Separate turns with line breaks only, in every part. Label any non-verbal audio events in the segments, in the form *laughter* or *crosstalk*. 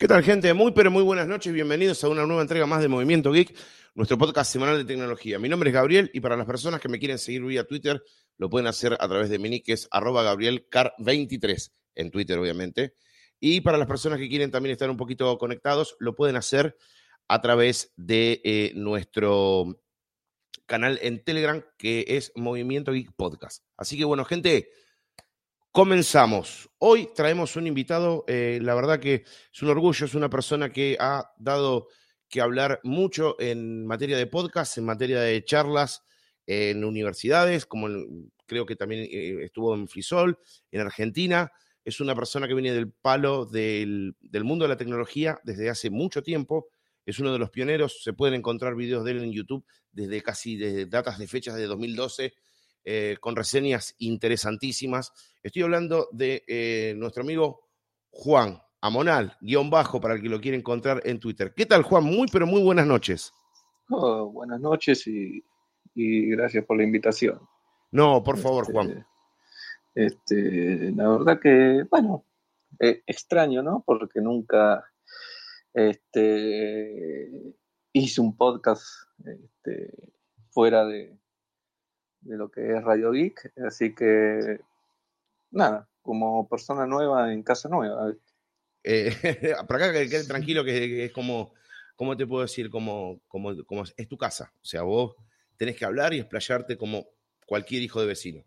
¿Qué tal, gente? Muy, pero muy buenas noches. Bienvenidos a una nueva entrega más de Movimiento Geek, nuestro podcast semanal de tecnología. Mi nombre es Gabriel y para las personas que me quieren seguir vía Twitter, lo pueden hacer a través de mi nick, que es arroba gabrielcar23, en Twitter, obviamente. Y para las personas que quieren también estar un poquito conectados, lo pueden hacer a través de eh, nuestro canal en Telegram, que es Movimiento Geek Podcast. Así que, bueno, gente, Comenzamos. Hoy traemos un invitado, eh, la verdad que es un orgullo, es una persona que ha dado que hablar mucho en materia de podcast, en materia de charlas en universidades, como creo que también eh, estuvo en Frisol, en Argentina. Es una persona que viene del palo del, del, mundo de la tecnología desde hace mucho tiempo. Es uno de los pioneros. Se pueden encontrar videos de él en YouTube desde casi desde datas de fechas de 2012 eh, con reseñas interesantísimas. Estoy hablando de eh, nuestro amigo Juan Amonal, guion bajo, para el que lo quiera encontrar en Twitter. ¿Qué tal, Juan? Muy, pero muy buenas noches.
Oh, buenas noches y, gracias por la invitación.
No, por favor, Juan.
Este, este, la verdad que, bueno, eh, extraño, ¿no? Porque nunca este, hice un podcast este, fuera de, de lo que es Radio Geek. Así que, nada, como persona nueva en casa nueva.
Eh, *laughs* para acá que quede tranquilo, que, es como, ¿cómo te puedo decir? Como, como, como es tu casa. O sea, vos tenés que hablar y explayarte como cualquier hijo de vecino.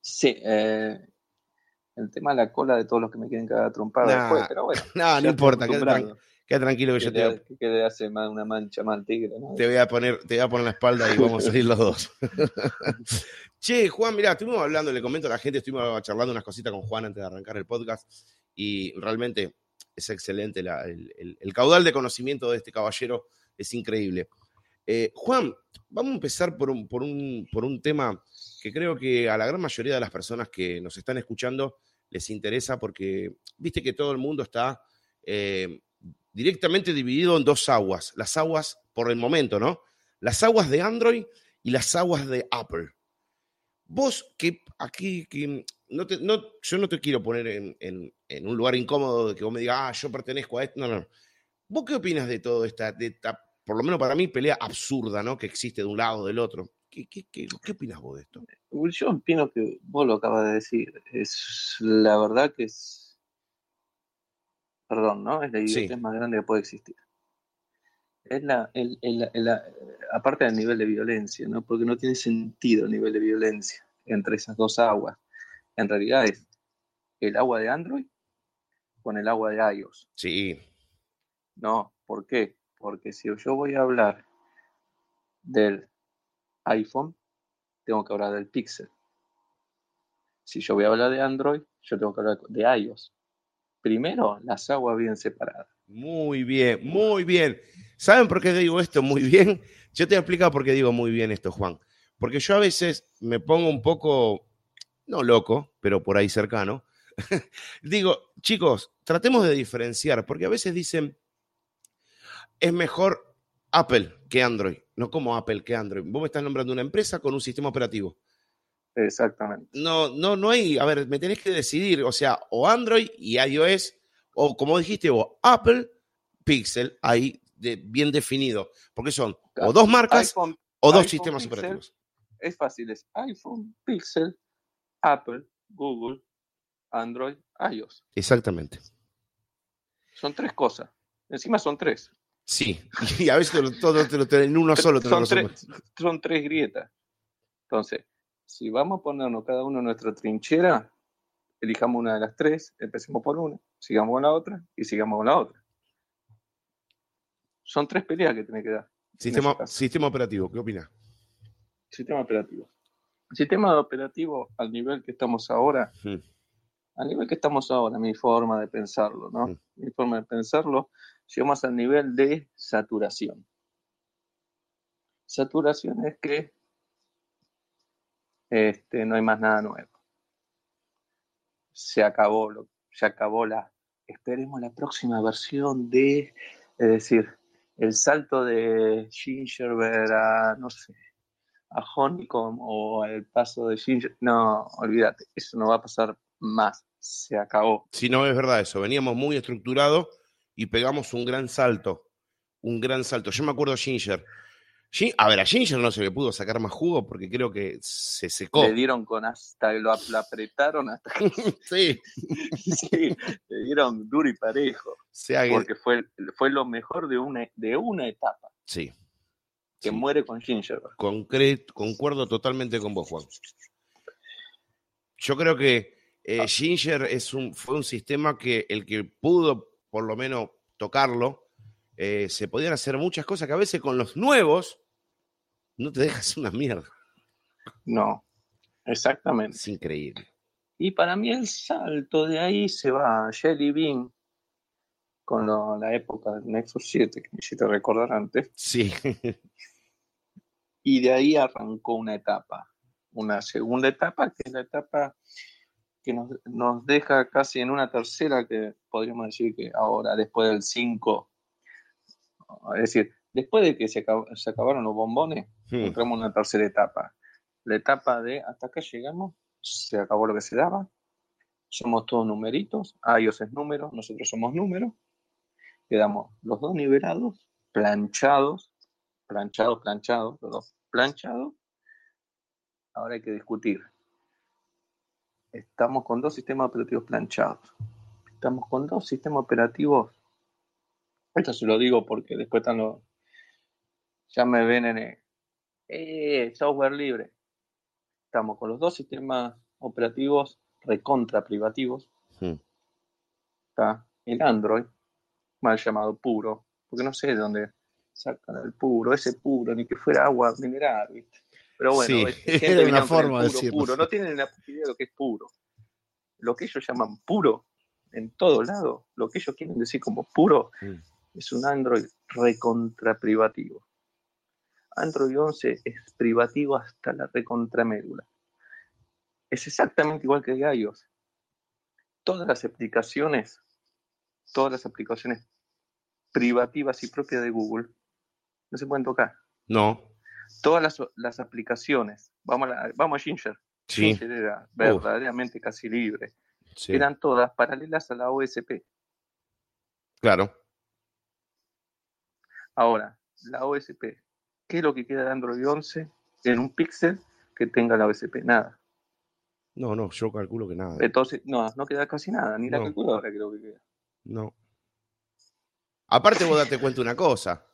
Sí, eh, el tema de la cola de todos los que me quieren cagar trompar después, pero bueno. *laughs*
No, no importa, Queda tranquilo que, yo te.
Que le hace una mancha mal tigre, ¿no?
Te voy a poner, te voy a poner la espalda y vamos a salir los dos. *laughs* che, Juan, mira, estuvimos hablando, le comento a la gente, estuvimos charlando unas cositas con Juan antes de arrancar el podcast y realmente es excelente el, caudal de conocimiento de este caballero es increíble. Eh, Juan, vamos a empezar por un, por, un, por un tema que creo que a la gran mayoría de las personas que nos están escuchando les interesa porque viste que todo el mundo está eh, directamente dividido en dos aguas, las aguas por el momento, ¿no? Las aguas de Android y las aguas de Apple. Vos que aquí, que no te, no, yo no te quiero poner en, un lugar incómodo de que vos me digas, ah, yo pertenezco a esto, no, no. ¿Vos qué opinas de todo esta, de esta, por lo menos para mí, pelea absurda, ¿no? Que existe de un lado o del otro. ¿Qué, qué, qué, qué opinas vos de esto?
Yo opino que vos lo acabas de decir. Es la verdad que es perdón, ¿no? Es la idiotez más grande que puede existir. Es la, aparte del nivel de violencia, ¿no? Porque no tiene sentido el nivel de violencia entre esas dos aguas. En realidad es el agua de Android con el agua de iOS.
Sí.
No, ¿por qué? Porque si yo voy a hablar del iPhone, tengo que hablar del Pixel. Si yo voy a hablar de Android, yo tengo que hablar de iOS primero las aguas bien separadas.
Muy bien, muy bien. ¿Saben por qué digo esto muy bien? Yo te voy a por qué digo muy bien esto, Juan. Porque yo a veces me pongo un poco, no loco, pero por ahí cercano. *laughs* digo, chicos, tratemos de diferenciar, porque a veces dicen, es mejor Apple que Android. No como Apple que Android. Vos me estás nombrando una empresa con un sistema operativo.
Exactamente.
No, no, no hay. A ver, me tenés que decidir. O sea, o Android y iOS, o como dijiste vos, Apple Pixel, ahí de, bien definido. Porque son o dos marcas
iPhone-
o dos
iPhone
sistemas
Pixel.
operativos.
es fácil, es iPhone, Pixel, Apple, Google, Android, iOS.
Exactamente.
Son tres cosas. Encima son tres.
Sí. *laughs* Y a veces lo- todo te lo tenés en uno solo. Te lo
son,
resumen.
tres son tres grietas. Entonces, si vamos a ponernos cada uno en nuestra trinchera, elijamos una de las tres, empecemos por una, sigamos con la otra y sigamos con la otra. Son tres peleas que tiene que dar.
Sistema, operativo, ¿qué opinas?
Sistema operativo. Sistema operativo al nivel que estamos ahora,
Hmm.
al nivel que estamos ahora, mi forma de pensarlo, ¿no?
Mm.
Mi forma de pensarlo, llegamos al nivel de saturación. Saturación es que este, no hay más nada nuevo. Se acabó, lo, se acabó la. Esperemos la próxima versión de, es decir, el salto de Gingerbread a, no sé, a Honeycomb o el paso de Ginger. No, olvídate, eso no va a pasar más. Se acabó.
Si no es verdad eso, veníamos muy estructurados y pegamos un gran salto. Un gran salto. Yo me acuerdo de Ginger. A ver, a Ginger no se le pudo sacar más jugo porque creo que se secó.
Le dieron con hasta lo, apretaron hasta que *laughs*
Sí. *laughs*
sí, le dieron duro y parejo.
sea que-
Porque fue, fue lo mejor de una, de una etapa
sí.
que
Sí.
muere con Gingerbread.
Concre- concuerdo totalmente con vos, Juan. Yo creo que eh, Ginger es un, fue un sistema que el que pudo por lo menos tocarlo, eh, se podían hacer muchas cosas que a veces con los nuevos no te dejas una mierda.
No, exactamente.
Es increíble.
Y para mí el salto de ahí se va a Jelly Bean con lo- la época del Nexus 7, que me hiciste recordar antes,
Sí,
y de ahí arrancó una etapa, una segunda etapa, que es la etapa que nos, nos deja casi en una tercera, que podríamos decir que ahora, después del 5, es decir, después de que se, acab- se acabaron los bombones,
Hmm.
entramos en una tercera etapa. La etapa de hasta acá llegamos, se acabó lo que se daba, somos todos numeritos, iOS es número, nosotros somos números, quedamos los dos nivelados, planchados, planchados, planchados, los dos planchados. Ahora hay que discutir. Estamos con dos sistemas operativos planchados. Estamos con dos sistemas operativos. Esto se lo digo porque después están los. Ya me ven en. ¡Eh! Software libre. Estamos con los dos sistemas operativos recontra privativos.
Hmm.
Está el Android, mal llamado puro, porque no sé de dónde sacan el puro, ese puro, ni que fuera agua mineral, ¿viste? Pero bueno,
Sí, *laughs* era una forma de decirlo.
puro. No tienen la idea de lo que es puro. Lo que ellos llaman puro, en todo lado, lo que ellos quieren decir como puro,
Hmm.
es un Android recontra privativo. Android 11 es privativo hasta la recontra médula. Es exactamente igual que iOS. Todas las aplicaciones, todas las aplicaciones privativas y propias de Google no se pueden tocar.
No,
Todas las, las aplicaciones, vamos a, la- vamos a Ginger.
sí,
Ginger era verdaderamente casi libre.
sí,
Eran todas paralelas a la OSP.
claro.
Ahora, la OSP, ¿qué es lo que queda de Android 11 en un píxel que tenga la OSP? Nada.
No, no, yo calculo que nada.
Entonces, no, no queda casi nada, ni la
No.
calculadora creo que queda.
No. Aparte, vos date cuenta una cosa.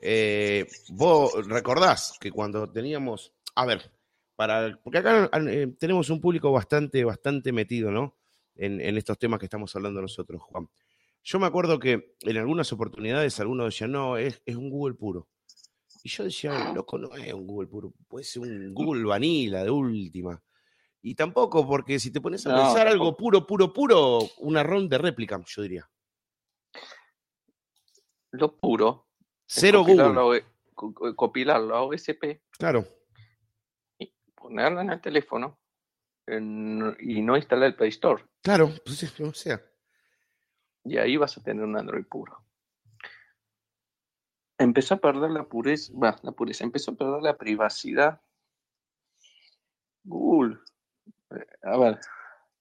Eh, vos recordás que cuando teníamos. A ver, para. Porque acá eh, tenemos un público bastante, bastante metido, ¿no? En, en estos temas que estamos hablando nosotros, Juan. Yo me acuerdo que en algunas oportunidades algunos decían, no, es, es un Google puro. Y yo decía, loco, no es un Google puro, puede ser un *laughs* Google Vanilla de última. Y tampoco, porque si te pones a
No,
pensar algo puro, puro, puro, una ROM de réplica, yo diría.
Lo puro.
Cero Google.
la O- co- copilar la OSP,
Claro,
ponerla en el teléfono en- y no instalar el Play Store.
claro, pues, o sea,
Y ahí vas a tener un Android puro. Empezó a perder la pureza, la pureza, empezó a perder la privacidad. Google, eh, a ver,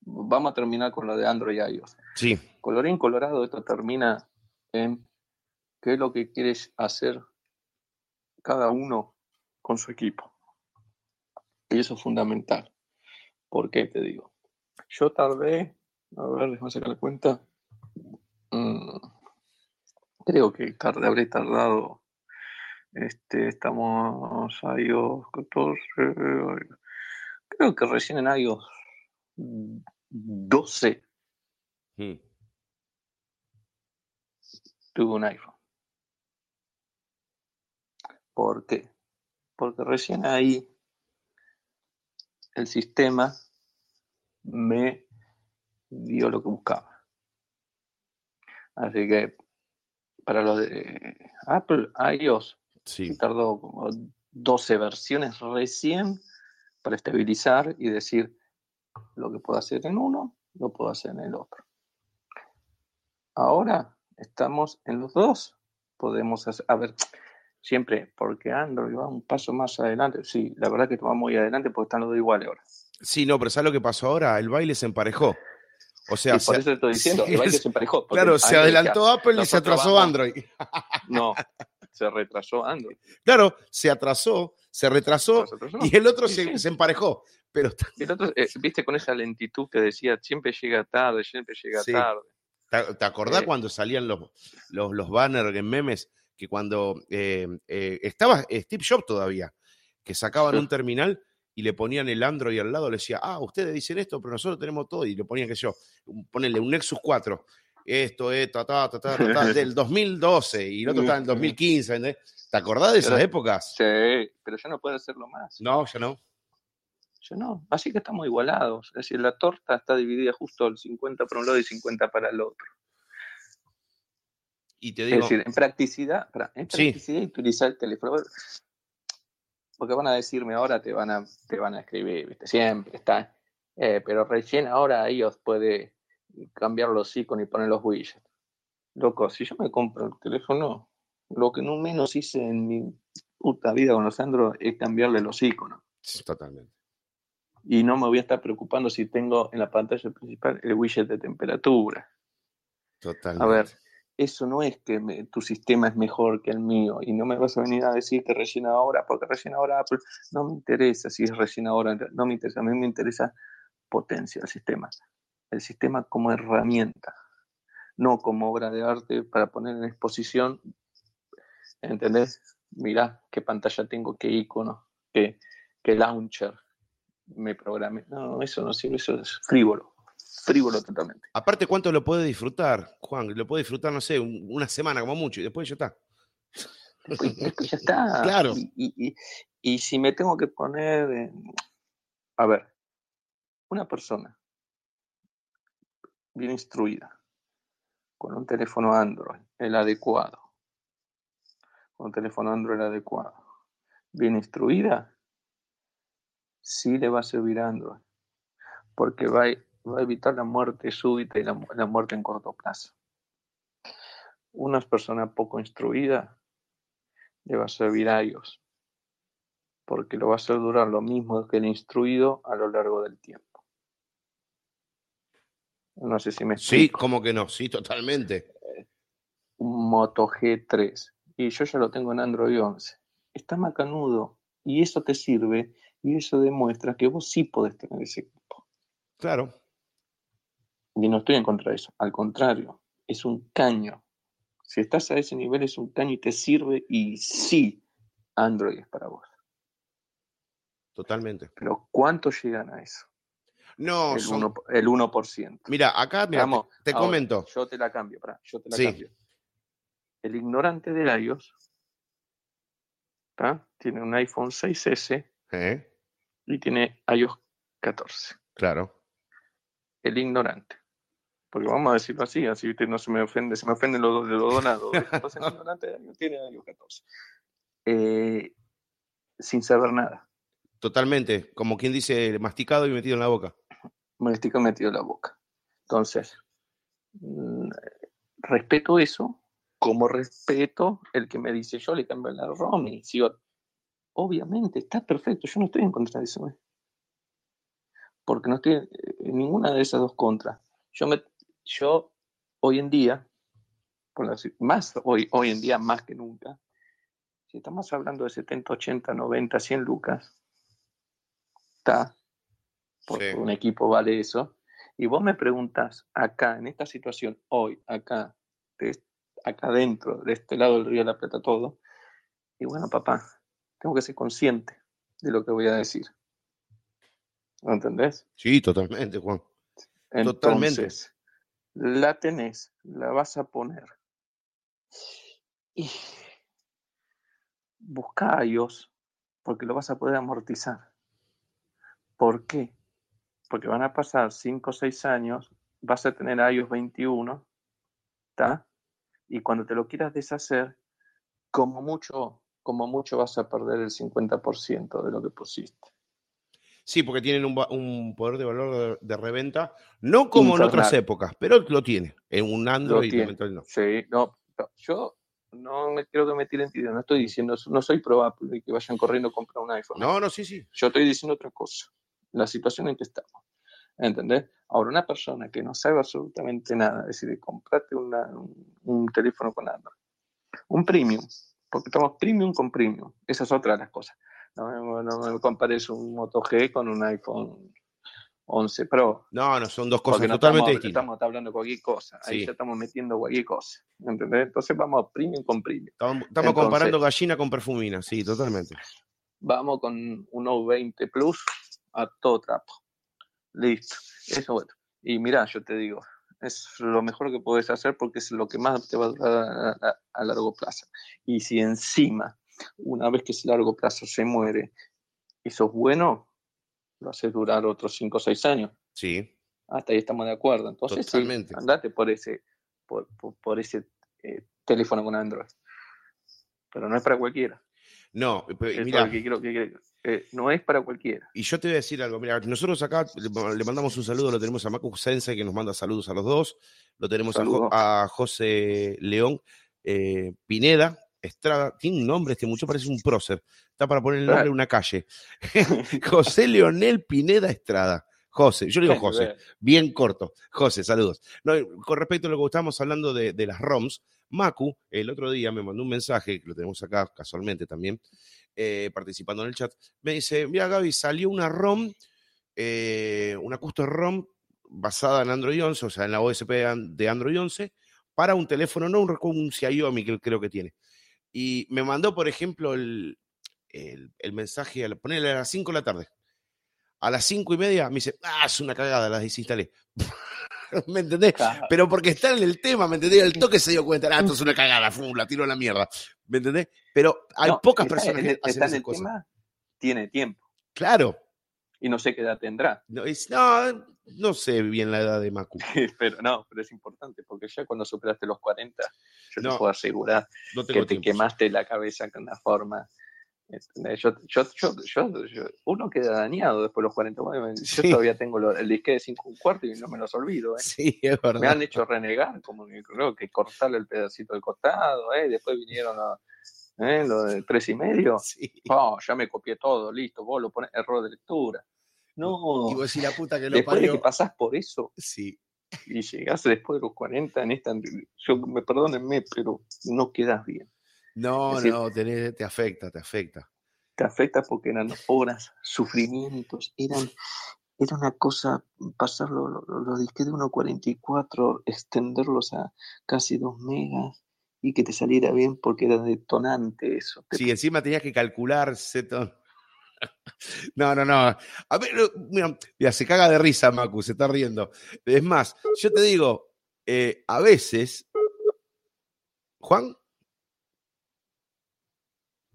vamos a terminar con lo de Android y iOS.
Sí.
Colorín colorado, esto termina en qué es lo que quieres hacer cada uno con su equipo. Y eso es fundamental. ¿Por qué te digo? Yo tardé, a ver, déjame sacar la cuenta. Creo que tarde, habré tardado. Este, estamos a iOS 14. Creo que recién en iOS 12
Mm.
tuve un iPhone. ¿Por qué? Porque recién ahí el sistema me dio lo que buscaba. Así que para los de Apple, iOS,
Sí.
tardó como 12 versiones recién para estabilizar y decir lo que puedo hacer en uno, lo puedo hacer en el otro. Ahora estamos en los dos. Podemos hacer, a ver, siempre, porque Android va un paso más adelante. Sí, la verdad que va muy adelante porque están los dos iguales ahora.
Sí, no, pero ¿sabes lo que pasó ahora? El baile se emparejó. O sea,
y por
se-
eso estoy diciendo,
sí,
el se emparejó.
claro, se adelantó Apple y se atrasó
vamos-
Android.
No, *laughs* se retrasó Android.
Claro, se atrasó, se retrasó
Se retrasó.
y el otro
Sí,
se,
sí.
se emparejó. Pero
el otro, eh, viste, con esa lentitud que decía, siempre llega tarde, siempre llega tarde.
¿te, te acordás
Eh.
cuando salían los, los, los banners en memes? Que cuando eh, estaba Steve Jobs todavía, que sacaban un terminal y le ponían el Android al lado, le decía, ah, ustedes dicen esto, pero nosotros tenemos todo. Y le ponían, que yo, ponele un Nexus 4. Esto es, ta, ta, ta, ta, ta, ta, del *laughs* 2012 y el otro está en el 2015. ¿entendés? ¿Te acordás de esas
Pero-
épocas?
Sí, pero ya no puede hacerlo más.
No, ya no.
Yo no. Así que estamos igualados. Es decir, la torta está dividida justo el 50 para un lado y 50 para el otro.
Y te
Es
digo,
decir, en practicidad, en practicidad utilizar el teléfono. Porque van a decirme ahora, te van a, te van a escribir, ¿viste? siempre está. eh, pero recién ahora ellos puede cambiar los iconos y poner los widgets. Loco, si yo me compro el teléfono, lo que no menos hice en mi puta vida con los Android es cambiarle los iconos.
totalmente.
Y no me voy a estar preocupando si tengo en la pantalla principal el widget de temperatura.
Totalmente.
A ver, eso no es que tu sistema es mejor que el mío y no me vas a venir a decir que recién ahora, porque recién ahora Apple no me interesa si es recién ahora, no me interesa, a mí me interesa potencia del sistema, el sistema como herramienta, no como obra de arte para poner en exposición, ¿entendés? Mirá qué pantalla tengo, qué icono, qué, qué launcher me programé. No, eso no sirve, eso es frívolo, frívolo totalmente.
Aparte, ¿cuánto lo puede disfrutar, Juan? Lo puede disfrutar, no sé, un- una semana como mucho y después ya está.
Después, después ya está. *laughs*
Claro.
Y, y- y- y si me tengo que poner. en- a ver, una persona bien instruida, con un teléfono Android, el adecuado, con un teléfono Android adecuado, bien instruida, sí le va a servir Android, porque va va a evitar la muerte súbita y la, mu- la muerte en corto plazo. Una persona poco instruida le va a servir a ellos, porque lo va a hacer durar lo mismo que el instruido a lo largo del tiempo. No sé si me
Sí,
explico.
¿cómo que no? Sí, totalmente.
Un Moto G3 y yo ya lo tengo en Android 11. Está macanudo y eso te sirve y eso demuestra que vos sí podés tener ese equipo.
Claro.
Y no estoy en contra de eso, al contrario, es un caño. Si estás a ese nivel es un caño y te sirve y sí, Android es para vos.
Totalmente.
Pero ¿cuántos llegan a eso?
No,
el,
son-
1%, el 1%.
Mira, acá, mira, te, te
ahora,
comento.
Yo te la cambio, pará, yo te la
Sí.
cambio. El ignorante del iOS ¿tá? tiene un iPhone 6S
¿Eh?
y tiene iOS 14.
Claro.
El ignorante. Porque vamos a decirlo así, así no se me ofende, se me ofenden los de los dos lados. Entonces el ignorante del iOS tiene iOS 14. Eh, sin saber nada.
Totalmente. Como quien dice, masticado y metido en la boca.
me estoy metido en la boca. Entonces, mm, respeto eso, como respeto el que me dice yo le cambio la ROM y sigo. Obviamente, está perfecto, yo no estoy en contra de eso. ¿eh? Porque no estoy en ninguna de esas dos contras. Yo, me, yo hoy en día, más hoy, hoy en día más que nunca, si estamos hablando de 70, 80, 90, 100 lucas, está, porque un equipo vale eso, y vos me preguntas acá, en esta situación, hoy, acá, acá dentro, de este lado del Río de la Plata, todo, y bueno, papá, tengo que ser consciente de lo que voy a decir. ¿Lo entendés?
Sí, totalmente, Juan.
Entonces, la tenés, la vas a poner. Y busca a Dios, porque lo vas a poder amortizar. ¿Por qué? Porque van a pasar 5 o 6 años, vas a tener iOS 21, ¿está? Y cuando te lo quieras deshacer, como mucho, como mucho vas a perder el 50% de lo que pusiste.
Sí, porque tienen un, poder de valor de, reventa, no como en otras épocas, pero lo tiene. En un Android
no. Sí, no, yo no me quiero que me tiren no estoy diciendo, no soy probable que vayan corriendo a comprar un iPhone.
No, no, sí, sí.
Yo estoy diciendo otra cosa, la situación en que estamos. ¿Entendés? Ahora, una persona que no sabe absolutamente nada, decide comprarte un, teléfono con Android, un premium, porque estamos premium con premium, esa es otra de las cosas. No, me compares un Moto G con un iPhone 11 Pro.
No, no, son dos cosas totalmente distintas.
Estamos hablando de cualquier cosa, ahí ya estamos metiendo cualquier cosa. ¿entendés? Entonces vamos premium con premium.
Estamos, comparando gallina con perfumina, sí, totalmente.
Vamos con un Note 20 Plus a todo trapo. Listo. Eso bueno. Y mira, yo te digo, es lo mejor que puedes hacer porque es lo que más te va a dar a, largo plazo. Y si encima, una vez que ese largo plazo se muere, y sos bueno, lo haces durar otros 5 o 6 años.
Sí.
Hasta ahí estamos de acuerdo. Entonces, Totalmente. andate por ese, por, por, ese eh, teléfono con Android. Pero no es para cualquiera.
No, mira.
Eh, no es para cualquiera.
Y yo te voy a decir algo, mira, nosotros acá le, mandamos un saludo, lo tenemos a Macu Sense, que nos manda saludos a los dos, lo tenemos a, José León eh, Pineda, Estrada, tiene un nombre este mucho, parece un prócer, está para poner el nombre de una calle. *laughs* *laughs* José Leonel Pineda Estrada. José, yo le digo *laughs* José, bien corto. José, saludos. con respecto a lo que estábamos hablando de, de las ROMs, Macu el otro día me mandó un mensaje, que lo tenemos acá casualmente también, eh, participando en el chat, me dice, mira Gaby, salió una ROM, eh, una custom ROM basada en Android 11, o sea, en la OSP de Android 11, para un teléfono, no un, un Xiaomi que creo que tiene. Y me mandó, por ejemplo, el, el, mensaje, a ponerle a las 5 de la tarde. A las 5 y media me dice, ah, es una cagada, la desinstalé. *laughs* ¿Me entendés? Pero porque está en el tema, ¿me entendés? El toque se dio cuenta, ah, esto es una cagada, la tiro a la mierda. ¿Me entendés? Pero hay pocas personas que hacen esas cosas. Tema,
tiene tiempo.
Claro.
Y no sé qué edad tendrá.
No, no, sé bien la edad de Macu. *laughs*
pero no, pero es importante, porque ya cuando superaste los 40, yo te puedo asegurar que te quemaste la cabeza con una forma yo, yo, yo, uno queda dañado después de los 40. Yo todavía tengo el disque de 5 un cuarto y no me los olvido. ¿eh?
Sí, es verdad.
Me han hecho renegar, como creo que cortarle el pedacito del costado. ¿eh? Después vinieron ¿eh? lo de 3 y medio. *laughs* Oh, ya me copié todo, listo. Vos lo pones error de lectura. No.
Y vos la puta que lo
Después de que pasás por eso.
Sí.
Y llegás después de los 40 en esta. Yo, me perdónenme, pero no quedas bien.
No, no, te afecta, te afecta.
Te afecta porque eran horas, sufrimientos, eran, era una cosa pasar los, disques de 1.44, extenderlos a casi 2 megas y que te saliera bien porque era detonante eso.
Sí, encima tenías que calcular *laughs* No, no, no. A ver, mira, se caga de risa, Macu, se está riendo. Es más, yo te digo, eh, a veces. Juan,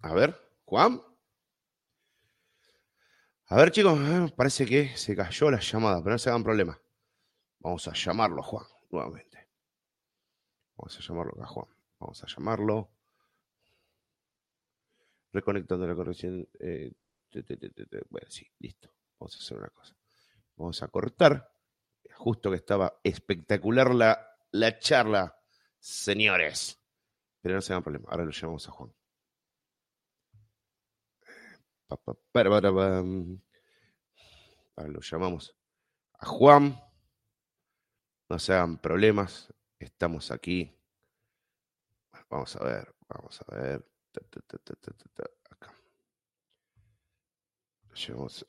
a ver, Juan. A ver, chicos, eh, parece que se cayó la llamada, pero no se hagan problema. Vamos a llamarlo, Juan, nuevamente. Vamos a llamarlo acá, Juan. Vamos a llamarlo. Reconectando la corrección. Eh, bueno, sí, listo. Vamos a hacer una cosa. Vamos a cortar. Justo que estaba espectacular la, la charla, señores. Pero no se hagan problema. Ahora lo llamamos a Juan. Ahora lo llamamos a Juan. No se hagan problemas. Estamos aquí. Vamos a ver. Vamos a ver. Ta, ta, ta, Acá. Lo llamamos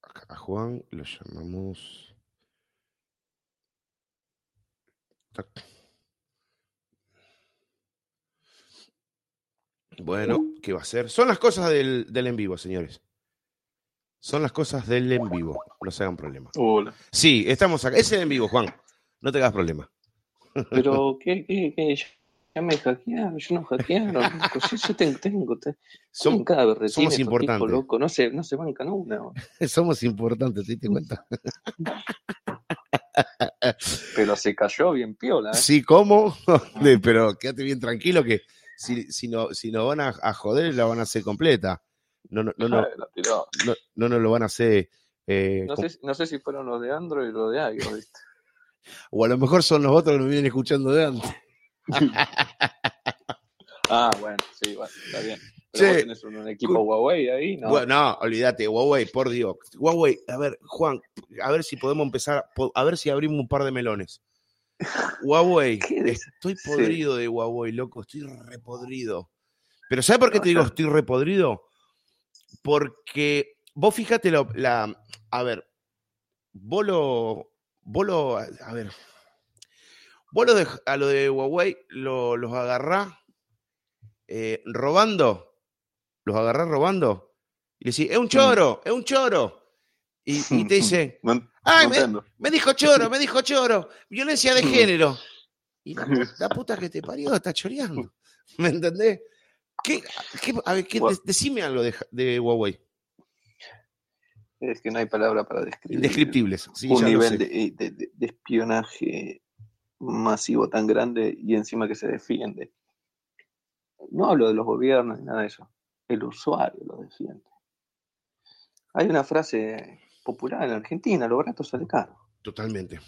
acá a Juan. Lo llamamos. Bueno, ¿qué va a ser? Son las cosas del, del en vivo, señores. Son las cosas del en vivo. No se hagan problema.
Hola.
Sí, estamos acá. Es el en vivo, Juan. No te hagas problema.
Pero, *laughs* ¿qué, qué, qué? Ya me hackearon, yo no hackearon. Pues yo tengo, tengo, te-
Som-
cada berretín
somos importantes.
locos, no se, no se bancan una. *laughs*
somos importantes, ¿te diste cuenta? *laughs*
Pero se cayó bien piola. ¿eh?
Sí, ¿cómo? *laughs* Pero quédate bien tranquilo que si, si, no, si nos van a, a joder, la van a hacer completa. No, no, no, no, no, no nos lo van a hacer. eh,
No sé, no sé si fueron los de Android o los de iOS. ¿viste?
O a lo mejor son los otros que nos vienen escuchando de antes.
Ah, bueno, sí, bueno, está bien. Pero vos tenés un, un equipo Huawei ahí, ¿no?
Bueno, no, olvídate, Huawei, por Dios. Huawei, a ver, Juan, a ver si podemos empezar, a ver si abrimos un par de melones. Huawei, *laughs*
¿Qué des-
estoy
sí.
podrido de Huawei, loco, estoy repodrido. Pero ¿sabes por qué te digo *laughs* estoy repodrido? Porque vos fíjate lo- la, a ver, vos lo, vos lo, a ver, vos lo de- a lo de Huawei lo- los agarrás eh, robando, los agarrás robando y le decís, es un choro, es un choro. Y, y te dice, *laughs*
No,
ay,
no
me, dijo choro, me dijo choro, violencia de género. Y la, pu- *laughs* la puta que te parió está choreando. *laughs* ¿Me entendés? ¿Qué, qué- a ver, qué- decime algo de, de Huawei.
Es que no hay palabra para describir
Indescriptibles. Sí,
un nivel de- de espionaje masivo tan grande y encima que se defiende. No hablo de los gobiernos ni nada de eso. El usuario lo defiende. Hay una frase popular en Argentina, lo barato sale caro.
Totalmente.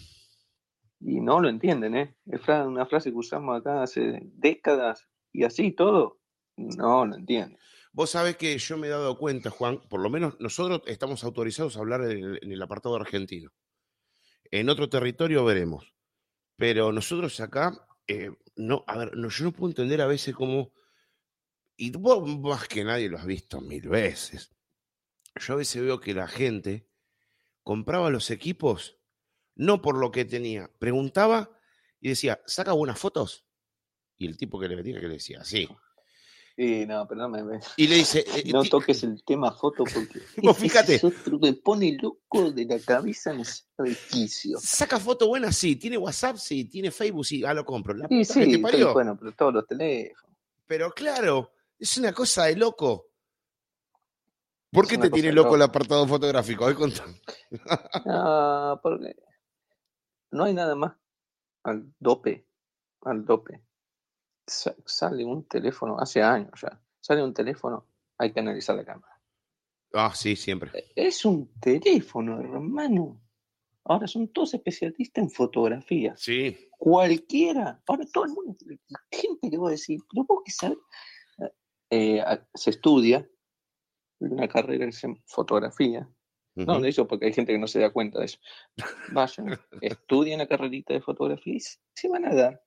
Y no lo entienden, ¿eh? Es una frase que usamos acá hace décadas y así todo, no lo entienden.
Vos sabés que yo me he dado cuenta, Juan, por lo menos nosotros estamos autorizados a hablar en el, en el apartado argentino. En otro territorio veremos. Pero nosotros acá, eh, no, a ver, no, yo no puedo entender a veces cómo, y vos más que nadie lo has visto mil veces. Yo a veces veo que la gente compraba los equipos no por lo que tenía, preguntaba y decía, ¿saca buenas fotos? Y el tipo que le metía que le decía, sí.
Y no, pero no me
Y le dice, *laughs* eh,
no toques el tema foto porque *laughs*
Vos
ese
fíjate.
es otro que pone loco de la cabeza en quicio.
Saca foto buena, sí. Tiene WhatsApp, sí. Tiene Facebook, sí. Ah, lo compro. La
sí,
te parió.
pero bueno, pero todos los teléfonos.
Pero claro, es una cosa de loco. ¿Por qué te tiene loco
loco.
el apartado fotográfico? A ver, contame.
Ah, porque no hay nada más al dope, al dope. Sa- Sale un teléfono, hace años ya, sale un teléfono, hay que analizar la cámara.
Ah, sí, siempre.
Es un teléfono, hermano. Ahora son todos especialistas en fotografía.
Sí.
Cualquiera. Ahora todo el mundo, gente le va a decir, pero vos que sabés. Eh, se estudia una carrera que se llama fotografía. No,
Ujú.
de eso porque hay gente que no se da cuenta de eso. *laughs* Vayan, estudien la carrerita de fotografía y se- van a dar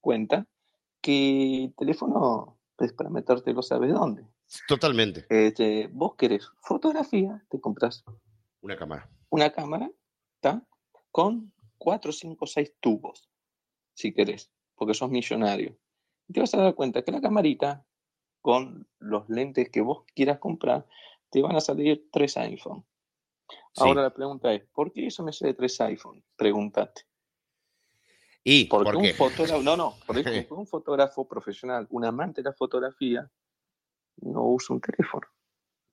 cuenta que el teléfono es para metértelo, ¿sabes dónde?
Totalmente.
Este, vos querés fotografía, te compras
Una cámara.
una cámara, ¿está? Con 4, 5, 6 tubos, si querés, porque sos millonario. Y te vas a dar cuenta que la camarita, con los lentes que vos quieras comprar, te van a salir tres iPhone.
Sí.
Ahora la pregunta es, ¿por qué eso me sale tres iPhone? Pregúntate.
¿Y
Porque
por
un
qué?
fotógrafo, no, no, *laughs* porque un fotógrafo profesional, un amante de la fotografía, no usa un teléfono.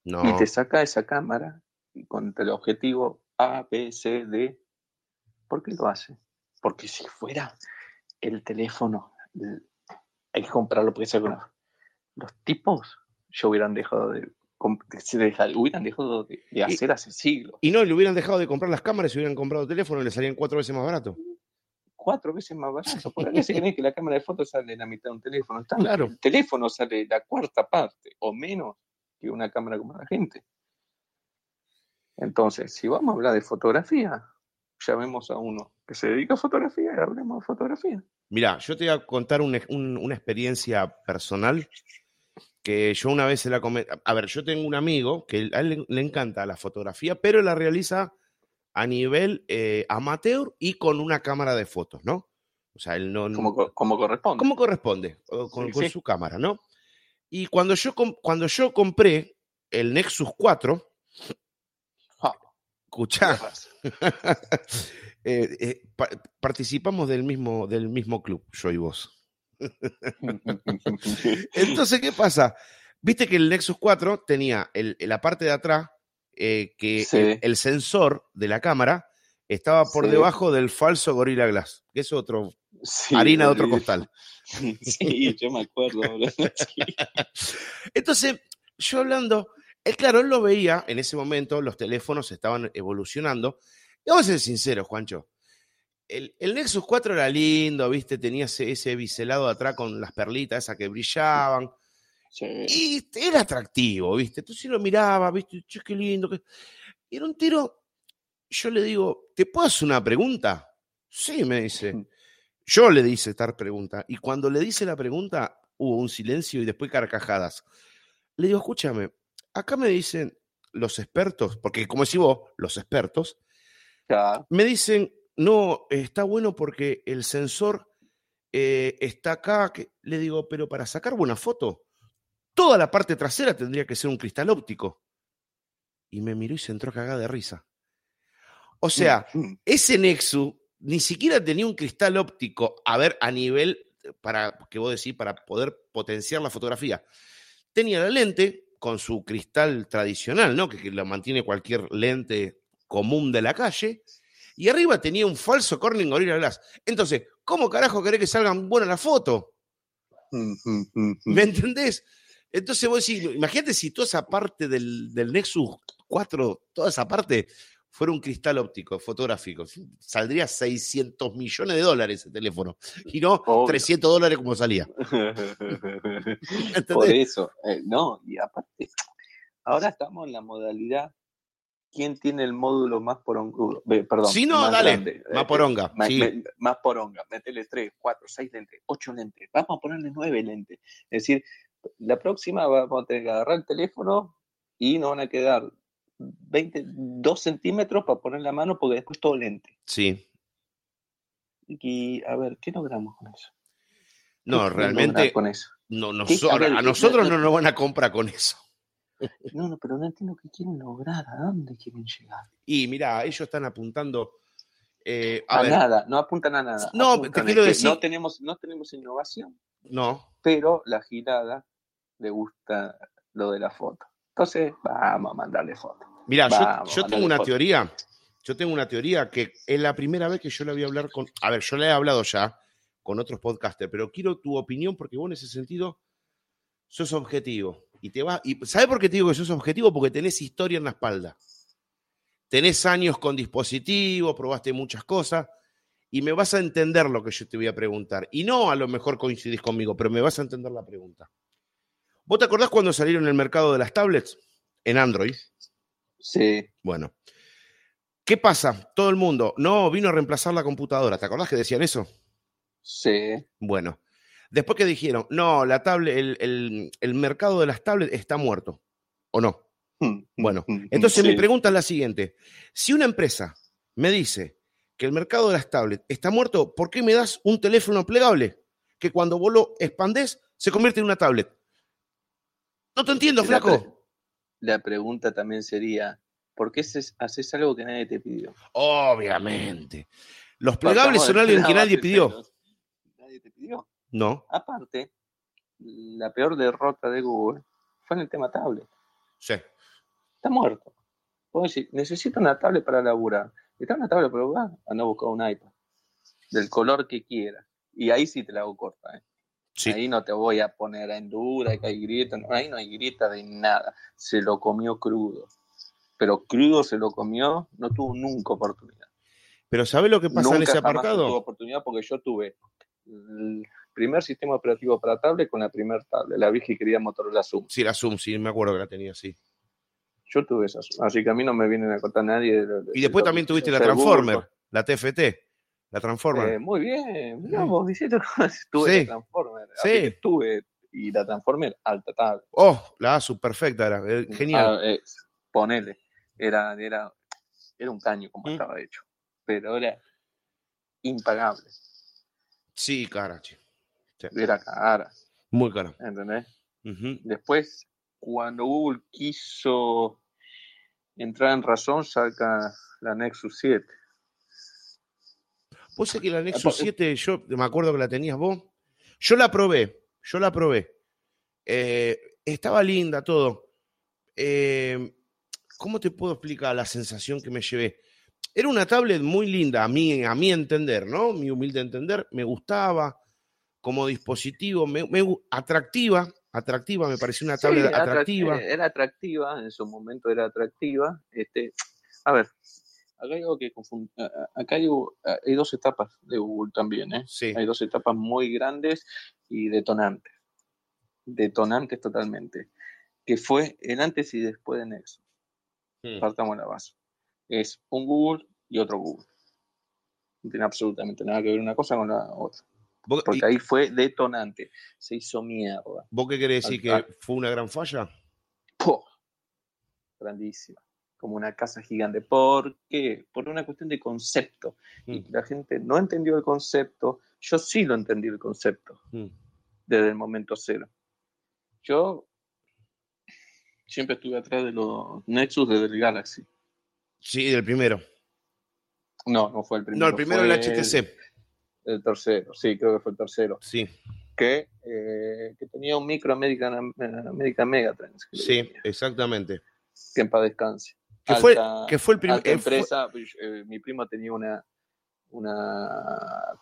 Y
No.
te saca esa cámara y con el objetivo A, B, C, D. ¿Por qué lo hace? Porque si fuera el teléfono, el- hay que comprarlo porque es alguna. Los tipos ya hubieran dejado de, deja- hubieran dejado de, de hacer hace siglos.
Y no, le hubieran dejado de comprar las cámaras y hubieran comprado teléfono y le salían cuatro veces más barato.
cuatro veces más barato. ¿Por *laughs* qué se creen que la cámara de fotos sale la mitad de un teléfono? Está-
Claro.
El teléfono sale la cuarta parte o menos que una cámara como la gente. Entonces, si vamos a hablar de fotografía, llamemos a uno que se dedica a fotografía y hablemos de fotografía.
Mira, yo te voy a contar un- un- una experiencia personal que yo una vez se la comenté. A ver, yo tengo un amigo que a él le, encanta la fotografía, pero la realiza a nivel eh, amateur y con una cámara de fotos, ¿no? O sea, él no.
Como, co- como corresponde.
como corresponde, con,
Sí,
con
sí.
su cámara, ¿no? Y cuando yo, cuando yo compré el Nexus 4,
Ah,
escuchá, *laughs* eh, eh, pa- participamos del mismo, del mismo club, yo y vos. *laughs* Entonces, ¿qué pasa? Viste que el Nexus 4 tenía el- la parte de atrás, eh, que
Sí.
el, el sensor de la cámara estaba por
Sí.
debajo del falso Gorilla Glass, que es otro,
Sí,
harina de otro costal. *laughs*
Sí, yo me acuerdo. *laughs*
Entonces, yo hablando, él, claro, él lo veía en ese momento, los teléfonos estaban evolucionando. Y vamos a ser sinceros, Juancho. El, el Nexus 4 era lindo, ¿viste? Tenía ese, ese biselado de atrás con las perlitas esas que brillaban.
Sí.
Y era atractivo, ¿viste? Entonces lo miraba, ¿viste? Che, qué lindo. qué- Y era un tiro. Yo le digo, ¿te puedo hacer una pregunta? Sí, me dice. *laughs* Yo le hice esta pregunta. Y cuando le dice la pregunta, hubo un silencio y después carcajadas. Le digo, escúchame, acá me dicen los expertos, porque como decís vos, los expertos, me dicen, no, está bueno porque el sensor eh, está acá. que-". Le digo, pero para sacar buena foto, toda la parte trasera tendría que ser un cristal óptico. Y me miró y se entró cagada de risa. O sea,
Mm,
ese Nexus ni siquiera tenía un cristal óptico, a ver, a nivel, para que vos decís, para poder potenciar la fotografía. Tenía la lente con su cristal tradicional, ¿no? Que, que lo mantiene cualquier lente común de la calle. Y arriba tenía un falso Corning Gorilla Glass. Entonces, ¿cómo carajo querés que salgan buenas las fotos?
mm, mm, mm.
¿Me entendés? Entonces vos decís, imagínate si toda esa parte del, del Nexus 4, toda esa parte fuera un cristal óptico fotográfico. Saldría 600 millones de dólares ese teléfono. Y no
Obvio.
300 dólares como salía. *laughs*
Por eso, eh, no, y aparte, ahora estamos en la modalidad, ¿quién tiene el módulo más porongudo? Perdón,
Sí, no,
más
dale,
grande,
más
eh,
poronga,
más,
sí.
me- más poronga, metele 3, 4, 6 lentes, 8 lentes, vamos a ponerle 9 lentes. Es decir, la próxima vamos a tener que agarrar el teléfono y nos van a quedar 20, 2 centímetros para poner la mano porque después todo lente.
Sí.
Y a ver, ¿qué logramos con eso? ¿Qué
No, realmente
con eso?
no, noso-
A ver,
a
¿qué-
nosotros
no- *laughs*
no nos van a comprar con eso.
No, no, pero no entiendo qué quieren lograr, a dónde quieren llegar.
Y mira, ellos están apuntando. eh, a
A,
ver,
nada, no apuntan a nada.
No,
apuntan
te quiero decir-
No tenemos, no tenemos innovación,
no.
pero la girada le gusta lo de la foto. Entonces, vamos a mandarle foto.
Mira, yo, tengo una
foto.
teoría. Yo tengo una teoría que es la primera vez que yo le voy a hablar con. A ver, yo le he hablado ya con otros podcasters, pero quiero tu opinión porque vos en ese sentido sos objetivo. Y te va. Y ¿sabes por qué te digo que sos objetivo? Porque tenés historia en la espalda. Tenés años con dispositivo, probaste muchas cosas y me vas a entender lo que yo te voy a preguntar. Y no a lo mejor coincidís conmigo, pero me vas a entender la pregunta. ¿Vos te acordás cuando salieron el mercado de las tablets? En Android.
Sí,
Bueno. ¿Qué pasa? Todo el mundo, no, vino a reemplazar la computadora. ¿Te acordás que decían eso?
sí.
Bueno. Después que dijeron, no, la tablet, el, el- el mercado de las tablets está muerto. ¿O no? Bueno, Entonces
Sí.
mi pregunta es la siguiente. Si una empresa me dice que el mercado de las tablets está muerto, ¿por qué me das un teléfono plegable? Que cuando vos lo expandés, se convierte en una tablet. No te entiendo,
La
flaco.
pre- La pregunta también sería, ¿por qué haces, algo que nadie te pidió?
Obviamente. Los plegables son
la
que *laughs* nadie pidió.
Nadie te pidió.
No.
Aparte, la peor derrota de Google fue en el tema tablet.
Sí.
Está muerto. Puedo decir, necesito una tablet para laburar. Está una tablet para laburar, anda a buscar un iPad. Del color que quieras. Y ahí sí te la hago corta. ¿eh?
Sí.
Ahí no te voy a poner a endura, que hay grieta. no, ahí no hay grieta de nada. Se lo comió crudo. Pero crudo se lo comió, no tuvo nunca oportunidad.
Pero ¿sabés lo que pasa
Nunca
en ese apartado?
tuve oportunidad porque yo tuve primer sistema operativo para tablet con la primer tablet, la vieja y querida Motorola Zoom.
Sí, la Zoom, sí, me acuerdo que la tenía, sí.
Yo tuve esa Zoom, así que a mí no me vienen a contar nadie. de- de-
Y después
de-
también tuviste la
Google,
Transformer, la TFT, la Transformer.
Eh, muy bien, mirá vos, diciendo *laughs* tuve
Sí.
la Transformer.
Sí.
que tuve, y la Transformer alta tablet.
oh, la ASUS, perfecta era, eh, genial.
Ah, eh, ponele, era, era, era un caño como
Mm.
estaba hecho, pero era impagable,
Sí, cara,
era cara,
muy cara.
¿entendés? Después, cuando Google quiso entrar en razón, saca la Nexus 7.
Vos sabés que la Nexus 7, yo me acuerdo que la tenías vos. Yo la probé, yo la probé. Eh, estaba linda todo. Eh, ¿Cómo te puedo explicar la sensación que me llevé? Era una tablet muy linda, a mí, a mi entender, ¿no? Mi humilde entender, me gustaba como dispositivo, me, me atractiva, atractiva, me pareció una
Sí,
tablet
atrac-
atractiva.
eh, Era atractiva, en su momento era atractiva. Este, a ver, acá hay algo que confun- a- a- Acá hay, dos etapas de Google también, ¿eh?
Sí,
Hay dos etapas muy grandes y detonantes. Detonantes totalmente. Que fue el antes y después de Nexus.
Mm.
Partamos la base. Es un Google y otro Google. No tiene absolutamente nada que ver una cosa con la otra.
¿Vos, y-
Porque ahí fue detonante. Se hizo mierda.
vos qué querés decir?
al-
¿Que fue una gran falla?
¡Puh! grandísima, como una casa gigante. ¿Por qué? Por una cuestión de concepto. Y
Mm.
la gente no entendió el concepto. Yo sí lo entendí el concepto
Mm.
desde el momento cero. Yo siempre estuve atrás de los Nexus desde el Galaxy.
Sí, del primero.
No, no fue el primero.
No, el primero
fue
el HTC.
El, tercero, sí, creo que fue el tercero.
Sí,
Que, eh, que tenía un micro American, American Megatrends.
sí, exactamente.
Que en paz descanse.
Que fue, que fue el primer.
alta empresa, eh, mi primo tenía una una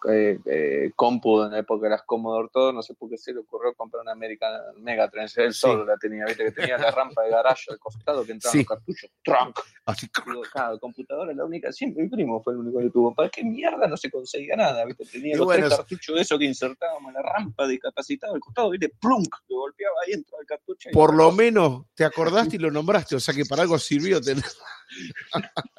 eh, eh, compu en la época de las Commodore todo, no sé por qué se le ocurrió comprar una American Megatrends, él
Sí.
solo la tenía, viste que tenía la rampa de garaje al costado que entraban
Sí.
los cartuchos, trunk,
Así,
Digo, claro, computadora la única, siempre mi primo fue el único que tuvo, ¿para qué mierda no se conseguía nada? ¿viste? Tenía
Y
los
bueno,
tres cartuchos de eso que insertábamos en la rampa discapacitado al costado, viste, plunk, que golpeaba ahí, entraba el cartucho y
por lo menos te acordaste y lo nombraste, o sea que para algo sirvió. tener- *laughs*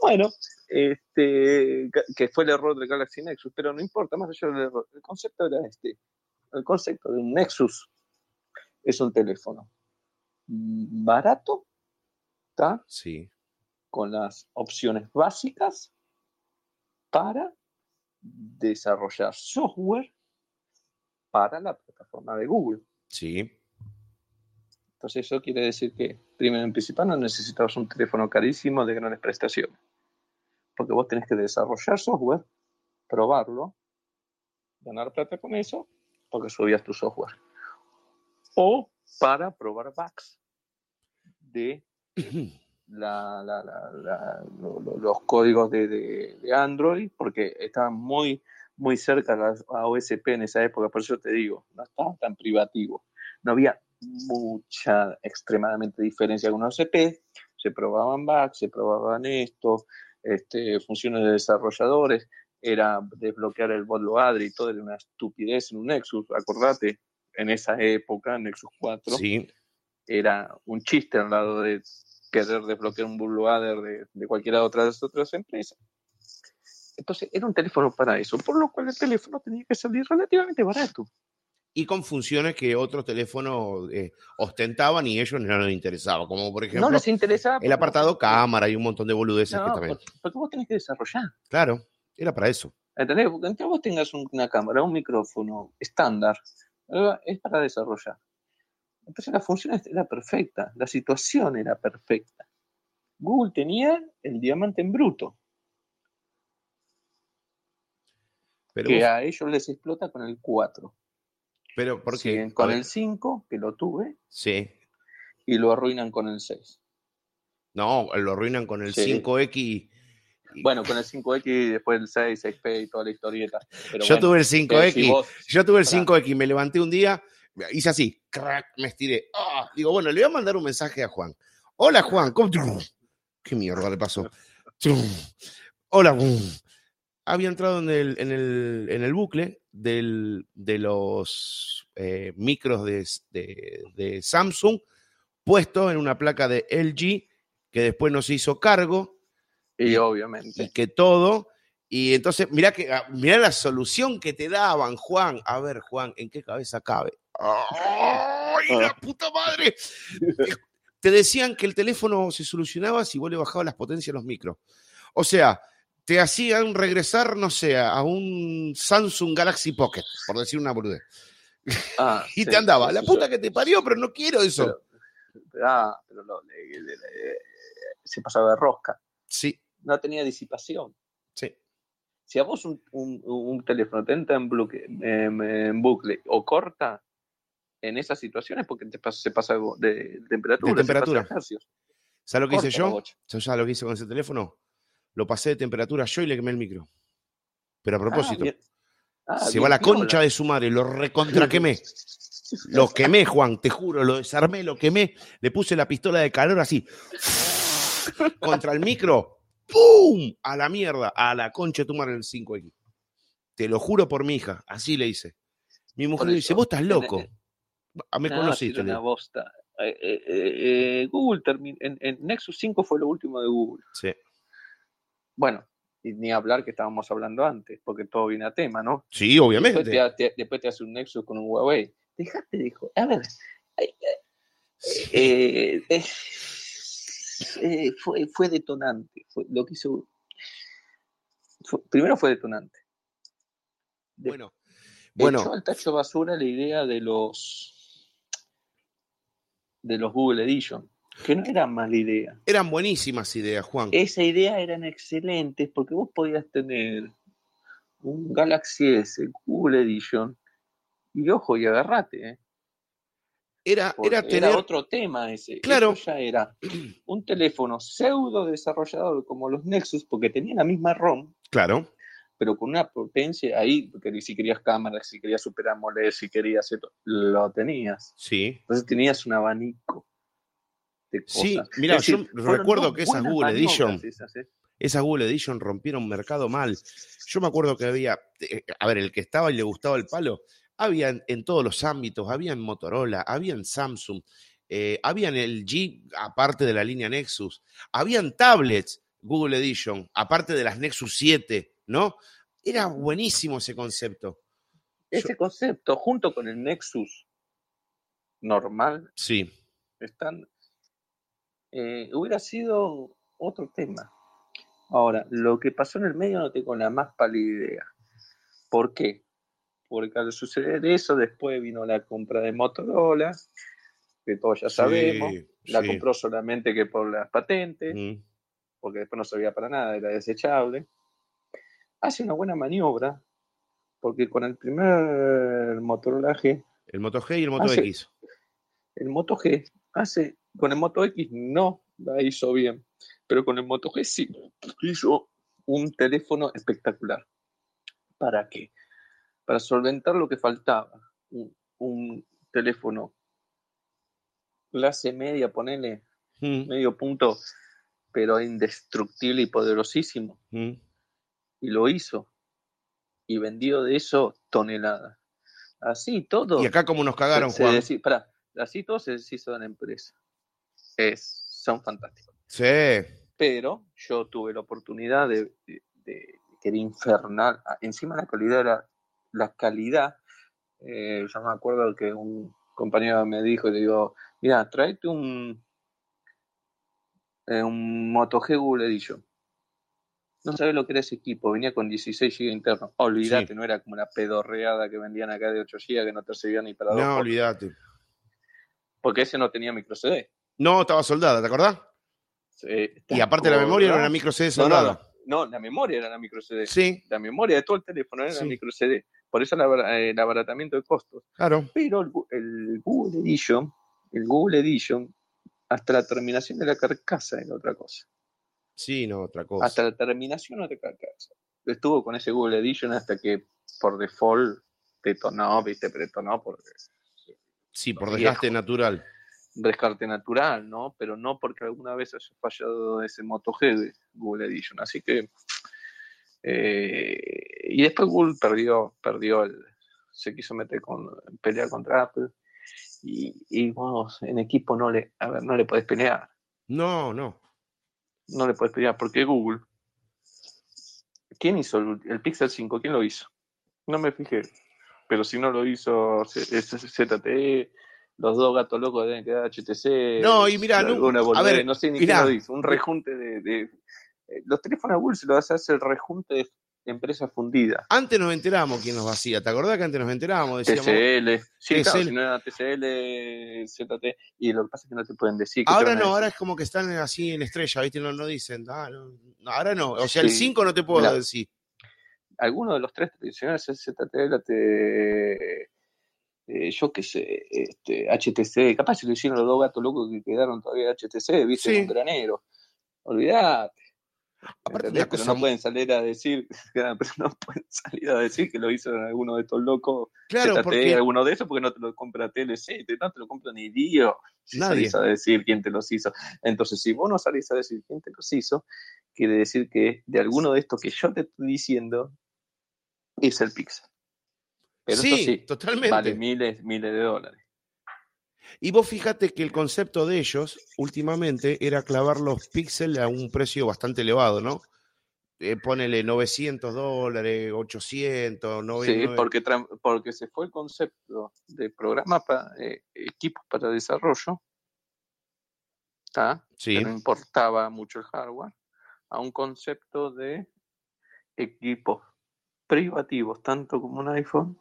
Bueno, este, que fue el error del Galaxy Nexus, pero no importa, más allá del error. El concepto era este. El concepto de un Nexus es un teléfono barato, ¿tá?
Sí,
con las opciones básicas para desarrollar software para la plataforma de Google.
sí.
Entonces eso quiere decir que, primero en principal, no necesitabas un teléfono carísimo de grandes prestaciones. Porque vos tenés que desarrollar software, probarlo, ganar plata con eso, porque subías tu software. O para probar bugs de *clears throat* la- la- la- la- lo- lo- los códigos de, de- de Android, porque estaban muy, muy cerca a OSP en esa época, por eso te digo, no estaba tan privativo. No había mucha, extremadamente diferencia con OSP, se probaban bugs, se probaban esto, este, funciones de desarrolladores, era desbloquear el bootloader y todo era una estupidez en un Nexus, acordate, en esa época, Nexus 4
Sí,
era un chiste al lado de querer desbloquear un bootloader de, de cualquiera de otras, otras empresas. Entonces, era un teléfono para eso, por lo cual el teléfono tenía que salir relativamente barato.
Y con funciones que otros teléfonos eh, ostentaban y ellos no les interesaba, como por ejemplo
no les interesaba.
el apartado cámara y un montón de boludeces
No,
que también.
porque, vos tenés que desarrollar.
Claro, era para eso.
¿Entendés? Porque aunque vos tengas un- una cámara, un micrófono estándar, eh, es para desarrollar. Entonces la función era perfecta, la situación era perfecta. Google tenía el diamante en bruto,
Pero,
que
vos-
a ellos les explota con el 4.
Pero.
Siguen con el 5, que lo tuve,
Sí.
y lo arruinan con el 6.
No, lo arruinan con el
Sí.
5X. y-
Bueno, con el 5X y después el 6, 6P y toda la historieta. Pero
yo
bueno,
tuve el
eh,
5X.
si vos-
Yo tuve el
Pará.
5X, me levanté un día, hice así, crack, me estiré. Ah, digo, bueno, le voy a mandar un mensaje a Juan. Hola Juan, ¿cómo? ¿Qué mierda le pasó? Hola. Había entrado en el, en el, en el bucle del, de los eh, micros de, de- de Samsung puesto en una placa de LG que después no se hizo cargo
Y
Y-
obviamente.
y que todo. Y entonces, mirá, que, ah, mirá la solución que te daban, Juan. A ver, Juan, ¿en qué cabeza cabe? ¡Ay, la puta madre! *laughs* Te decían que el teléfono se solucionaba si vos le bajabas las potencias a los micros. O sea, te hacían regresar, no sé, a un Samsung Galaxy Pocket, por decir una boludez.
Ah, *laughs*
Y
sí,
te andaba, la puta
yo-
que te parió, pero no quiero eso.
Pero, ah, pero lo- le- le- le- se pasaba de rosca.
Sí,
No tenía disipación.
sí.
Si a vos un, un- un teléfono te entra en, bucle, en- en bucle o corta en esas situaciones porque te pasa- se pasa de, de temperatura.
De temperatura. ¿Sabes lo que hice
Corta
yo? ¿Sabes lo que hice con ese teléfono? Lo pasé de temperatura yo y le quemé el micro. Pero a propósito,
Ah, bien. Ah,
se
bien
va la concha de su madre, lo recontra quemé. Lo quemé, Juan, te juro, lo desarmé, lo quemé, le puse la pistola de calor así *laughs* contra el micro, ¡pum! A la mierda, a la concha de tu madre en el 5X. Te lo juro por mi hija, así le hice. Mi mujer le dice, vos estás loco. Ah, Me
No,
conociste.
una bosta. Eh, eh, eh, Google en, en Nexus 5 fue lo último de Google.
Sí.
Bueno, y ni hablar que estábamos hablando antes, porque todo viene a tema, ¿no?
Sí,
Después
obviamente.
te, te- después te hace un Nexus con un Huawei. Dejate, dijo. A ver. eh, eh, eh, fue, fue detonante. Fue, lo que hizo. fue- primero fue detonante. De-
Bueno,
Echó
bueno,
al tacho basura la idea de los de los Google Edition, que no era mala idea.
eran buenísimas ideas, Juan.
Esa idea eran excelentes porque vos podías tener un Galaxy S Google Edition y ojo y agarrate, ¿eh?
Era,
Porque
era
era, otro tema ese.
Claro.
Esto ya era un teléfono pseudo desarrollador como los Nexus, porque tenía la misma ROM,
Claro,
pero con una potencia ahí, porque si querías cámara, si querías Super AMOLED, si querías esto, lo tenías.
sí.
Entonces tenías un abanico de cosas.
Sí, mira,
Es decir,
yo recuerdo que esas Google Edition,
esas, ¿eh?
esas Google Edition rompieron mercado mal. Yo me acuerdo que había, eh, a ver, el que estaba y le gustaba el palo, había en, en todos los ámbitos, había en Motorola, había en Samsung, eh, había en el G, aparte de la línea Nexus, habían tablets Google Edition, aparte de las Nexus 7, ¿no? Era buenísimo ese concepto.
Ese concepto, junto con el Nexus normal,
Sí,
están, eh, hubiera sido otro tema. Ahora, lo que pasó en el medio no tengo la más pálida idea. ¿Por qué? Porque al suceder eso, después vino la compra de Motorola, que todos ya sabemos.
sí,
La
sí.
compró solamente que por las patentes,
Mm,
porque después no servía para nada, era desechable. Hace una buena maniobra, porque con el primer Motorola G,
El Moto G y el Moto. X.
el Moto G hace, con el Moto X no la hizo bien, pero con el Moto G sí hizo un teléfono espectacular. ¿Para qué? Para solventar lo que faltaba. Un, un teléfono clase media, ponele
Mm,
medio punto, pero indestructible y poderosísimo.
mm.
Y lo hizo. Y vendió de eso toneladas. Así todo.
Y acá como nos cagaron,
se
Juan.
pará, así todo se deshizo de la empresa. Es, son fantásticos.
Sí,
Pero yo tuve la oportunidad de, de- de- que era infernal. Ah, Encima la calidad era la calidad. eh, yo me acuerdo que un compañero me dijo, le digo, mira, tráete un, eh, un Moto G Edition. No sabes lo que era ese equipo, venía con 16 GB interno. Olvídate,
Sí.
no era como la pedorreada que vendían acá de 8 GB que no te servía ni para dos.
no, olvídate.
Porque ese no tenía micro CD.
No, estaba soldada, ¿te acordás?
Eh,
Y aparte la memoria era una micro CD
no,
soldada.
no, no, la memoria era la micro CD.
Sí,
La memoria de todo el teléfono era
Sí.
la micro CD. Por eso el abara- el abaratamiento de costos.
claro.
Pero el, Google Edition, el Google Edition, hasta la terminación de la carcasa era otra cosa.
Sí, no, otra cosa.
Hasta la terminación de la carcasa. Estuvo con ese Google Edition hasta que por default detonó, viste, pero detonó por
sí, por desgaste natural.
Descarte natural, ¿no? Pero no porque alguna vez haya fallado ese Moto G de Google Edition. Así que Eh, y después Google perdió, perdió el, se quiso meter con pelear contra Apple. Y, y vos en equipo no le, a ver, no le podés pelear.
No, no.
No le podés pelear porque Google. ¿Quién hizo el, el Pixel 5? ¿Quién lo hizo? No me fijé. Pero si no lo hizo ZTE, los dos gatos locos deben quedar HTC.
No, y mira, no,
a ver, no sé ni quién lo hizo. Un rejunte de, de, eh, Los teléfonos Google se lo hace el rejunte de empresa fundida.
Antes nos enterábamos quién nos vacía. ¿Te acordás que antes nos enterábamos?
Decíamos, TCL. Sí, TCL. Claro, si no era TCL, ZT. Y lo que pasa es que no te pueden decir.
Ahora no, ahora es como que están así en estrella, ¿viste? No, no dicen. Ah, no, ahora no. O sea, el 5 no te puedo Mirá, decir.
Alguno de los tres tradicionales es ZTL, te, eh, yo qué sé, este, HTC. Capaz si lo hicieron los dos gatos locos que quedaron todavía HTC, ¿viste? Sí. Un granero. Olvídate. Aparte, pero no pueden salir a decir, *laughs* pero no pueden salir a decir que lo hizo alguno de estos locos.
Claro,
ZTE,
porque...
alguno de esos, porque no te lo compra TLC, no te lo compra ni Dios. Si
Nadie.
salís a decir quién te los hizo. Entonces, si vos no salís a decir quién te los hizo, quiere decir que de alguno de estos que yo te estoy diciendo es el Pixel. Pero
sí,
sí,
totalmente.
Vale miles, miles de dólares.
Y vos fíjate que el concepto de ellos últimamente era clavar los píxeles a un precio bastante elevado, ¿no? Eh, ponele 900 dólares, 800, 99.
Sí, porque, porque se fue el concepto de programas para eh, equipos para desarrollo, ¿tá?
Sí.
que no importaba mucho el hardware, a un concepto de equipos privativos, tanto como un iPhone,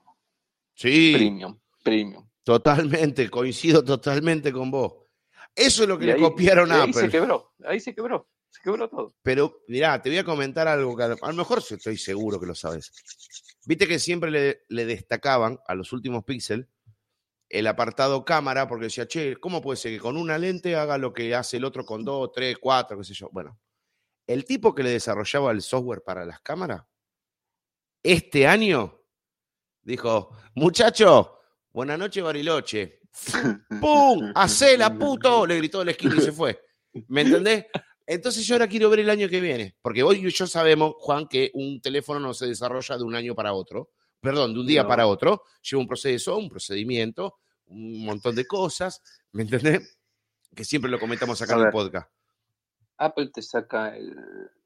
sí.
premium, premium.
Totalmente, coincido totalmente con vos. Eso es lo que
Y
le
ahí-
copiaron a
ahí
Apple.
se quebró, ahí se quebró, se quebró todo.
Pero mirá, te voy a comentar algo que a lo mejor estoy seguro que lo sabes. Viste que siempre le, le destacaban a los últimos Pixel el apartado cámara, porque decía, che, ¿cómo puede ser que con una lente haga lo que hace el otro con dos, tres, cuatro, qué sé yo? Bueno, el tipo que le desarrollaba el software para las cámaras, este año dijo, muchacho, buenas noches, Bariloche. *laughs* ¡Pum! ¡Hacela, puto! Le gritó de la esquina y se fue. ¿Me entendés? Entonces yo ahora quiero ver el año que viene, porque hoy y yo sabemos, Juan, que un teléfono no se desarrolla de un año para otro, perdón, de un día
No.
para otro, lleva un proceso, un procedimiento, un montón de cosas, ¿me entendés? Que siempre lo comentamos acá en el podcast.
Apple te saca el,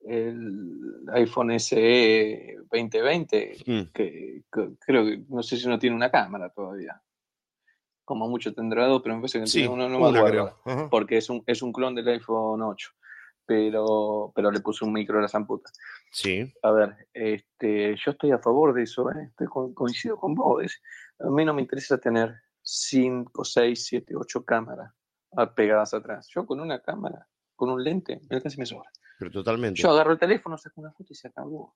el iPhone SE 2020,
Mm.
que, que creo que no sé si no tiene una cámara todavía. Como mucho tendrá dos, pero me parece que
Sí,
tiene uno, no me acuerdo. porque es un, es un clon del iPhone 8, pero, pero le puse un micro a la zamputa.
Sí,
A ver, este, yo estoy a favor de eso, ¿eh? Estoy con- coincido con vos. es- a mí no me interesa tener 5, 6, 7, 8 cámaras ah, pegadas atrás. Yo con una cámara, con un lente, me casi me sobra.
Pero totalmente.
Yo agarro el teléfono, saco una foto y se acabó.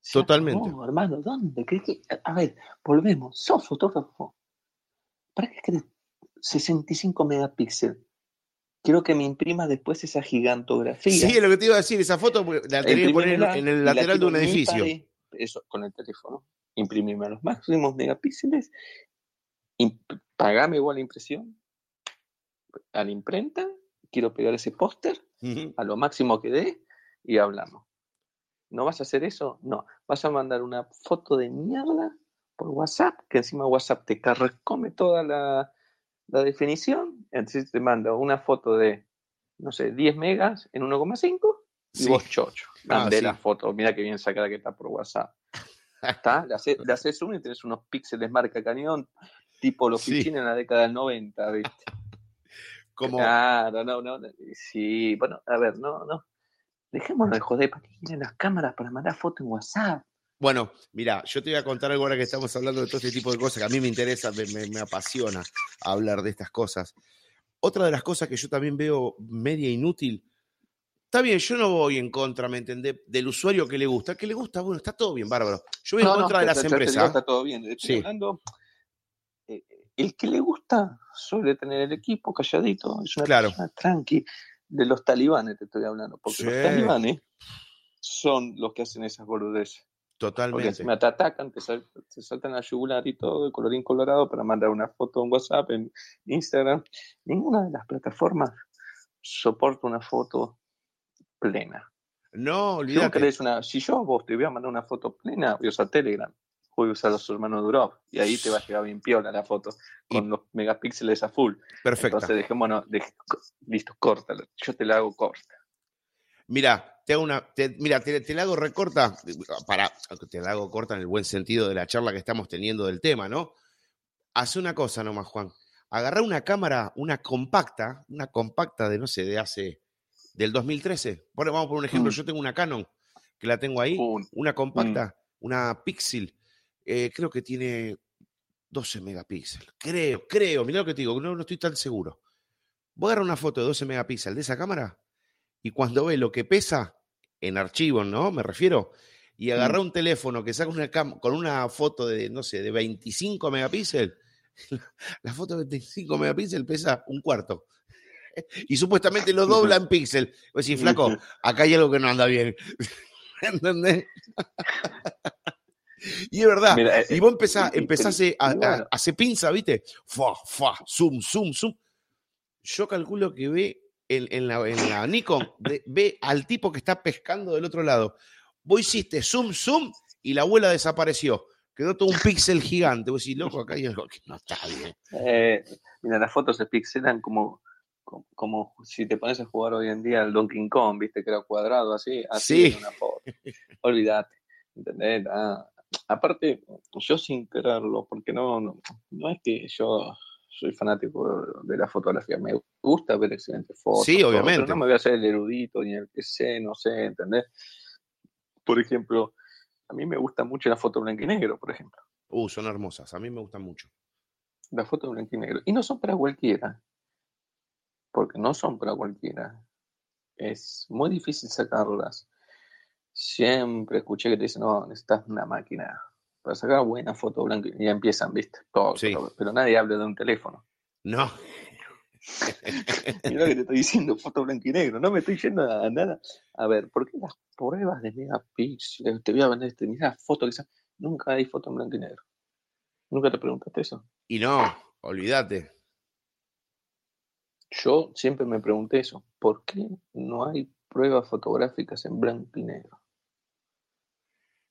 Se
Totalmente.
acabó, hermano, ¿dónde? ¿Qué- qué? A ver, volvemos. Sos fotógrafo. ¿Para qué querés 65 megapíxeles? Quiero que me imprima después esa gigantografía.
Sí, es lo que te iba a decir, esa foto la tenía que poner en- el
la
lateral de un edificio.
Eso, con el teléfono. Imprimime a los máximos megapíxeles. Pagame igual la impresión. A la imprenta. Quiero pegar ese póster A lo máximo que dé y hablamos. ¿No vas a hacer eso? No. Vas a mandar una foto de mierda por WhatsApp, que encima WhatsApp te carcome toda la, la definición. Entonces te manda una foto de, no sé, 10 megas en 1,5 y
Sí.
vos chocho.
Ah,
Mandé
sí.
la foto, mira qué bien sacada que está por WhatsApp. ¿Está? Le haces, le haces zoom y tenés unos píxeles marca cañón, tipo los
Sí.
en la década del 90, ¿viste?
Como,
Claro, no, no, no, sí, bueno, a ver, no, no. Dejémonos de joder, ¿para qué quieren las cámaras para mandar fotos en WhatsApp?
Bueno, mira, yo te voy a contar algo ahora que estamos hablando de todo este tipo de cosas que a mí me interesa, me, me- me apasiona hablar de estas cosas. Otra de las cosas que yo también veo media inútil, está bien, yo no voy en contra, ¿me entendés? Del usuario que le gusta, que le gusta, bueno, está todo bien, bárbaro. Yo voy en
No, no,
contra de las
ya te digo,
empresas.
Está todo bien. Estoy
Sí.
hablando, el que le gusta suele tener el equipo calladito, es una
Claro.
persona tranqui. De los talibanes te estoy hablando, porque los talibanes son los que hacen esas. Porque
Totalmente.
encima te atacan, te, sal- te saltan a yugular y todo, de colorín colorado, para mandar una foto en WhatsApp, en Instagram. Ninguna de las plataformas soporta una foto plena.
No, olvídate.
una, si yo a vos te voy a mandar una foto plena, voy a usar Telegram. Voy a usar los hermanos Durov. Y ahí te va a llegar bien piola la foto. Con los megapíxeles a full.
Perfecta.
Entonces dejémonos, dej- listo, córtalo. Yo te la hago corta.
Mira, te hago una, te- mira, te, te la hago recorta, para, te la hago corta en el buen sentido de la charla que estamos teniendo del tema, ¿no? Hace una cosa nomás, Juan. Agarrá una cámara, una compacta, una compacta de, no sé, de hace, del 2013. Bueno, vamos por un ejemplo,
Mm.
yo tengo una Canon, que la tengo ahí,
Un-
una compacta, una Pixel, eh, creo que tiene 12 megapíxeles. Creo, creo, mira lo que te digo, no, no estoy tan seguro. Voy a agarrar una foto de 12 megapíxeles de esa cámara y cuando ve lo que pesa en archivos, ¿no? Me refiero. Y agarrar un teléfono que saca una cam- con una foto de, no sé, de 25 megapíxeles, *laughs* la foto de 25 megapíxeles pesa un cuarto. *laughs* Y supuestamente lo dobla en píxel. Pues sí, flaco, *laughs* acá hay algo que no anda bien. ¿Entendés? Y es verdad.
Mira, eh,
y vos empezás,
y-
empezás
pero-
a, a- a hacer pinza, ¿viste? Fa, fa, zoom, zoom, zoom. Yo calculo que ve en, en la, en la Nikon, de- ve al tipo que está pescando del otro lado. Vos hiciste zoom, zoom y la abuela desapareció. Quedó todo un píxel gigante. Vos decís, loco, acá hay algo que no está bien.
Eh, mira, las fotos se pixelan como, como, como si te pones a jugar hoy en día al Donkey Kong, viste que era cuadrado así, así
Sí.
una foto. Olvídate, ¿entendés? Ah, aparte, yo sin quererlo, porque no, no, no es que yo soy fanático de la fotografía, me gusta ver excelentes fotos.
Sí, obviamente.
Pero no me voy a hacer el erudito ni el que sé, no sé, ¿entendés? Por ejemplo, a mí me gusta mucho la foto blanco y negro, por ejemplo.
Uh, son hermosas. A mí me gustan mucho.
las fotos blanco y negro. Y no son para cualquiera. Porque no son para cualquiera. Es muy difícil sacarlas. Siempre escuché que te dicen, no, necesitas una máquina para sacar buena foto blanco y ya empiezan, ¿viste? Todo,
Sí.
pero, pero nadie habla de un teléfono.
No. *laughs*
Mira que te estoy diciendo, foto blanco y negro. No me estoy yendo a nada. A ver, ¿por qué las pruebas de megapíxeles? Te voy a vender este, mira, foto que sea. Nunca hay foto en blanco y negro. ¿Nunca te preguntaste eso?
Y no, olvídate.
Yo siempre me pregunté eso, ¿por qué no hay pruebas fotográficas en blanco y negro?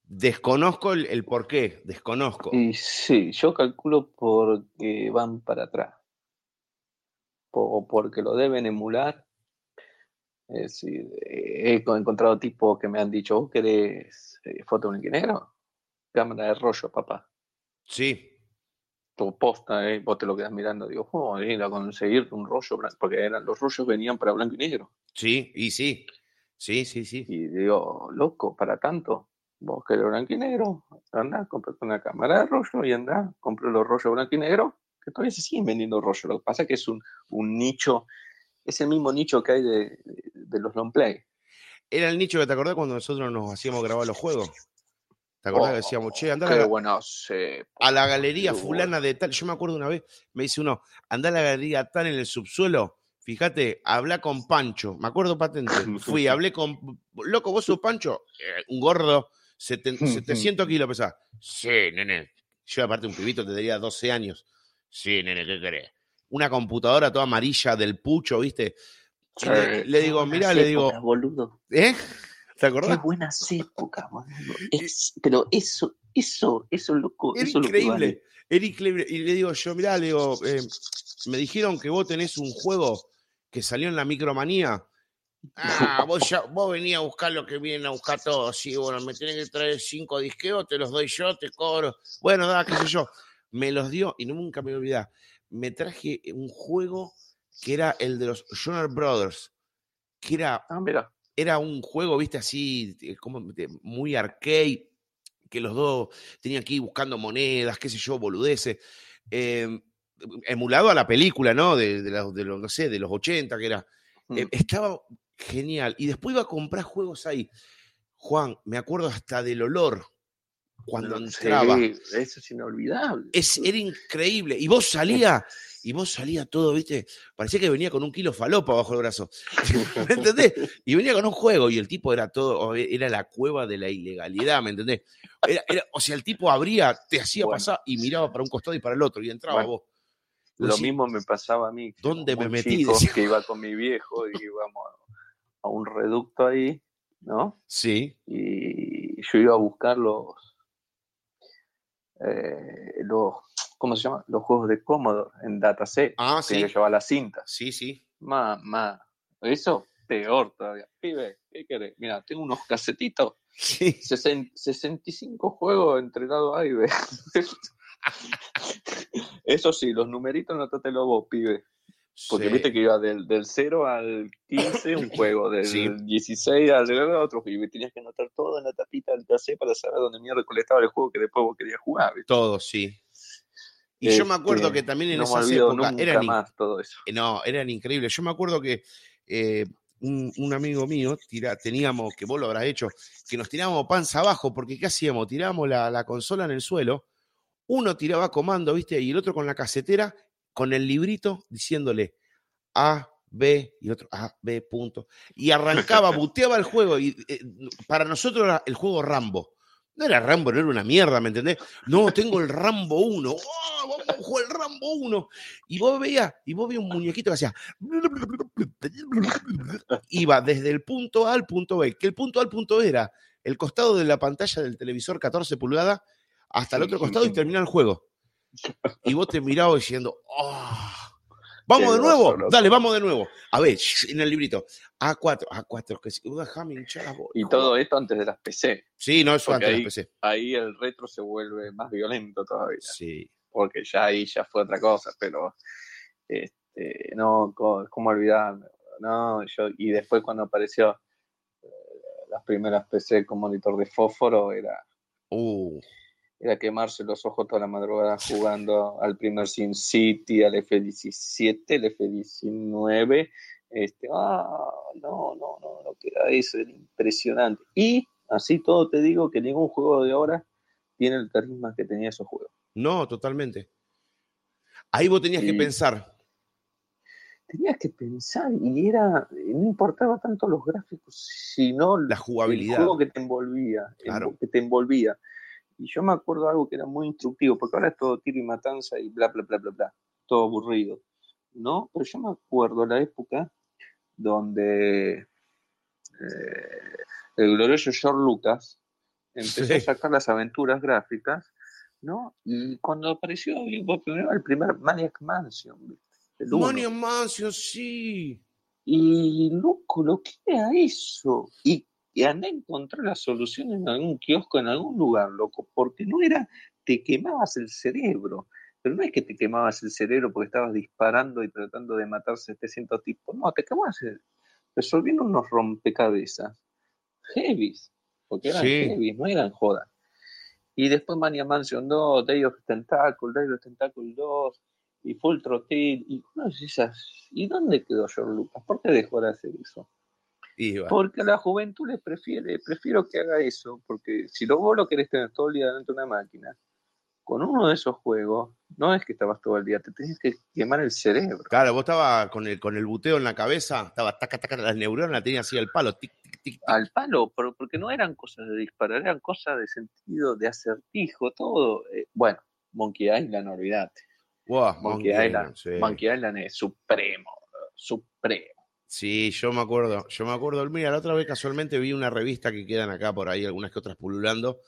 Desconozco el, el por qué, desconozco.
Y sí, yo calculo porque van para atrás, o porque lo deben emular. Es decir, he encontrado tipos que me han dicho, ¿vos querés eh, foto blanco y negro? Cámara de rollo, papá.
Sí,
Tu posta, eh, vos te lo quedas mirando, digo, oh, ir a conseguirte un rollo porque eran, los rollos venían para blanco y negro.
sí, y sí. Sí, sí, sí.
Y digo, loco, para tanto, vos querés blanco y negro, andá, comprate una cámara de rollo y andá, compré los rollos blanco y negro, que todavía se siguen vendiendo rollos. Lo que pasa es que es un, un nicho, es el mismo nicho que hay de, de- los long play.
Era el nicho que te acordás cuando nosotros nos hacíamos grabar los juegos. ¿Te acordás que decíamos, che, andá a la,
bueno,
a la galería
qué
fulana de tal? Yo me acuerdo una vez, me dice uno, andá a la galería tal en el subsuelo, fíjate, habla con Pancho, me acuerdo patente. *laughs* Fui, hablé con, loco, vos sos Pancho, Eh, un gordo, seten- 700 kilos pesás. Sí, nene. Yo aparte un pibito tendría 12 años. Sí, nene, ¿qué querés? Una computadora toda amarilla del pucho, ¿viste? Le, le digo, mirá, le digo,
boludo.
¿eh? ¿Te
Qué
acordás?
buenas épocas, boludo. Es- pero eso, eso, eso, loco,
Era
eso lo
increíble,
vale.
era increíble. Y le digo yo, mirá, le digo, eh, me dijeron que vos tenés un juego que salió en la micromanía. Ah, *laughs* vos, ya, vos venís a buscar lo que vienen a buscar todos. Sí, bueno, me tenés que traer cinco disqueos, te los doy yo, te cobro. Bueno, da, qué sé yo. Me los dio y nunca me olvidar. Me traje un juego que era el de los Jonas Brothers, que era
Ah, mira.
era un juego, viste, así, eh, como muy arcade, que los dos tenían que ir buscando monedas, qué sé yo, boludeces. eh, emulado a la película, ¿no? De, de los, de los, no sé, de los 80, que era. eh,
Mm.
estaba genial. Y después iba a comprar juegos ahí. Juan, me acuerdo hasta del olor cuando entraba.
eso es inolvidable.
Es, *laughs* era increíble. Y vos salía, y vos salía todo, ¿viste? Parecía que venía con un kilo falopa bajo el brazo. *laughs* ¿Me entendés? Y venía con un juego, y el tipo era todo, era la cueva de la ilegalidad, ¿me entendés? Era- era- o sea, el tipo abría, te hacía
Bueno.
pasar y miraba para un costado y para el otro, y entraba
Bueno,
vos.
Lo mismo me pasaba a mí.
¿Dónde me metí?
chico que iba con mi viejo y íbamos a, a un reducto ahí ¿no?
Sí.
Y yo iba a buscar los, eh, los ¿cómo se llama? Los juegos de Commodore en dataset.
Ah, sí.
que llevar la cinta.
Sí, sí.
Mamá, eso peor todavía. Pibe, ¿qué querés? Mira, tengo unos casetitos,
Sí.
60 65 juegos entregados ahí, ve. *laughs* Eso sí, los numeritos no te lo vos, pibe. Porque
Sí.
viste que iba del, del 0 al 15 un *coughs* juego, del
Sí.
16 al otro, y tenías que anotar todo en la tapita del cassette para saber dónde mierda colectaba el juego que después vos querías jugar. ¿viste?
Todo, sí. Y yo me acuerdo
Este,
que también en
no
esas épocas eran,
más todo eso.
eh, no, eran increíbles. Yo me acuerdo que eh, un, un amigo mío tira, teníamos, que vos lo habrás hecho, que nos tirábamos panza abajo, porque ¿qué hacíamos? Tirábamos la, la consola en el suelo, uno tiraba comando, ¿viste? Y el otro con la casetera, con el librito, diciéndole A, B, y otro A, B, punto. Y arrancaba, *laughs* buteaba el juego. Y eh, para nosotros era el juego Rambo. No era Rambo, no era una mierda, ¿me entendés? No, tengo el Rambo 1. ¡Oh, vamos a jugar el Rambo 1. Y vos veías, y vos veías un muñequito que hacía. Iba desde el punto A al punto B. Que el punto A al punto B era el costado de la pantalla del televisor 14 pulgadas hasta el otro costado y termina el juego. Y vos te mirabas diciendo, "Oh, ¿Vamos
Qué
de nuevo?
loco.
Dale, vamos de nuevo. A ver, en el librito. A4, A4, que sí, déjame hinchar la bola.
Y todo esto antes de las PC.
Sí, no, eso
Porque
antes de
ahí-
PC.
Ahí el retro se vuelve más violento todavía.
Sí.
porque ya ahí ya fue otra cosa, pero este, no, cómo olvidarme, no, yo, y después cuando apareció eh, las primeras PC con monitor de fósforo, era,
Uh,
era quemarse los ojos toda la madrugada jugando al primer Sin City, al F17, el F19, este, ah, no, no, no, no, que era eso, era impresionante. Y así todo te digo que ningún juego de ahora tiene el carisma que tenía esos juegos.
no, totalmente. Ahí vos tenías que pensar.
tenías que pensar y era no importaba tanto los gráficos sino
La
el
jugabilidad.
juego que te envolvía el
Claro.
que te envolvía y yo me acuerdo algo que era muy instructivo porque ahora es todo tiro y matanza y bla bla bla bla bla todo aburrido no pero yo me acuerdo la época donde eh, el glorioso George Lucas empezó
Sí.
a sacar las aventuras gráficas ¿no? y cuando apareció por el primer Maniac Mansion.
Money Mansion, sí.
Y loco, lo que era eso. Y, y andé a encontrar la solución en algún kiosco, en algún lugar, loco, porque no era, te quemabas el cerebro. Pero no es que te quemabas el cerebro porque estabas disparando y tratando de matar 700 tipos. No, te quemabas el- resolviendo unos rompecabezas. Heavies. Porque eran
Sí.
heavies, no eran jodas. Y después Mania Mansion 2, Day of Tentacle, Day of Tentacle 2, y Full Throttle, y esas. ¿Y dónde quedó George Lucas? ¿Por qué dejó de hacer eso?
Iba.
Porque a la juventud le prefiere, prefiero que haga eso, porque si lo, vos lo querés tener todo el día dentro de una máquina, con uno de esos juegos, no es que estabas todo el día, te tenías que quemar el cerebro.
Claro, vos estabas con el, con el buteo en la cabeza, estaba taca, taca, las neuronas tenías así al palo. Tic, tic, tic.
Al palo, pero porque no eran cosas de disparar, eran cosas de sentido, de acertijo, todo. Eh, bueno, Monkey Island, olvídate.
Buah,
Monkey, Island,
sí.
Monkey Island es supremo, supremo.
Sí, yo me acuerdo, yo me acuerdo. Mira, la otra vez casualmente vi una revista que quedan acá por ahí, algunas que otras pululando,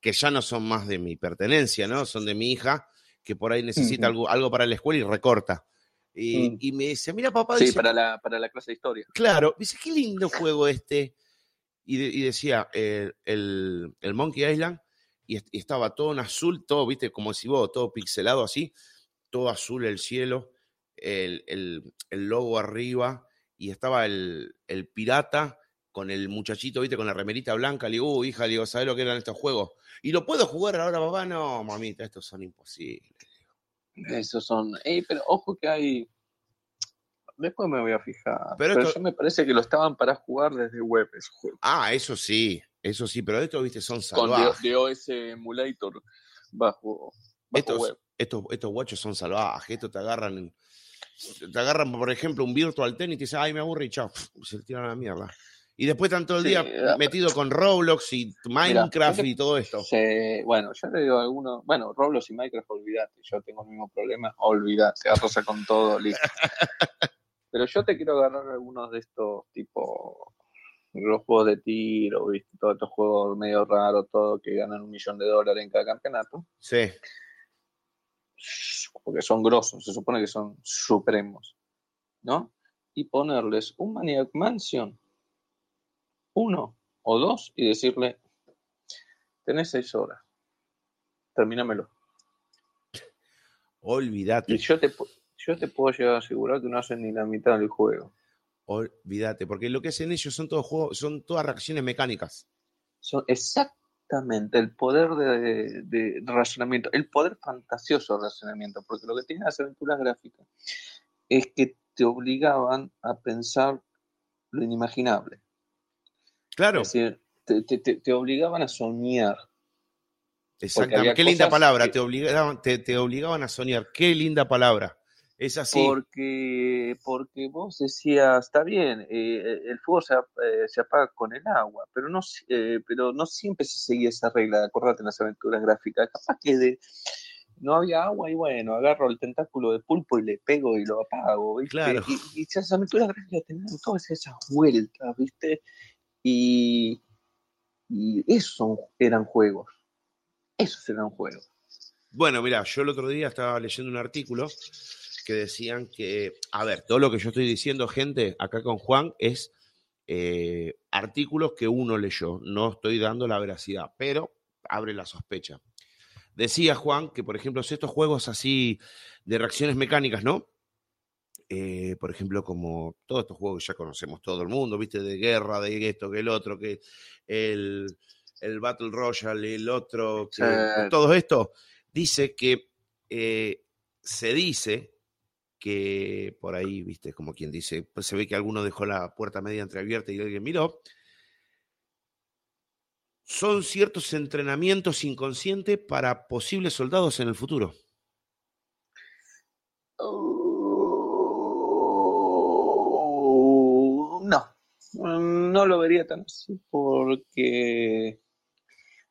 que ya no son más de mi pertenencia, ¿no? Son de mi hija, que por ahí necesita algo, algo para la escuela y recorta. Y,
Mm.
y me dice, mira papá,
Sí,
dice,
para la, para la clase de historia.
claro, dice, qué lindo juego este. Y, de- y decía, eh, el, el Monkey Island, y estaba todo en azul, todo, viste, como si vos, todo pixelado así, todo azul el cielo, el, el- el logo arriba, y estaba el, el pirata con el muchachito, viste, con la remerita blanca. Le digo, "Uh, hija, digo, ¿sabes lo que eran estos juegos? ¿Y lo puedo jugar ahora, papá? No, mamita, estos son imposibles.
Esos son. eh, pero ojo que hay. Después me voy a fijar.
Pero
Pero,
esto-
yo me parece que lo estaban para jugar desde web ese juego.
Ah, eso sí, eso sí, pero estos, viste, son
Con
salvajes.
D- DOS Emulator bajo, bajo
Estos,
web.
estos, estos guachos son salvajes, estos te agarran, en- te agarran, por ejemplo, un virtual tennis y te dicen, ay, me aburre y chao, se tiran a la mierda. Y después están todo el día
eh,
metido con Roblox y Minecraft
¿qué te-
y todo esto.
Se- bueno, yo le digo a algunos. Bueno, Roblox y Minecraft, olvídate. Yo tengo el mismo problema. Olvídate. Arroza con todo, listo. *laughs* Pero yo te quiero agarrar algunos de estos tipo. los juegos de tiro, ¿viste? Todos estos juegos medio raros, todo que ganan un millón de dólares en cada campeonato.
Sí.
Porque son grosos, se supone que son supremos, ¿no? Y ponerles un Maniac Mansion, uno o dos, y decirle, tenés seis horas, termínamelo.
Olvídate.
Y yo te, yo te puedo llegar a asegurar que no hacen ni la mitad del juego.
Olvídate, porque lo que hacen ellos son todos juegos, son todas reacciones mecánicas.
Son exactamente el poder de, de razonamiento, el poder fantasioso de razonamiento, porque lo que tienen las aventuras gráficas es que te obligaban a pensar lo inimaginable.
Claro.
Es decir, te, te, te obligaban a soñar.
Exactamente. Qué linda palabra, te, obligaban, te, te obligaban a soñar. Qué linda palabra. Es así.
Porque, porque vos decías, está bien, eh, el fuego se, eh, se, apaga con el agua, pero no, eh, pero no siempre se seguía esa regla, acordate en las aventuras gráficas. Capaz que de, no había agua y bueno, agarro el tentáculo de pulpo y le pego y lo apago, ¿viste?
Claro.
Y, y esas aventuras gráficas tenían todas esas vueltas, ¿viste? Y, y esos eran juegos. Esos eran juegos.
Bueno, mira, yo el otro día estaba leyendo un artículo que decían que, a ver, todo lo que yo estoy diciendo, gente, acá con Juan, es eh, artículos que uno leyó. No estoy dando la veracidad, pero abre la sospecha. Decía Juan que, por ejemplo, estos juegos así de reacciones mecánicas, ¿no? Eh, por ejemplo, como todos estos juegos que ya conocemos todo el mundo, ¿viste? De guerra, de esto, que el otro, que el, el Battle Royale, el otro, que, todo esto, dice que eh, se dice que por ahí, viste, como quien dice, pues se ve que alguno dejó la puerta media entreabierta y alguien miró. Son ciertos entrenamientos inconscientes para posibles soldados en el futuro.
Uh, no, no lo vería tan así porque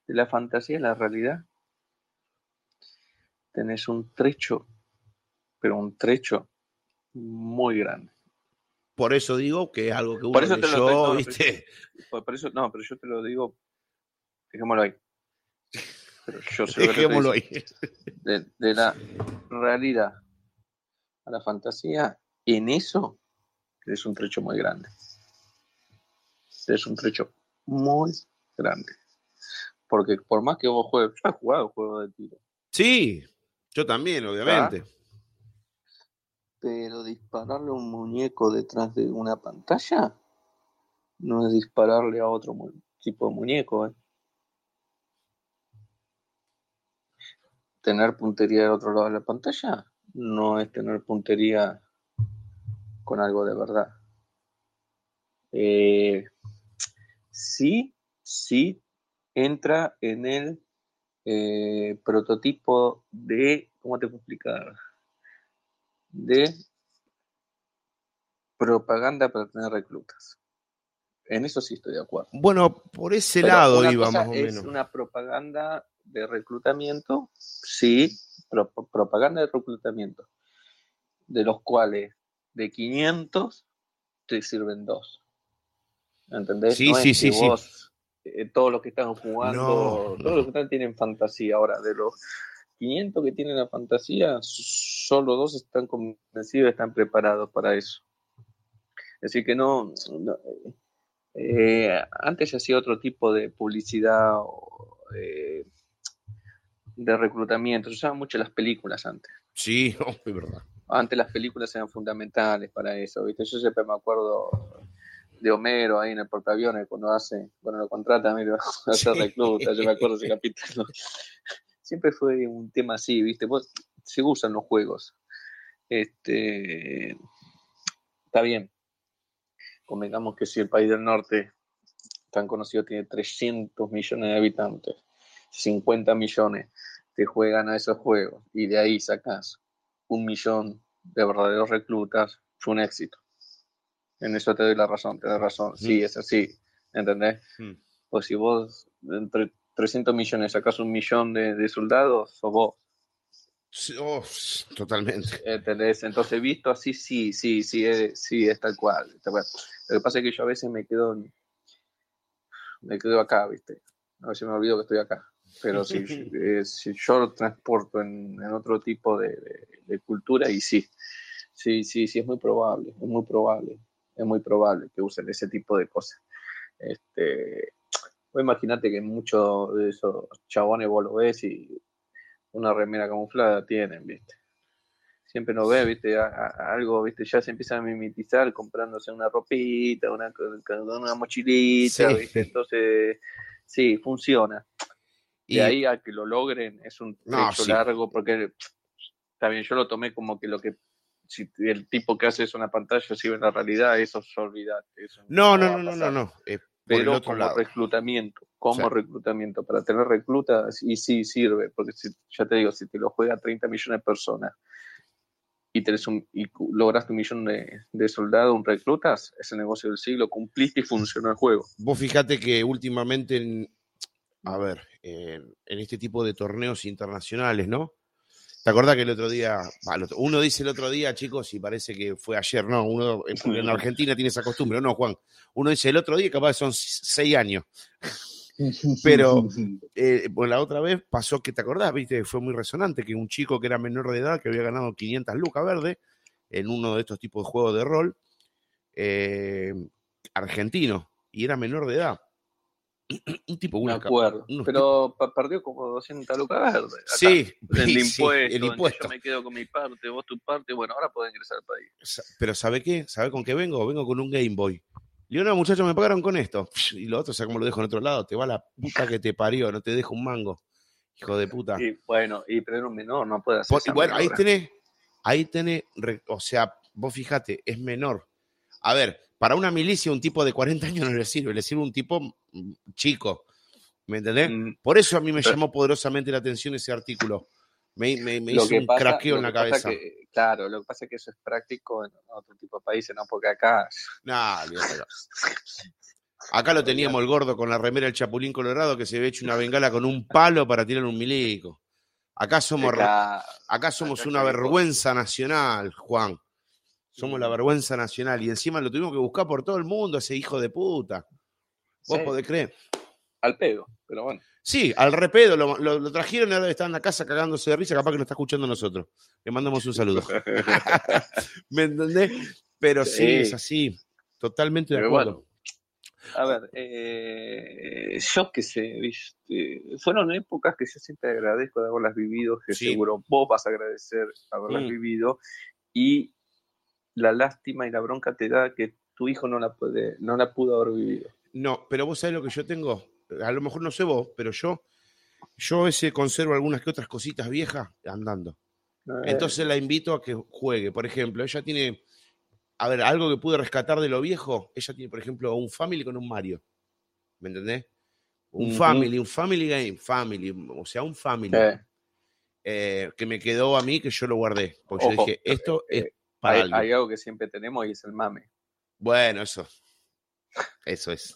de la fantasía a la realidad tenés un trecho, pero un trecho muy grande.
Por eso digo que es algo que uno
Por eso te lo
leyó,
estoy- no,
¿viste?
Por, por eso, no, pero yo te lo digo, dejémoslo ahí. Pero yo sé te
Dejémoslo ahí.
de, de la realidad a la fantasía, en eso es un trecho muy grande. Es un trecho muy grande. Porque por más que vos juegues, yo he jugado juegos de tiro,
Sí, yo también, obviamente.
Pero dispararle a un muñeco detrás de una pantalla no es dispararle a otro tipo de muñeco. ¿eh? Tener puntería del otro lado de la pantalla no es tener puntería con algo de verdad. Eh, sí, sí entra en el eh, prototipo de, ¿cómo te puedo explicar? De propaganda para tener reclutas. En eso sí estoy de acuerdo.
Bueno, por ese
Pero
lado
una
iba
cosa
más o
es
menos.
una propaganda de reclutamiento, sí, pro- propaganda de reclutamiento, de los cuales de 500 te sirven dos. ¿Entendés?
Sí,
no
sí,
es
sí,
que
sí.
vos, eh, todos los que están jugando,
No,
todos
no.
los que están tienen fantasía. Ahora, de los 500 que tienen la fantasía, solo dos están convencidos, están preparados para eso. Es decir, que no, no, eh, antes se hacía otro tipo de publicidad o, eh, de reclutamiento. Se usaban mucho las películas antes.
Sí, *laughs* oh, es verdad.
Antes las películas eran fundamentales para eso, ¿viste? Yo siempre me acuerdo de Homero ahí en el portaaviones cuando hace, cuando lo contrata, mira, *laughs*
Sí.
recluta, yo me acuerdo ese capítulo. *laughs* Siempre fue un tema así, ¿viste? Vos- se usan los juegos. Este, está bien. Convengamos que si el país del norte, tan conocido, tiene 300 millones de habitantes, 50 millones te juegan a esos juegos y de ahí sacas un millón de verdaderos reclutas, fue un éxito. En eso te doy la razón, te doy razón. Sí,
Mm.
es así, ¿entendés?
Mm.
Pues si vos entre 300 millones sacas un millón de, de soldados, sos vos,
Sí, oh, totalmente.
¿entendés? Entonces, visto así, sí, sí, sí, es, sí, es tal cual, tal cual. Lo que pasa es que yo a veces me quedo en, me quedo acá, ¿viste? A si me olvido que estoy acá. Pero si, *laughs* eh, si yo lo transporto en, en otro tipo de, de- de cultura, y sí, sí, sí, sí, es muy probable, es muy probable, es muy probable que usen ese tipo de cosas. Este, vos imaginate que muchos de esos chabones vos lo ves y una remera camuflada tienen, ¿viste? Siempre nos ve, ¿viste? A- a- algo, ¿viste? Ya se empiezan a mimetizar comprándose una ropita, una, una mochilita,
Sí.
¿viste? Entonces, sí, funciona.
Y
De ahí a que lo logren es un
No, sí.
largo, porque está bien, yo lo tomé como que lo que si el tipo que hace es una pantalla, si ve la realidad, eso es olvidate. Eso
no, no, no, no, no, no. eh,
Pero como
lado.
reclutamiento, como reclutamiento, para tener reclutas, y sí sirve, porque si, ya te digo, si te lo juega 30 millones de personas y, tenés un, y lograste un millón de, de soldados, un reclutas, es el negocio del siglo, cumpliste y funcionó el juego.
Vos fijate que últimamente, en, a ver, en, en este tipo de torneos internacionales, ¿no? ¿Te acordás que el otro día, uno dice el otro día, chicos, y parece que fue ayer, no, uno en Argentina tiene esa costumbre, no, Juan. Uno dice el otro día, capaz son seis años. Pero- Eh, bueno, la otra vez pasó que, ¿te acordás? Viste, fue muy resonante que un chico que era menor de edad, que había ganado 500 lucas verde en uno de estos tipos de juegos de rol, eh, argentino, y era menor de edad. *clears throat* un tipo, una ca-
acuerdo. Pero perdió como 200 lucas verdes. *laughs*
Sí,
El
sí,
impuesto,
el impuesto.
yo me quedo con mi parte, vos tu parte, bueno, ahora podés ingresar al país.
Pero ¿sabe qué? ¿Sabe con qué vengo? Vengo con un Game Boy. Le digo, no, muchachos, me pagaron con esto. *laughs* Y lo otro, o sea, como lo dejo en otro lado, te va la puta que te parió, no te dejo un mango. Hijo de puta.
Y bueno, y pero era un menor, no puede hacer
Por- bueno, ahí tenés, ahí tenés, o sea, vos fijate, es menor. A ver, para una milicia un tipo de 40 años no le sirve, le sirve un tipo chico. ¿Me entendés?
Mm,
Por eso a mí me
Pero-
llamó poderosamente la atención ese artículo. Me, me- me
lo
hizo un
pasa-
craqueo en la cabeza.
que- claro, lo que pasa es que eso es práctico en otro tipo de países, no porque acá.
Nah. Acá lo teníamos el gordo con la remera del Chapulín Colorado que se había hecho una bengala con un palo para tirar un milico. Acá somos,
acá-
acá somos
acá
una vergüenza nacional, Juan. Somos la vergüenza nacional. Y encima lo tuvimos que buscar por todo el mundo, ese hijo de puta. ¿Vos
sí,
podés creer?
al pedo, pero bueno.
Sí, al repedo, lo, lo- lo trajeron y ahora está en la casa cagándose de risa, capaz que lo está escuchando nosotros. Le mandamos un saludo. *laughs* ¿Me entendés? Pero sí, es así. Totalmente de acuerdo.
bueno, a ver, eh, yo qué sé, ¿viste? fueron épocas que yo siempre agradezco de haberlas vivido, que
Sí.
seguro vos vas a agradecer haberlas
Mm.
vivido, y la lástima y la bronca te da que tu hijo no la puede, no la pudo haber vivido.
No, pero vos sabés lo que yo tengo. A lo mejor no sé vos, pero yo, yo ese conservo algunas que otras cositas viejas andando.
Eh,
Entonces la invito a que juegue. Por ejemplo, ella tiene, a ver, algo que pude rescatar de lo viejo. Ella tiene, por ejemplo, un Family con un Mario. ¿Me entendés? Un. Family, un Family Game, Family, o sea, un Family.
eh,
eh, que me quedó a mí que yo lo guardé. Porque yo dije, esto
eh,
es para
hay, hay algo que siempre tenemos y es el mame.
Bueno, eso. Eso es.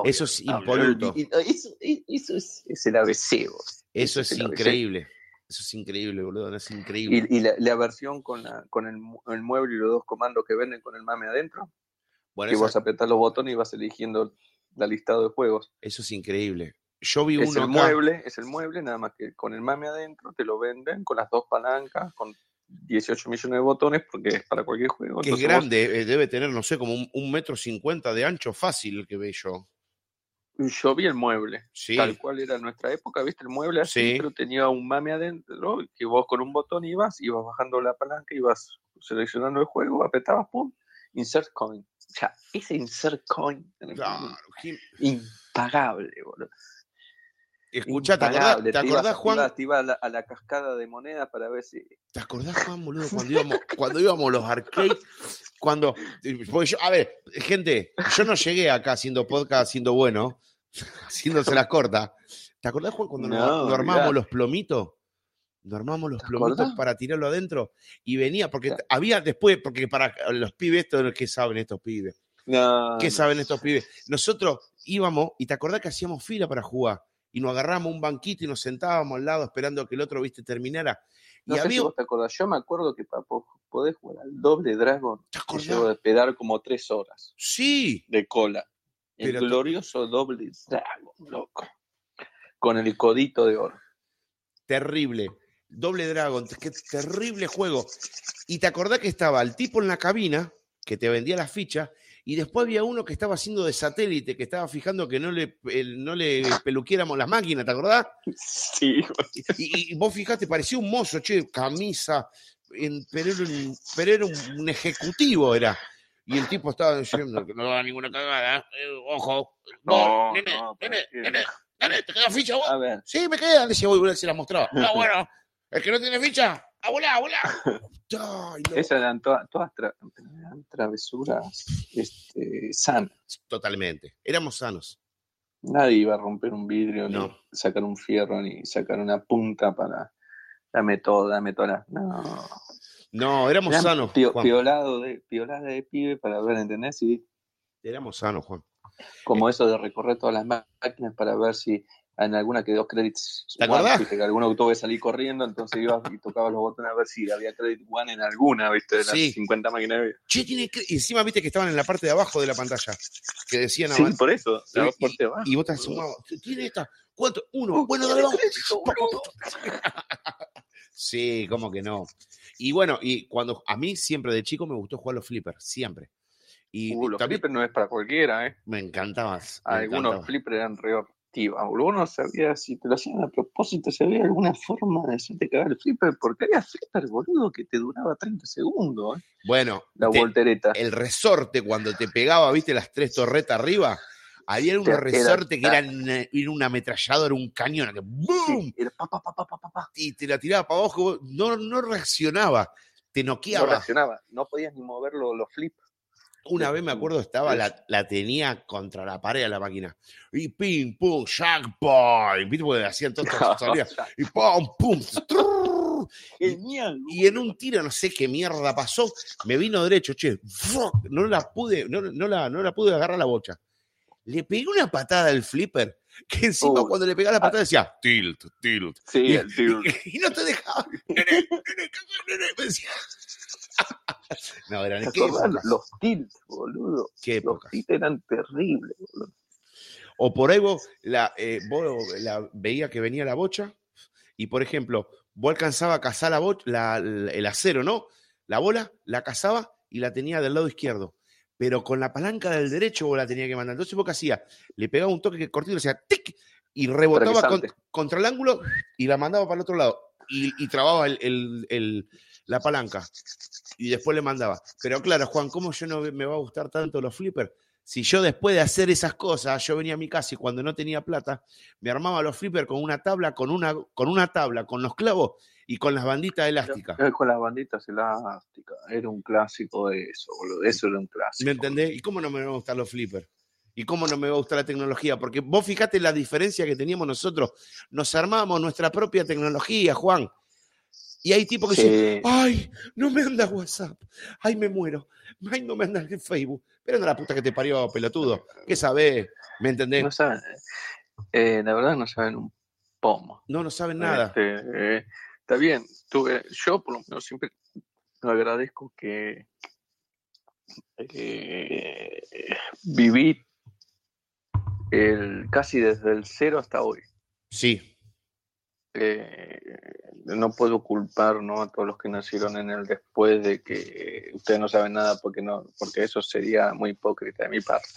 Obvio,
Eso es
obvio.
impoluto.
Y- y- Eso, eso es, es el ABC. vos.
Eso es
ABC.
increíble. Eso es increíble, boludo. Es increíble.
Y, y la, la versión con, la, con el, mu- el mueble y los dos comandos que venden con el mame adentro,
Bueno,
que
esa-
vos apretás los botones y vas eligiendo la listado de juegos.
eso es increíble. Yo vi
Es
uno
el
acá.
mueble, es el mueble, nada más que con el mame adentro te lo venden con las dos palancas, con 18 millones de botones, porque es para cualquier juego.
que es
vos-
grande, eh, debe tener, no sé, como un, un metro cincuenta de ancho fácil el que ve yo.
Yo vi el mueble,
Sí,
tal cual era nuestra época, viste el mueble así,
Sí.
pero tenía un mame adentro, que vos con un botón ibas, ibas bajando la palanca, ibas seleccionando el juego, apretabas, pum, insert coin. O sea, ese insert coin
claro.
impagable, boludo.
Escuchá, ¿te acordás. ¿te acordás, Juan?
ibas- te a, la, a la cascada de monedas para ver si.
¿Te acordás, Juan, boludo, cuando íbamos, cuando íbamos los arcades? Cuando. porque yo- a ver, gente, yo no llegué acá haciendo podcast, haciendo bueno, *laughs* haciéndose las cortas. ¿Te acordás, Juan, cuando nos-
No,
nos armábamos los plomitos? Nos armábamos los
¿Te
plomitos
acordás?
para tirarlo adentro y venía, porque
Claro.
había después, porque para los pibes, ¿qué saben estos pibes?
No,
¿Qué saben estos pibes? Nosotros íbamos y te acordás que hacíamos fila para jugar y nos agarramos un banquito y nos sentábamos al lado esperando que el otro, viste, terminara.
No
y
sé
había.
si vos te acordás. Yo me acuerdo que para po- poder jugar al doble Dragon,
¿Te
te
acordás?
llevo de esperar como tres horas
Sí,
de cola. El
Pero
glorioso doble Dragon, loco. Con el codito de oro.
Terrible. Doble Dragon, qué terrible juego. Y te acordás que estaba el tipo en la cabina que te vendía las fichas y después había uno que estaba haciendo de satélite, que estaba fijando que no le, no le *laughs* peluquiéramos las máquinas, ¿te acordás?
Sí,
Y, y vos fijate, parecía un mozo, che, camisa, en- pero era, un, pero era un, un ejecutivo, era. Y el tipo estaba diciendo que no da ninguna cagada, eh, ojo, vos,
No,
nene,
no,
nene, nene, nene, ¿te queda ficha vos?
A ver,
Sí, me quedan, decía, voy, se las mostraba. *laughs* Ah, bueno, el que no tiene ficha, a volar, a volar. Ay, no.
esas eran todas, todas tra- eran travesuras este, sanas.
Totalmente, éramos sanos.
Nadie iba a romper un vidrio,
No.
ni sacar un fierro, ni sacar una punta para dame todo, dame toda. No.
No, éramos
Eran
sanos,
pio-
Juan.
piolado de, piolada de pibe para ver, ¿entendés? Y
Éramos sanos, Juan.
como eso de recorrer todas las máquinas para ver si en alguna quedó credits.
¿Te
one, viste, que alguno tuvo que salir corriendo, entonces ibas y tocabas los botones a ver si había credit one en alguna, ¿viste? De las
Sí.
50 máquinas.
Che, tiene encima viste que estaban en la parte de abajo de la pantalla, que decían
Sí, por eso. la
y,
por debajo.
y vos te sumabas, ¿tiene esta? ¿Cuánto? Uno. Bueno, dale, vamos. *laughs* Sí, cómo que no. Y bueno, y cuando a mí siempre de chico me gustó jugar los flippers, siempre. Y
Uh, los
también
flippers no es para cualquiera, ¿eh?
me encantabas. me
Algunos flippers eran re hortivas, boludo. Uno sabía si te lo hacían a propósito, si había alguna forma de hacerte cagar el flipper, porque había flipper, boludo, que te duraba 30 segundos, ¿eh?
Bueno,
La
te-
voltereta.
el resorte cuando te pegaba, viste, las tres torretas arriba, había unos
Era-
resortes que
era-
eh, era un ametrallador, un cañón, que ¡boom!
Era pa, pa, pa,
y te la tiraba para abajo, no, no reaccionaba, te
No
noqueaba.
reaccionaba, no podías ni mover lo- los flips.
Una vez me acuerdo, estaba, la, la tenía contra la pared a la máquina. Y pim, pum, jackpot. ¿Viste? Porque hacían *laughs* todas estas salidas. Y pum, pum. trrr.
Genial.
Y en un tiro, no sé qué mierda pasó, me vino derecho, che. No la pude, no, no la, no la pude agarrar la bocha. Le pegué una patada al flipper, que encima cuando le pegaba la patada decía, tilt, tilt.
Sí,
Y,
el tío.
y- y no te dejaba. Nene, nene, cagá, nene, me decía. No, eran
¿Te Los tilts, boludo.
qué
Los tilts eran terribles, boludo.
O por ahí vos, la, eh, vos la, veía que venía la bocha y, por ejemplo, vos alcanzaba a cazar la bocha, la- el acero, ¿no? La bola, la cazaba y la tenía del lado izquierdo. Pero con la palanca del derecho vos la tenía que mandar. Entonces vos qué hacías? Le pegaba un toque cortito, hacía tic y rebotaba con- contra el ángulo y la mandaba para el otro lado. Y, y trababa el- el- el- la palanca. Y después le mandaba. Pero claro, Juan, ¿cómo yo no me va a gustar tanto los flippers? Si yo después de hacer esas cosas, yo venía a mi casa y cuando no tenía plata, me armaba los flippers con una tabla, con una, con una tabla, con los clavos y con las banditas elásticas.
Con las banditas elásticas. Era un clásico de eso, boludo. Eso era un clásico.
¿Me entendés? ¿Y cómo no me van a gustar los flippers? ¿Y cómo no me va a gustar la tecnología? Porque vos fijate la diferencia que teníamos nosotros. Nos armábamos nuestra propia tecnología, Juan. Y hay tipos que dicen, ay, no me anda WhatsApp, ay, me muero, ay, no me anda el Facebook. Pero anda la puta que te parió, pelotudo. ¿Qué sabés? ¿Me entendés?
No saben, eh, la verdad no saben un pomo.
No, no saben nada.
Este, eh, está bien, tuve, yo por lo menos siempre agradezco que eh, viví el, casi desde el cero hasta hoy.
Sí,
Eh, no puedo culpar ¿no? a todos los que nacieron en el después de que ustedes no saben nada porque no porque eso sería muy hipócrita de mi parte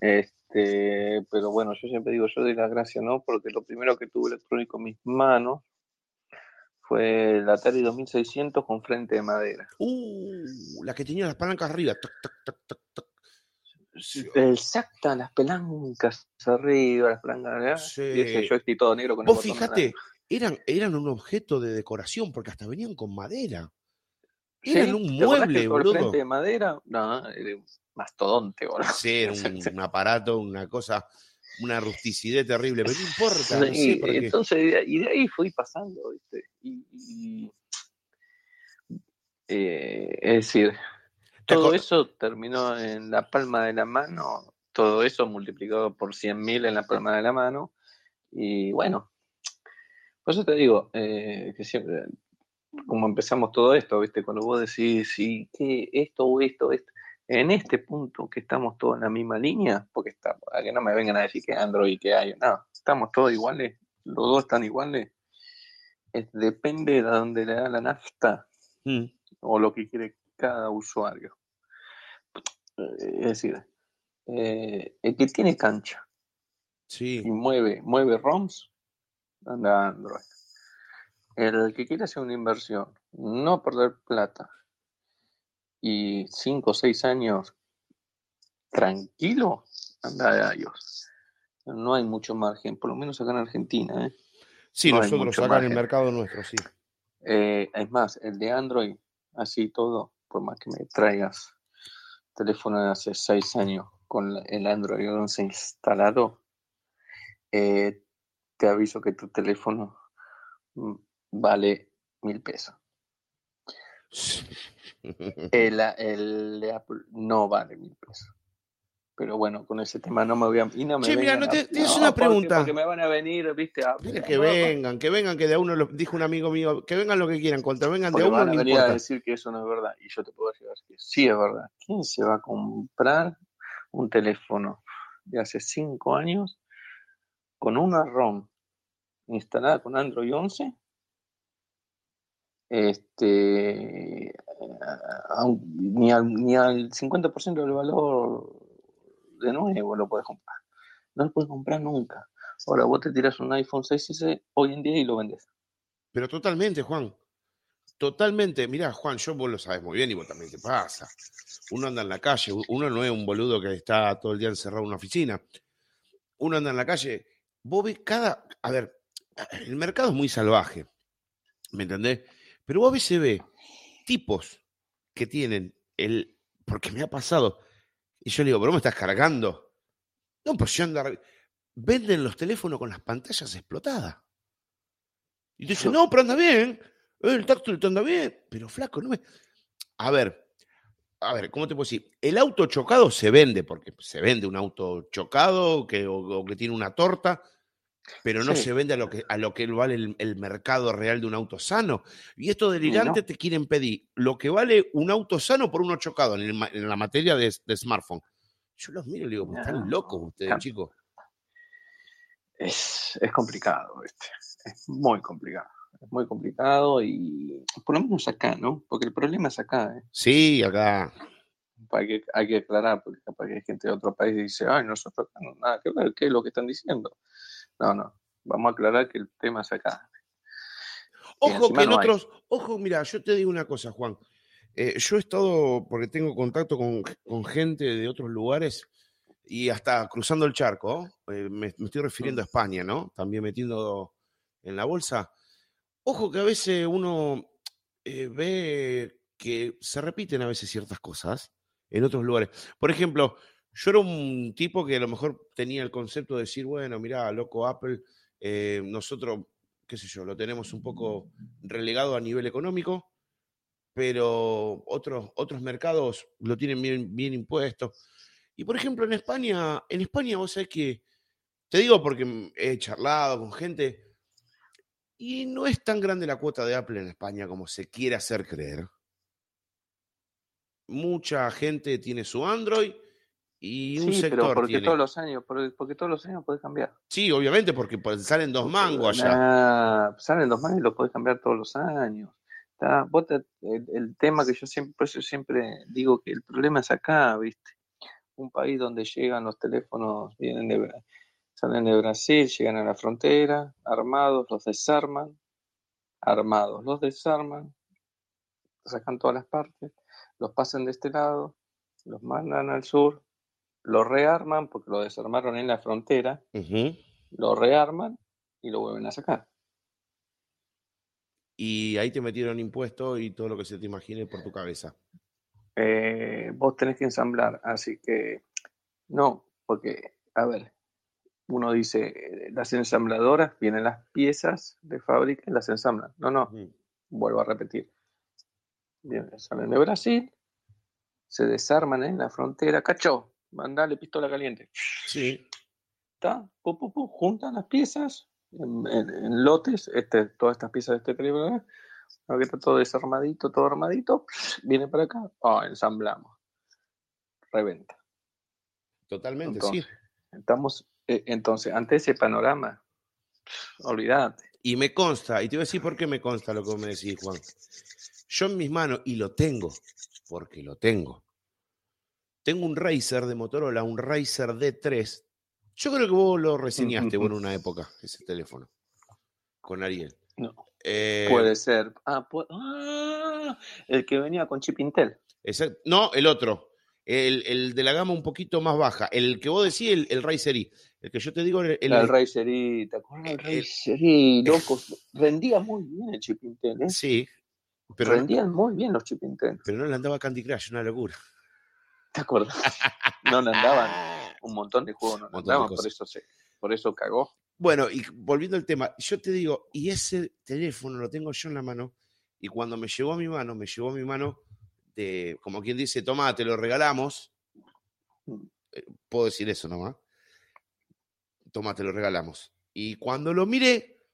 este pero bueno yo siempre digo yo doy las gracias no porque lo primero que tuve electrónico en mis manos fue el Atari 2600 con frente de madera
Uh, la que tenía las palancas arriba. Toc, toc, toc,
exacta las pelancas arriba las pelancas
Sí.
y ese joystick todo negro con el
Vos
botón
fijate, eran, eran un objeto de decoración porque hasta venían con madera.
Sí,
Eran un
¿te acordás
mueble,
el
boludo.
frente de madera no era un mastodonte boludo.
Sí, era *laughs* un, un aparato, una cosa, una rusticidad terrible, pero no importa, no sé
Y,
por qué.
entonces, y de ahí fui pasando, ¿viste? Y, y, eh, es decir,
¿Te
todo eso terminó en la palma de la mano, todo eso multiplicado por 100.000 en la palma de la mano, y bueno, por eso te digo, eh, que siempre, como empezamos todo esto, ¿viste? Cuando vos decís, sí, que esto o esto, esto, en este punto que estamos todos en la misma línea, porque está, para que no me vengan a decir que Android que hay, no, estamos todos iguales, los dos están iguales, depende de dónde le da la nafta mm. o lo que quiere cada usuario. Es decir, eh, el que tiene cancha
sí.
y mueve, mueve ROMs, anda Android. El que quiere hacer una inversión, no perder plata y cinco o seis años tranquilo, anda de iOS. No hay mucho margen, por lo menos acá en Argentina. ¿eh?
Sí, nosotros acá en el mercado nuestro, sí.
Eh, es más, el de Android, así todo, por más que me traigas teléfono de hace seis años con el Android 11 instalado, eh, te aviso que tu teléfono mm, vale mil pesos. El, *laughs* el, de Apple no vale mil pesos. Pero bueno, con ese tema no me voy a. Y no
me mira, no te, tienes una pregunta.
Porque, me van a venir, viste. A,
que vengan, que vengan, que de a uno, lo, dijo un amigo mío, que vengan lo que quieran, contra vengan de a uno.
Van a venir a decir que eso no es verdad. Y yo te puedo decir que sí es verdad. ¿Quién se va a comprar un teléfono de hace cinco años con una ROM instalada con Android 11 este, ni, al, ni al 50% del valor de nuevo lo puedes comprar. No lo puedes comprar nunca. Ahora vos te tiras un iPhone 6 hoy en día y lo vendes.
Pero totalmente, Juan. Totalmente. Mirá, Juan, yo vos lo sabes muy bien y vos también te pasa. Uno anda en la calle, uno no es un boludo que está todo el día encerrado en una oficina. Uno anda en la calle. Vos ves cada. A ver, el mercado es muy salvaje. ¿Me entendés? Pero vos a veces ve tipos que tienen el. Porque me ha pasado. Y yo le digo, ¿pero me estás cargando? No, pues yo ando. Venden los teléfonos con las pantallas explotadas. Y tú dices, no, pero anda bien. El táctil anda bien. Pero flaco, no me. A ver, a ver, ¿cómo te puedo decir? El auto chocado se vende, porque se vende un auto chocado que, o que tiene una torta, pero no se vende a lo que, a lo que vale el, mercado real de un auto sano. Y estos delirantes te quieren pedir lo que vale un auto sano por uno chocado en, la materia de, smartphone. Yo los miro y digo, están locos ustedes, chicos.
Es, es complicado, es muy complicado. Es muy complicado y por lo menos acá, ¿no? Porque el problema es acá. ¿eh?
Sí, acá.
Hay que, hay que aclarar, porque capaz que hay gente de otro país que dice, ay, nosotros no nada que ver, ¿qué es lo que están diciendo? No, no. Vamos a aclarar que el tema es acá.
Ojo que en otros, ojo, mira, yo te digo una cosa, Juan. Eh, yo he estado, porque tengo contacto con, gente de otros lugares y hasta cruzando el charco, eh, me, estoy refiriendo a España, ¿no? También metiendo en la bolsa. Ojo que a veces uno eh, ve que se repiten a veces ciertas cosas en otros lugares. Por ejemplo, yo era un tipo que a lo mejor tenía el concepto de decir, bueno, mira, loco Apple, eh, nosotros, qué sé yo, lo tenemos un poco relegado a nivel económico, pero otros, otros mercados lo tienen bien, bien impuesto. Y por ejemplo, en España, en España vos sabés que, te digo porque he charlado con gente, y no es tan grande la cuota de Apple en España como se quiere hacer creer. Mucha gente tiene su Android y un sector
pero porque todos los años, porque, todos los años puedes cambiar.
Sí, obviamente, porque salen dos mangos allá.
salen dos mangos y los puedes cambiar todos los años. el, tema que yo siempre, siempre digo que el problema es acá, ¿viste? Un país donde llegan los teléfonos, vienen de, salen de Brasil, llegan a la frontera, armados, los desarman, armados, los desarman, sacan todas las partes, los pasan de este lado, los mandan al sur, lo rearman porque lo desarmaron en la frontera, lo rearman y lo vuelven a sacar.
Y ahí te metieron impuestos y todo lo que se te imagine por tu cabeza.
Eh, vos tenés que ensamblar, así que no, porque, a ver, uno dice, las ensambladoras vienen las piezas de fábrica y las ensamblan. No, no, vuelvo a repetir. Salen de Brasil, se desarman en la frontera, cachó, mandale pistola caliente.
Sí.
¿Está? juntan las piezas en, lotes, este, todas estas piezas de este teléfono, que está todo desarmadito, todo armadito, viene para acá, oh, ensamblamos. reventa.
Totalmente, sí.
Estamos, eh, entonces, ante ese panorama, olvídate.
Y me consta, y te voy a decir por qué me consta lo que me decís, Juan. Yo en mis manos, y lo tengo, porque lo tengo. Tengo un Razer de Motorola, un Razer D3. Yo creo que vos lo reseñaste en una época, ese teléfono, con Ariel.
No. Eh, puede ser. Ah, ah, el que venía con chip Intel.
No, el otro. El, de la gama un poquito más baja. El que vos decís, el, el Razer E. El que yo te digo, el,
el, el Razer E. ¿Te acuerdas Razer E? Loco, rendía muy bien el chip Intel. ¿eh?
Sí.
Pero, Rendían muy bien los chip Intel.
Pero no le andaba Candy Crush, una locura.
¿Te acuerdas? no andaban *laughs* un montón de juegos, no andaban, por eso, por eso cagó.
Bueno, y volviendo al tema, yo te digo, y ese teléfono lo tengo yo en la mano, y cuando me llegó a mi mano, me llegó a mi mano de, como quien dice, toma, te lo regalamos. Eh, puedo decir eso nomás. Toma, te lo regalamos. Y cuando lo miré,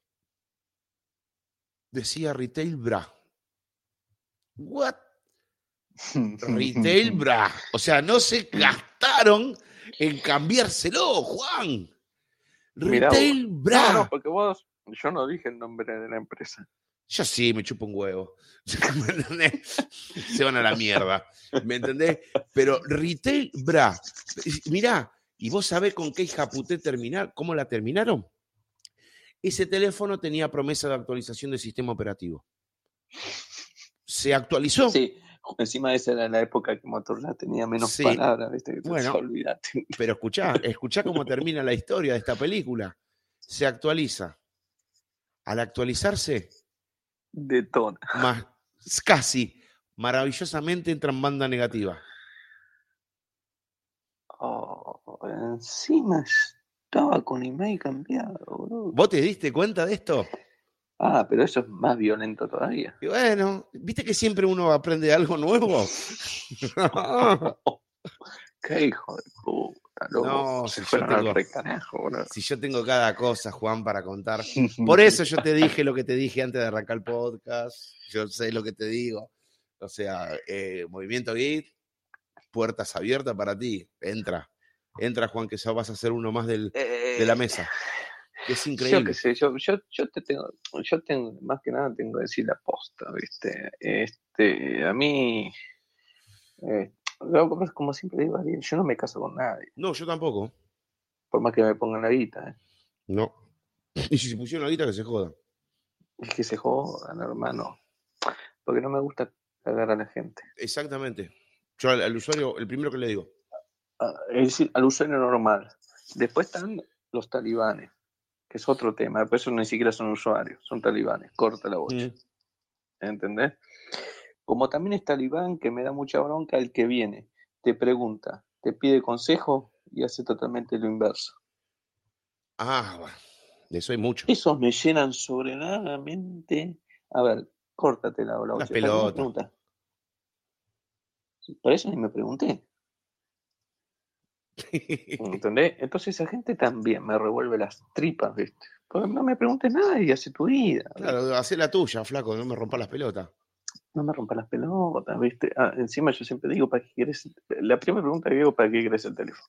decía Retail Bra. ¿What? Retail *laughs* Bra. O sea, no se gastaron en cambiárselo, Juan. Retail Bra.
No, no, porque vos, yo no dije el nombre de la empresa.
Yo sí, me chupo un huevo. *laughs* Se van a la mierda. ¿Me entendés? Pero Retail Bra. Mirá, ¿y vos sabés con qué hija puté terminar? ¿Cómo la terminaron? Ese teléfono tenía promesa de actualización del sistema operativo. Se actualizó.
Sí, Encima esa era la época que Motorola tenía menos palabras, ¿viste?
Bueno, olvídate. Pero escuchá, escuchá cómo termina la historia de esta película. Se actualiza. Al actualizarse,
detona.
Más, casi, maravillosamente entra en banda negativa.
Oh, encima estaba con email cambiado, bro.
¿Vos te diste cuenta de esto?
Ah, pero eso es más violento todavía.
Y bueno, ¿viste que siempre uno aprende algo nuevo? *laughs* *laughs*
Qué hijo de puta, No,
si yo, tengo, si yo tengo cada cosa, Juan, para contar. *laughs* Por eso yo te dije lo que te dije antes de arrancar el podcast. Yo sé lo que te digo. O sea, eh, Movimiento Git, puertas abiertas para ti. Entra. Entra, Juan, que ya vas a ser uno más del, de la eh, mesa. Es increíble.
Yo qué sé, yo, yo, yo, te tengo, yo tengo, más que nada tengo que decir la posta, ¿viste? Este, a mí, eh, como siempre digo, yo no me caso con nadie.
No, yo tampoco.
Por más que me pongan la guita, ¿eh?
No. Y si se pusieron la guita, que se joda.
Es que se jodan, hermano. Porque no me gusta cagar a la gente.
Exactamente. Yo al, usuario, el primero que le digo.
Ah, es decir, al usuario normal. Después están los talibanes es otro tema. Después eso ni siquiera son usuarios, son talibanes. Corta la bocha. ¿Entendés? Como también es talibán, que me da mucha bronca, el que viene, te pregunta, te pide consejo y hace totalmente lo inverso.
Ah, bueno, de eso hay mucho.
Esos me llenan sobrenadamente. A ver, córtate la bola.
La pelota.
Por eso ni me pregunté. *laughs* ¿Entendés? Entonces esa gente también me revuelve las tripas, ¿viste? Porque no me preguntes nada y hace tu vida.
Claro, hace la tuya, flaco, no me rompa las pelotas.
No me rompa las pelotas, ¿viste? Ah, encima yo siempre digo, ¿para qué quieres? La primera pregunta que digo, ¿para qué quieres el teléfono?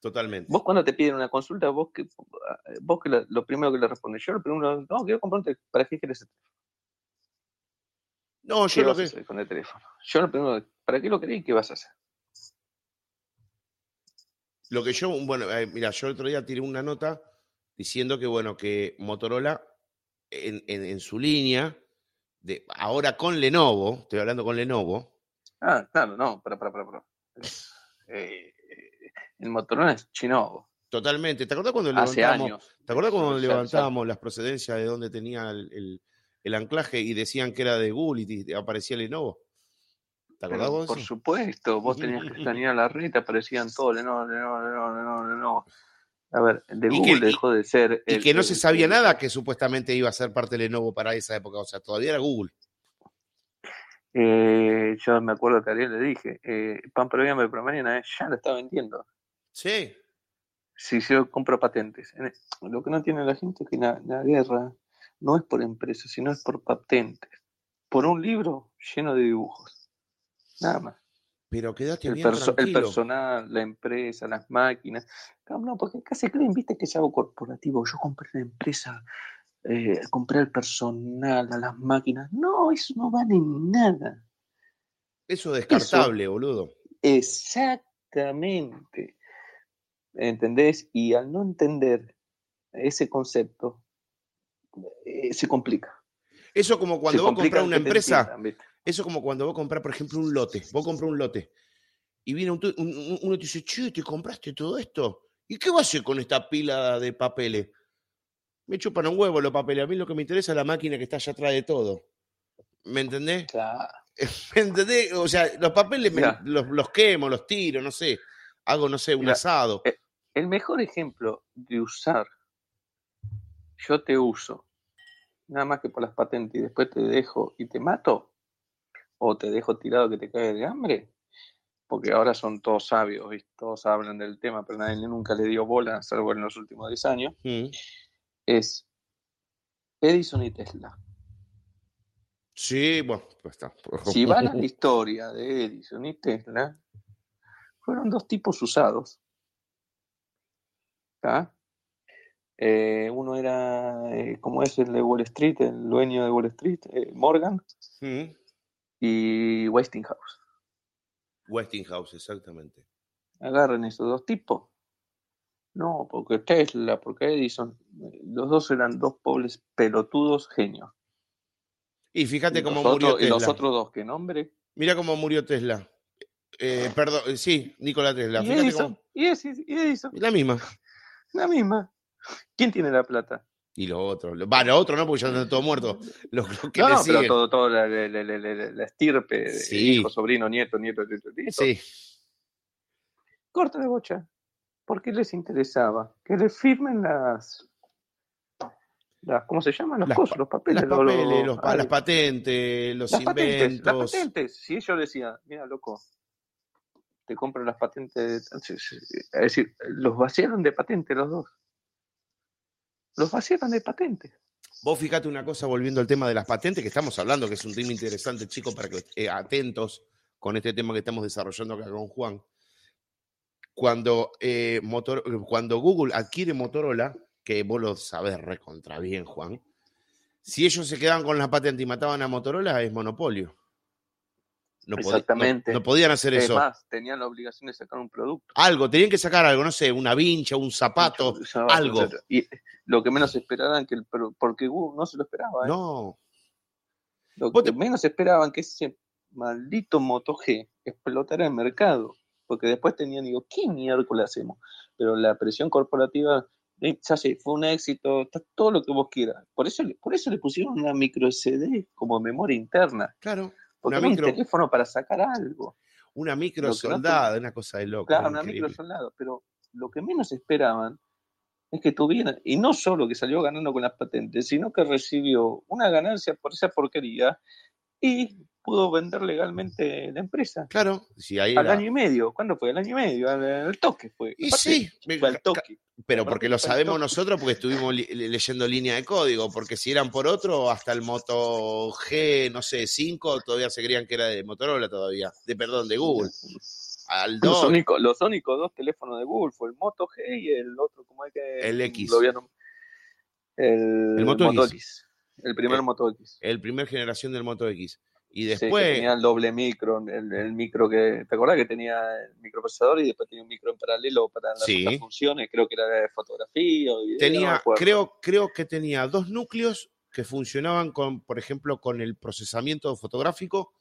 Totalmente.
Vos cuando te piden una consulta, vos que, vos que lo, primero que le respondes, yo lo primero, no, quiero comprarte, ¿para qué quieres el teléfono?
No, yo lo que...
con el teléfono? Yo lo primero, ¿para qué lo querés y qué vas a hacer?
Lo que yo, bueno, eh, mira, yo el otro día tiré una nota diciendo que, bueno, que Motorola en, su línea, de, ahora con Lenovo, estoy hablando con Lenovo.
Ah, claro, no, para, para, para. Eh, el Motorola es chinovo.
Totalmente. ¿Te acuerdas cuando levantábamos, ¿te acuerdas cuando levantábamos las procedencias de donde tenía el, el, anclaje y decían que era de Google y aparecía Lenovo?
Por supuesto, vos tenías que escanear la red, te aparecían *laughs* todos, no, no, no, no, no. A ver, de Google dejó de ser.
y que no se sabía nada que supuestamente iba a ser parte de Lenovo para esa época, o sea, todavía era Google.
Eh, yo me acuerdo que a Ariel le dije, eh, pan pero por mañana, ya lo está vendiendo.
Sí.
Si yo compro patentes. Lo que no tiene la gente es que la, la guerra no es por empresas, sino es por patentes. Por un libro lleno de dibujos. Nada más.
Pero quédate
el,
bien
perso- el personal, la empresa, las máquinas. No, porque acá se creen, viste, que es algo corporativo. Yo compré la empresa, eh, compré el personal, a las máquinas. No, eso no vale nada.
Eso es descartable, boludo.
Exactamente. ¿Entendés? Y al no entender ese concepto, eh, se complica.
Eso como cuando
se
vos
el
una empresa, eso como cuando vos comprás, por ejemplo, un lote. Vos comprás un lote y viene un tu- un- un- uno y te dice, che, ¿te compraste todo esto? ¿Y qué vas a hacer con esta pila de papeles? Me chupan un huevo los papeles. A mí lo que me interesa es la máquina que está allá atrás de todo. ¿Me entendés?
Claro. *laughs*
¿Me entendés? O sea, los papeles me- los, los quemo, los tiro, no sé. Hago, no sé, un
Mirá,
asado.
eh, El mejor ejemplo de usar, yo te uso, nada más que por las patentes y después te dejo y te mato, o te dejo tirado que te caes de hambre, porque ahora son todos sabios, ¿viste? todos hablan del tema, pero nadie nunca le dio bola, salvo en los últimos 10 años,
Mm.
es Edison y Tesla.
Sí, bueno, pues está. *laughs*
Si van a la historia de Edison y Tesla, fueron dos tipos usados. Eh, uno era, eh, como es el de Wall Street, el dueño de Wall Street, eh, Morgan. Y Westinghouse.
Westinghouse, exactamente.
Agarren esos dos tipos. No, porque Tesla, porque Edison, los dos eran dos pobres pelotudos genios.
Y fíjate
Y
cómo murió
otros, y
Tesla.
los otros dos, ¿qué nombre?
Mira cómo murió Tesla. Eh, perdón, eh, sí, Nikola Tesla.
Y
Fíjate
Edison,
cómo.
y Edison, y Edison,
La misma.
la misma. ¿Quién tiene la plata?
Y lo otro. lo- Va, lo otro no, porque ya están todos muertos. *laughs* Los, los que
No,
le
no, pero todo, todo la, la- la- la- la- la estirpe,
Sí.
hijo, sobrino, nieto, nieto, nieto, nieto.
Sí,
Corta de bocha. ¿Por qué les interesaba? Que les firmen las, las ¿cómo se llaman? Los
Las
cosas, los papeles.
las
los- los-
papeles, los las patentes, los
las patentes, las
inventos.
patentes. Si ellos decían, mira, loco, te compro las patentes. Es decir, los vaciaron de patente los dos. Los vaciaron de patente.
Vos fíjate una cosa, volviendo al tema de las patentes, que estamos hablando, que es un tema interesante, chicos, para que eh, atentos con este tema que estamos desarrollando acá con Juan. Cuando, eh, Motor- cuando Google adquiere Motorola, que vos lo sabés recontra bien, Juan, si ellos se quedaban con la patente y mataban a Motorola, es monopolio. No,
Exactamente.
no podían hacer
Es
eso.
más, tenían la obligación de sacar un producto.
Algo, tenían que sacar algo, no sé, una vincha, un zapato, algo.
etcétera. Y lo que menos esperaban que el porque Google no se lo esperaba. ¿eh?
No,
Lo que
te-
menos esperaban que ese maldito Moto G explotara el mercado. Porque después tenían, digo, ¿qué miércoles hacemos? Pero la presión corporativa, eh, ya sé, fue un éxito, está todo lo que vos quieras. Por eso, por eso le pusieron una micro CD como memoria interna.
claro,
Porque
micro-
un teléfono para sacar algo.
una micro
no
soldada, una cosa de loco.
Claro, una micro soldado. Pero lo que menos esperaban es que tuviera, y no solo que salió ganando con las patentes, sino que recibió una ganancia por esa porquería y pudo vender legalmente la empresa.
Claro, sí, ahí
Al
era-
año y medio, ¿cuándo fue? Al año y medio, al, al toque fue.
Y
Aparte,
sí,
fue al toque.
pero
aparte
porque lo sabemos nosotros porque estuvimos li- leyendo línea de código, porque si eran por otro, hasta el Moto G, no sé, 5, todavía se creían que era de Motorola todavía, de perdón, de Google. Al
Los
2,
únicos, los únicos dos teléfonos de Google fue el Moto G y el otro, ¿cómo es que?
El X.
Lo el,
El Moto X.
X. El primer Moto X.
el primer generación del Moto X. Y
Sí, que
después,
tenía el doble micro, el, el micro que, ¿te acordás que tenía el microprocesador y después tenía un micro en paralelo para las
Sí.
otras funciones? Creo que era de fotografía o video, no
tenía,
acuerdo.
creo, creo que tenía dos núcleos que funcionaban con, por ejemplo, con el procesamiento fotográfico,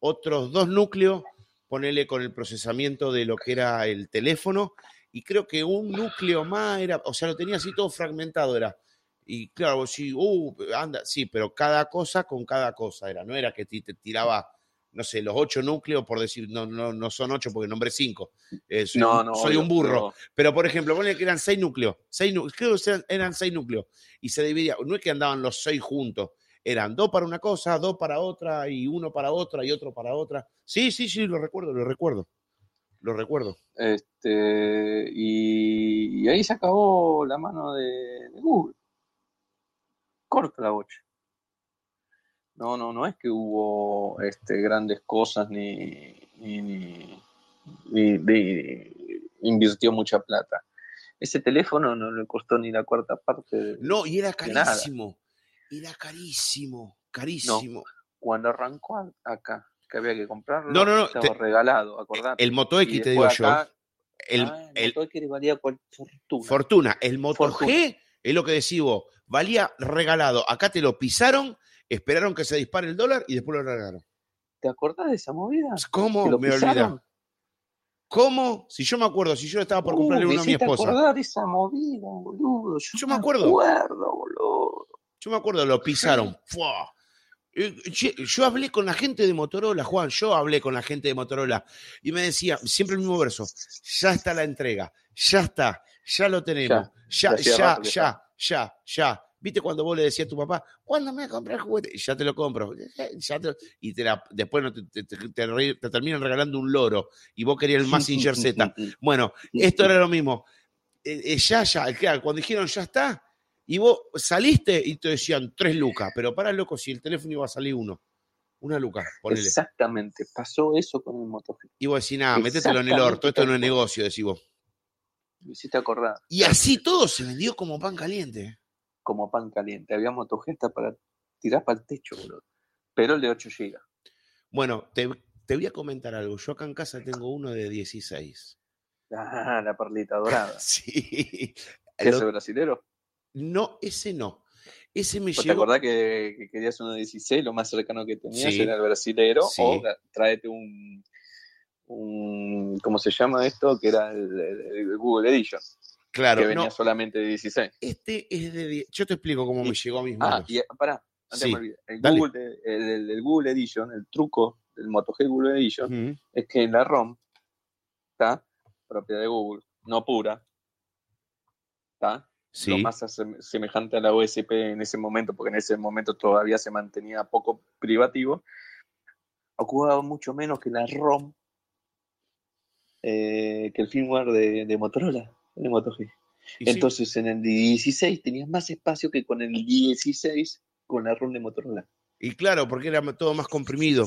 otros dos núcleos, ponele con el procesamiento de lo que era el teléfono, y creo que un núcleo más era, o sea, lo tenía así todo fragmentado, era. Y claro, sí, uh, anda, sí, pero cada cosa con cada cosa era, no era que te tiraba, no sé, los ocho núcleos, por decir, no, no, no son ocho porque nombré cinco. Eh, soy
No, no,
soy
obvio,
un burro.
pero-
Pero, por ejemplo, ponle que eran seis núcleos. Seis nú- creo que eran- eran seis núcleos. Y se dividía. No es que andaban los seis juntos. Eran dos para una cosa, dos para otra, y uno para otra, y otro para otra. Sí, sí, sí, lo recuerdo, lo recuerdo. Lo recuerdo.
Este, y, y ahí se acabó la mano de, de Google. Corta la bocha. No, no, no es que hubo este, grandes cosas ni, y- invirtió mucha plata. Ese teléfono no le costó ni la cuarta parte. de-
No, y era carísimo. Era carísimo, carísimo.
Cuando arrancó acá, que había que comprarlo,
No, no, no,
estaba
te-
regalado, acordate.
El Moto X, te digo yo.
acá,
El,
ah,
el-
Moto X le valía fortuna.
Fortuna. El Moto. G es lo que decís vos. Valía regalado. Acá te lo pisaron, esperaron que se dispare el dólar y después lo regalaron.
¿Te acordás de esa movida?
¿Cómo
¿Que lo
me voy a olvidar?
pisaron?
¿Cómo? Si yo me acuerdo, si yo estaba por
Uh,
comprarle uno a mi esposa.
acordar de esa movida, boludo. Yo,
Yo me acuerdo.
acuerdo, boludo.
Yo me acuerdo, lo pisaron. *laughs* ¡Fua! Eh, Yo hablé con la gente de Motorola, Juan, yo hablé con la gente de Motorola y me decía, siempre el mismo verso, ya está la entrega, ya está, ya lo tenemos, ya,
ya
ya, ya, ya, ya. ¿Viste cuando vos le decías a tu papá, ¿cuándo me comprar el juguete? Ya te lo compro. "Eh, *laughs* ya te lo-". Y te la- después no te, te- te- te re- te terminan regalando un loro y vos querías el Massinger Z. *laughs* Bueno, esto era lo mismo. Eh, eh, ya, ya, claro, cuando dijeron ya está, y vos saliste y te decían tres lucas, pero para loco, si el teléfono iba a salir uno, una luca, ponele.
Exactamente, pasó eso con el Moto G.
Y vos decís, nada, métetelo en el orto, esto no es negocio, decís vos.
Me hiciste acordar.
Y así todo se vendió como pan caliente.
Como pan caliente. Había Moto G hasta para tirar para el techo, boludo. Pero el de 8 GB.
Bueno, te, te voy a comentar algo. Yo acá en casa tengo uno de 16.
Ah, la perlita dorada. *laughs*
Sí.
¿Ese
Lo-
brasilero?
no, ese no. Ese me
¿Vos te
llegó.
acordás que, que querías uno de 16? Lo más cercano que tenías
Sí.
era el brasilero.
Sí.
O tráete un, un. ¿Cómo se llama esto? Que era el, Google Edition.
Claro,
que venía
no,
solamente de 16.
este es de. Yo te explico cómo
Y-
me llegó a mis
Ah,
manos.
y pará, antes
Sí,
me olvidé. El. Google, de- el, el- el Google Edition, el truco del Moto G Google Edition, es que la ROM está propiedad de Google, no pura. ¿Está?
Sí.
Lo más semejante a la OSP en ese momento, porque en ese momento todavía se mantenía poco privativo, ocupaba mucho menos que la ROM, eh, que el firmware de, de Motorola, de Moto G.
Y sí,
Entonces en el 16 tenías más espacio que con el 16 con la ROM de Motorola.
y claro, porque era todo más comprimido.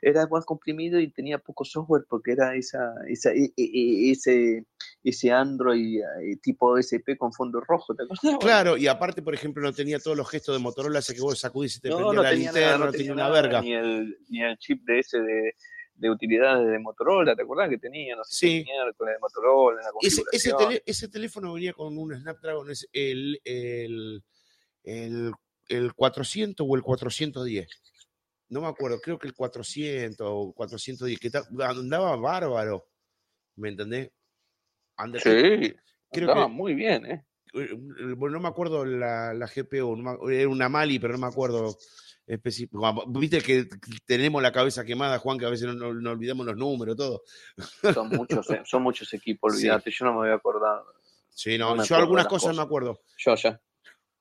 Era más comprimido y tenía poco software porque era esa, esa, e- e- e- ese, ese Android eh, tipo SP con fondo rojo, ¿te? *laughs*
Claro, y aparte, por ejemplo, no tenía todos los gestos de Motorola, ese que vos sacudís y te
No,
prendía
no
la linterna, no tenía una verga.
Ni el, ni el chip de ese de, de utilidades de Motorola, ¿te acuerdas que tenía? No sé
Sí.
miércoles de Motorola, en la
Ese, ese, teléfono venía con un Snapdragon, es el, el, el, el 400 o el 410. No me acuerdo, creo que el 400 o 410, que andaba bárbaro. ¿Me entendés? Anda-
Sí,
creo
andaba
que-
muy bien, ¿eh?
eh, bueno, no me acuerdo la, la GPU, no me- era una Mali, pero no me acuerdo específico. Viste que tenemos la cabeza quemada, Juan, que a veces no, no- no olvidamos los números, todo.
Son muchos, eh, son muchos equipos,
Sí.
olvídate, yo no me voy a acordar.
Sí, no, yo algunas cosas
cosas.
me acuerdo.
Yo ya.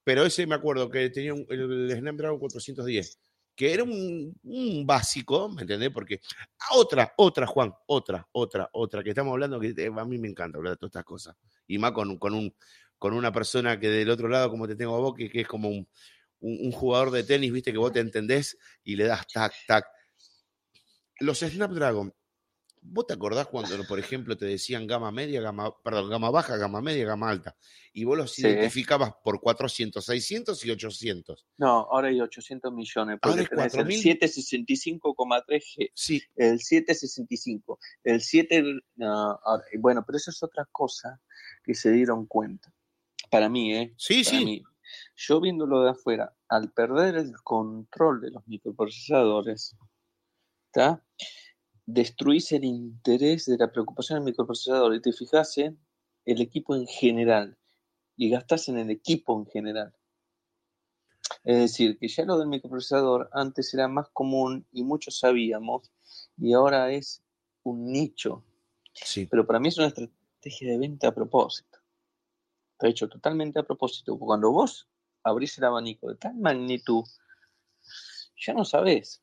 Pero ese me acuerdo que tenía un- el, Snapdragon 410, que era un, un básico, ¿me entendés? Porque ah, otra, otra, Juan, otra, otra, otra, que estamos hablando, que a mí me encanta hablar de todas estas cosas. Y más con, con, un, con una persona que del otro lado, como te tengo a vos, que, que es como un, un- un jugador de tenis, viste, que vos te entendés y le das tac, tac. Los Snapdragon, ¿vos te acordás cuando, por ejemplo, te decían gama media, gama, perdón, gama baja, gama media, gama alta? Y vos los
Sí.
identificabas por 400, 600 y 800.
No, ahora hay 800 millones.
Ahora es
tenés el
4000.
765,3G,
Sí,
el 765, el 7. No, ahora- bueno, pero eso es otra cosa que se dieron cuenta. Para mí, ¿eh?
sí,
Para
sí.
mí. Yo viéndolo de afuera, al perder el control de los microprocesadores, ¿está? destruís el interés de la preocupación del microprocesador y te fijas en el equipo en general y gastás en el equipo en general. Es decir, que ya lo del microprocesador antes era más común y muchos sabíamos y ahora es un nicho.
Sí.
Pero para mí es una estrategia de venta a propósito. Está hecho totalmente a propósito. Cuando vos abrís el abanico de tal magnitud, ya no sabés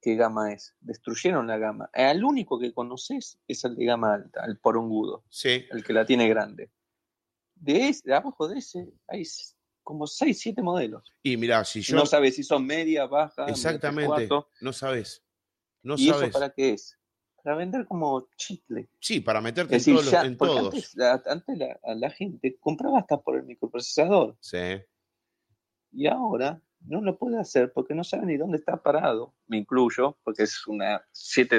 qué gama es. Destruyeron la gama. El único que conoces es el de gama alta, el porongudo,
Sí.
el que la tiene grande. De, ese, de abajo de ese hay como 6, 7 modelos.
Y mirá, si yo.
no sabes si son media, baja,
exactamente.
cuatro.
No sabes. No
¿Y eso
sabes.
para qué es? para vender como chicle.
Sí, para meterte
Es
en,
decir,
todos
ya-
en todos.
antes, la, antes la, la gente compraba hasta por el microprocesador
Sí.
Y ahora no lo puede hacer porque no sabe ni dónde está parado. Me incluyo, porque es una 7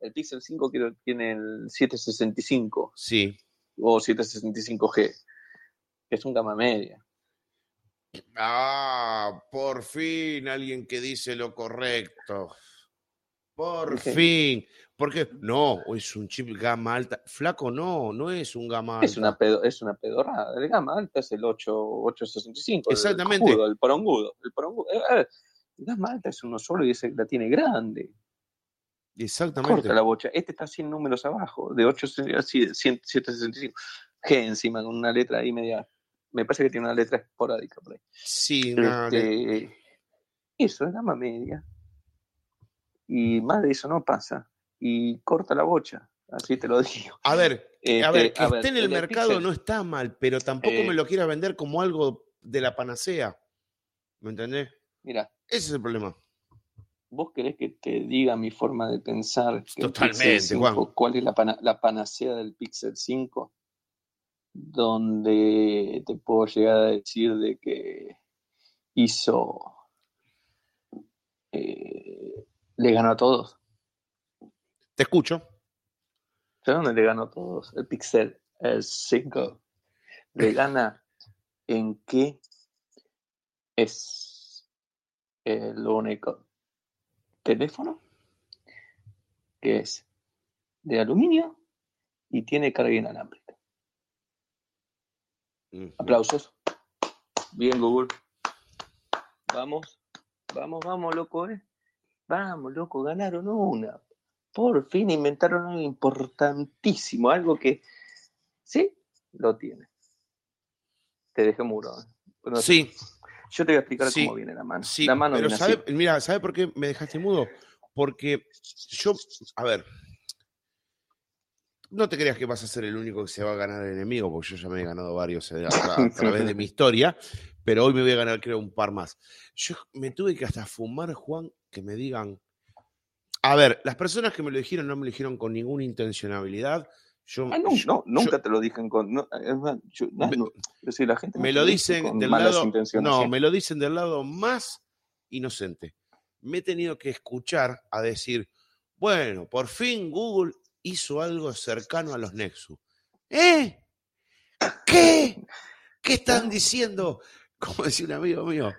El Pixel 5 creo que tiene el 765
Sí.
o 765G, que es un gama media.
Ah, por fin alguien que dice lo correcto. Por fin. Porque no, es un chip gama alta. Flaco, no, no es un gama alta.
Es una, pedo, es una pedorrada. El gama alta es el 8, 865.
Exactamente.
El, cojudo, el porongudo. El porongudo. Eh, eh, el gama alta es uno solo y ese la tiene grande.
Exactamente.
Corta la bocha. Este está 100 números abajo, de 8, 765. G encima, con una letra ahí media. Me parece que tiene una letra esporádica por ahí.
Sí, le-
Este, eso es gama media. Y más de eso no pasa. Y corta la bocha. Así te lo *laughs* digo.
A ver,
Este,
a ver, que
a
esté
ver,
en el
el
mercado
Pixel-
no está mal, pero tampoco
Eh.
me lo quiera vender como algo de la panacea. ¿Me entendés?
Mira,
Ese es el problema.
¿Vos querés que te diga mi forma de pensar? que
Totalmente,
Pixel 5,
Juan.
¿Cuál es la, pana- la panacea del Pixel 5? Donde te puedo llegar a decir de que hizo... eh, le ganó a todos.
Te escucho.
¿Sabes dónde le ganó a todos? El Pixel el 5. Le *laughs* gana en que es el único teléfono que es de aluminio y tiene carga inalámbrica. Aplausos. Bien, Google. Vamos, vamos, vamos, loco, ¿eh? Vamos, loco, ganaron una. Por fin inventaron algo importantísimo, algo que sí lo tiene. Te dejé muro. ¿eh? Bueno,
Sí,
Yo te voy a explicar
Sí,
cómo viene la mano.
sí,
la mano
pero sabe, mira, ¿sabe por qué me dejaste mudo? Porque yo, a ver, no te creas que vas a ser el único que se va a ganar el enemigo, porque yo ya me he ganado varios eh, a, a *laughs* través de mi historia, pero hoy me voy a ganar creo un par más. Yo me tuve que hasta fumar, Juan, que me digan, a ver, las personas que me lo dijeron no me lo dijeron con ninguna intencionalidad. Yo,
Ah, no,
yo-
no, nunca
yo-
te lo dije con. No, es más, yo- no,
Me-
no, es decir, la gente
me lo
dice
dicen
con
del lado, no, me lo dicen del lado más inocente. Me he tenido que escuchar a decir, bueno, por fin Google hizo algo cercano a los Nexus. ¿Eh? ¿Qué? ¿Qué están *laughs* diciendo? Como decía un amigo mío.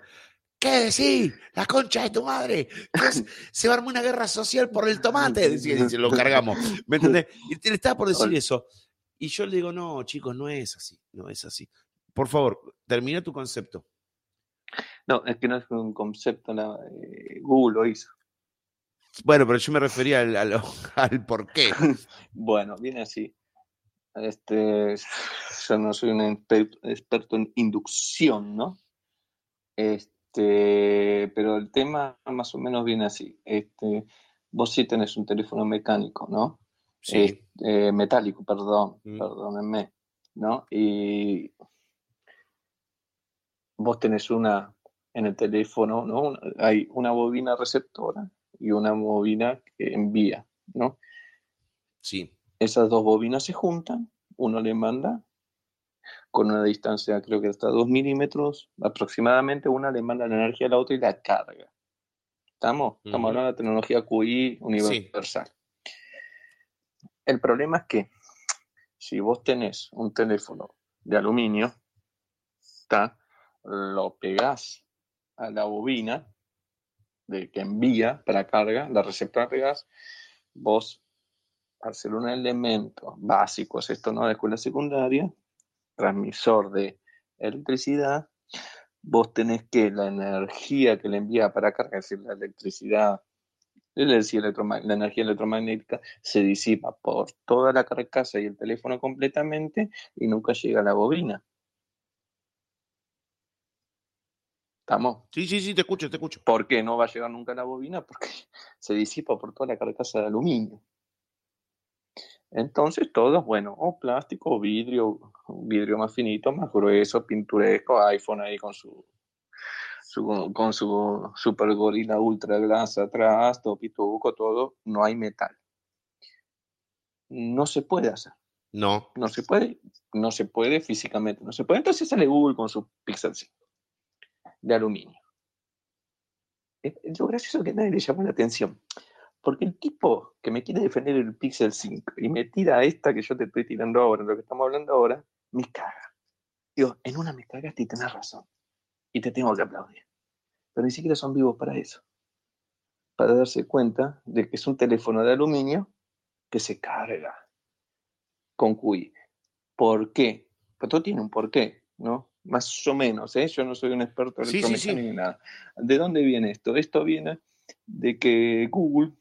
¿Qué decís? La concha de tu madre. *laughs* Se va a armar una guerra social por el tomate. Decía, dice, lo cargamos. ¿Me entendés? Y le estaba por decir eso. Y yo le digo, no, chicos, no es así. No es así. Por favor, termina tu concepto.
No, es que no es un concepto, la- eh, Google lo hizo.
Bueno, pero yo me refería al, al, al por qué. *laughs*
Bueno, viene así. Este, yo no soy un experto en inducción, ¿no? Este, pero el tema más o menos viene así. Este, vos sí tenés un teléfono mecánico, ¿no?
Sí.
Eh, metálico, perdón,
Mm.
perdónenme, ¿no? Y vos tenés una en el teléfono, ¿no? Una- hay una bobina receptora y una bobina que envía, ¿no?
Sí.
Esas dos bobinas se juntan, uno le manda con una distancia creo que hasta 2 milímetros aproximadamente, una le manda la energía a la otra y la carga. ¿Estamos? Estamos
Ujú.
hablando de tecnología QI universal. El problema es que si vos tenés un teléfono de aluminio, ¿tá? lo pegás a la bobina de que envía para carga, la receptora pegás, vos al ser un elemento básico, es esto no de escuela secundaria, transmisor de electricidad, vos tenés que la energía que le envía para carga, es decir, la electricidad, es decir, electroma- la energía electromagnética se disipa por toda la carcasa y el teléfono completamente y nunca llega a la bobina. ¿Estamos?
Sí, sí, sí, te escucho, te escucho.
¿Por qué no va a llegar nunca a la bobina? Porque *laughs* se disipa por toda la carcasa de aluminio. Entonces todo, bueno, o plástico o vidrio, vidrio más finito, más grueso, pinturesco, iPhone ahí con su, su- con su super gorila ultra glass atrás, todo pituco, todo, no hay metal. no se puede hacer.
No.
No se puede, no se puede físicamente, no se puede. Entonces sale Google con su Pixel 5 de aluminio. Lo gracioso que nadie le llamó la atención. Porque el tipo que me quiere defender el Pixel 5 y me tira esta que yo te estoy tirando ahora, lo que estamos hablando ahora, me caga. Digo, en una me cagaste y tenés razón. Y te tengo que aplaudir. Pero ni siquiera son vivos para eso. Para darse cuenta de que es un teléfono de aluminio que se carga con QI. ¿Por qué? Todo tiene un porqué, ¿no? Más o menos, ¿eh? Yo no soy un experto en
Sí, sí, sí.
ni nada. ¿De dónde viene esto? Esto viene de que Google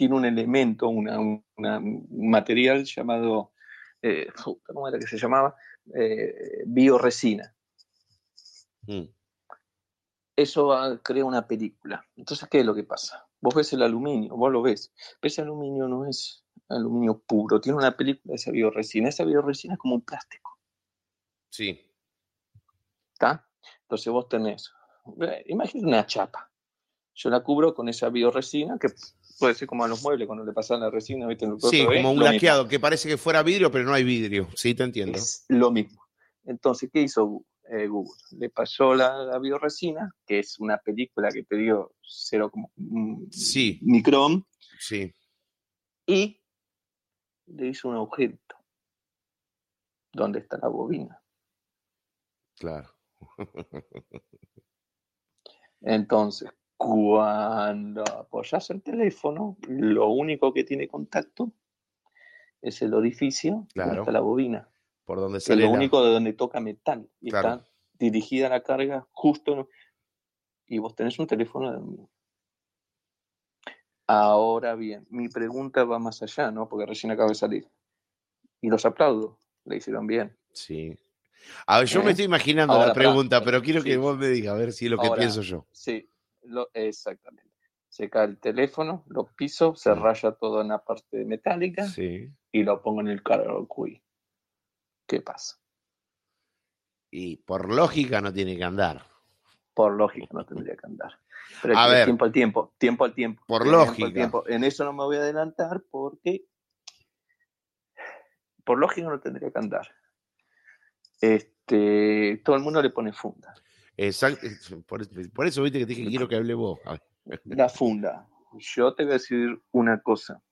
tiene un elemento, una, una- un material llamado, eh, ¿cómo era que se llamaba? Eh, bioresina.
Mm.
Eso ah, crea una película. Entonces, ¿qué es lo que pasa? Vos ves el aluminio, vos lo ves. Pero ese aluminio no es aluminio puro, tiene una película de esa bioresina. Esa bioresina es como un plástico,
Sí.
¿está? Entonces vos tenés, eh, imagínate una chapa. Yo la cubro con esa bioresina, que puede ser como a los muebles cuando le pasan la resina, ¿viste? El
Sí, como un
mismo.
laqueado que parece que fuera vidrio, pero no hay vidrio. Sí, te entiendo.
Es lo mismo. Entonces, ¿qué hizo eh, Google? Le pasó la, la bioresina, que es una película que te como mm,
Sí.
micrón,
Sí.
y le hizo un agujerito. ¿Dónde está la bobina?
Claro.
Entonces, cuando apoyas el teléfono, lo único que tiene contacto es el orificio
Claro.
donde está la bobina.
Por donde
que es
sale
lo
la-
único de donde toca metal. Y
Claro.
está dirigida la carga justo. en- Y vos tenés un teléfono de. Ahora bien, mi pregunta va más allá, ¿no? Porque recién acaba de salir. Y los aplaudo. Le hicieron bien.
Sí. A ver, yo me
¿Eh?
estoy imaginando
Ahora,
la pregunta, pero quiero que
Sí.
vos me digas, a ver si es lo que
Ahora,
pienso yo.
Sí, lo, exactamente. Se cae el teléfono, lo piso, se raya todo en la parte metálica
Sí.
y lo pongo en el cargador QI. ¿Qué pasa?
Y por lógica no tiene que andar.
Por lógica no tendría que andar. Pero *laughs*
A ver.
tiempo al tiempo, tiempo al tiempo.
Por
tiempo
lógica.
tiempo. En eso no me voy a adelantar porque por lógica no tendría que andar. Este, todo el mundo le pone funda.
Exacto. Por, por eso viste que te dije que quiero que hable vos.
La funda. Yo te voy a decir una cosa.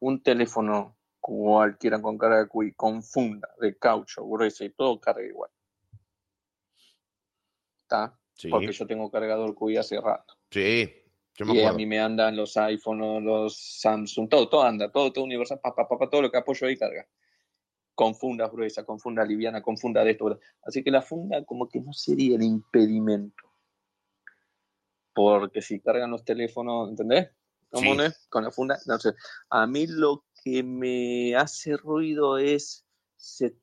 Un teléfono cualquiera con carga de QI, con funda, de caucho, gruesa y todo carga igual. ¿Está?
Sí.
Porque yo tengo cargador QI hace rato.
Sí. Yo me
Y a mí me andan los iPhone, los Samsung, todo, todo anda, todo, todo universal, papá, papá, todo lo que apoyo ahí carga. Con funda gruesa, con funda liviana, con funda de esto. Así que la funda como que no sería el impedimento. Porque si cargan los teléfonos, ¿entendés? ¿Cómo
Sí.
no es? Con la funda, no sé. A mí lo que me hace ruido es, se-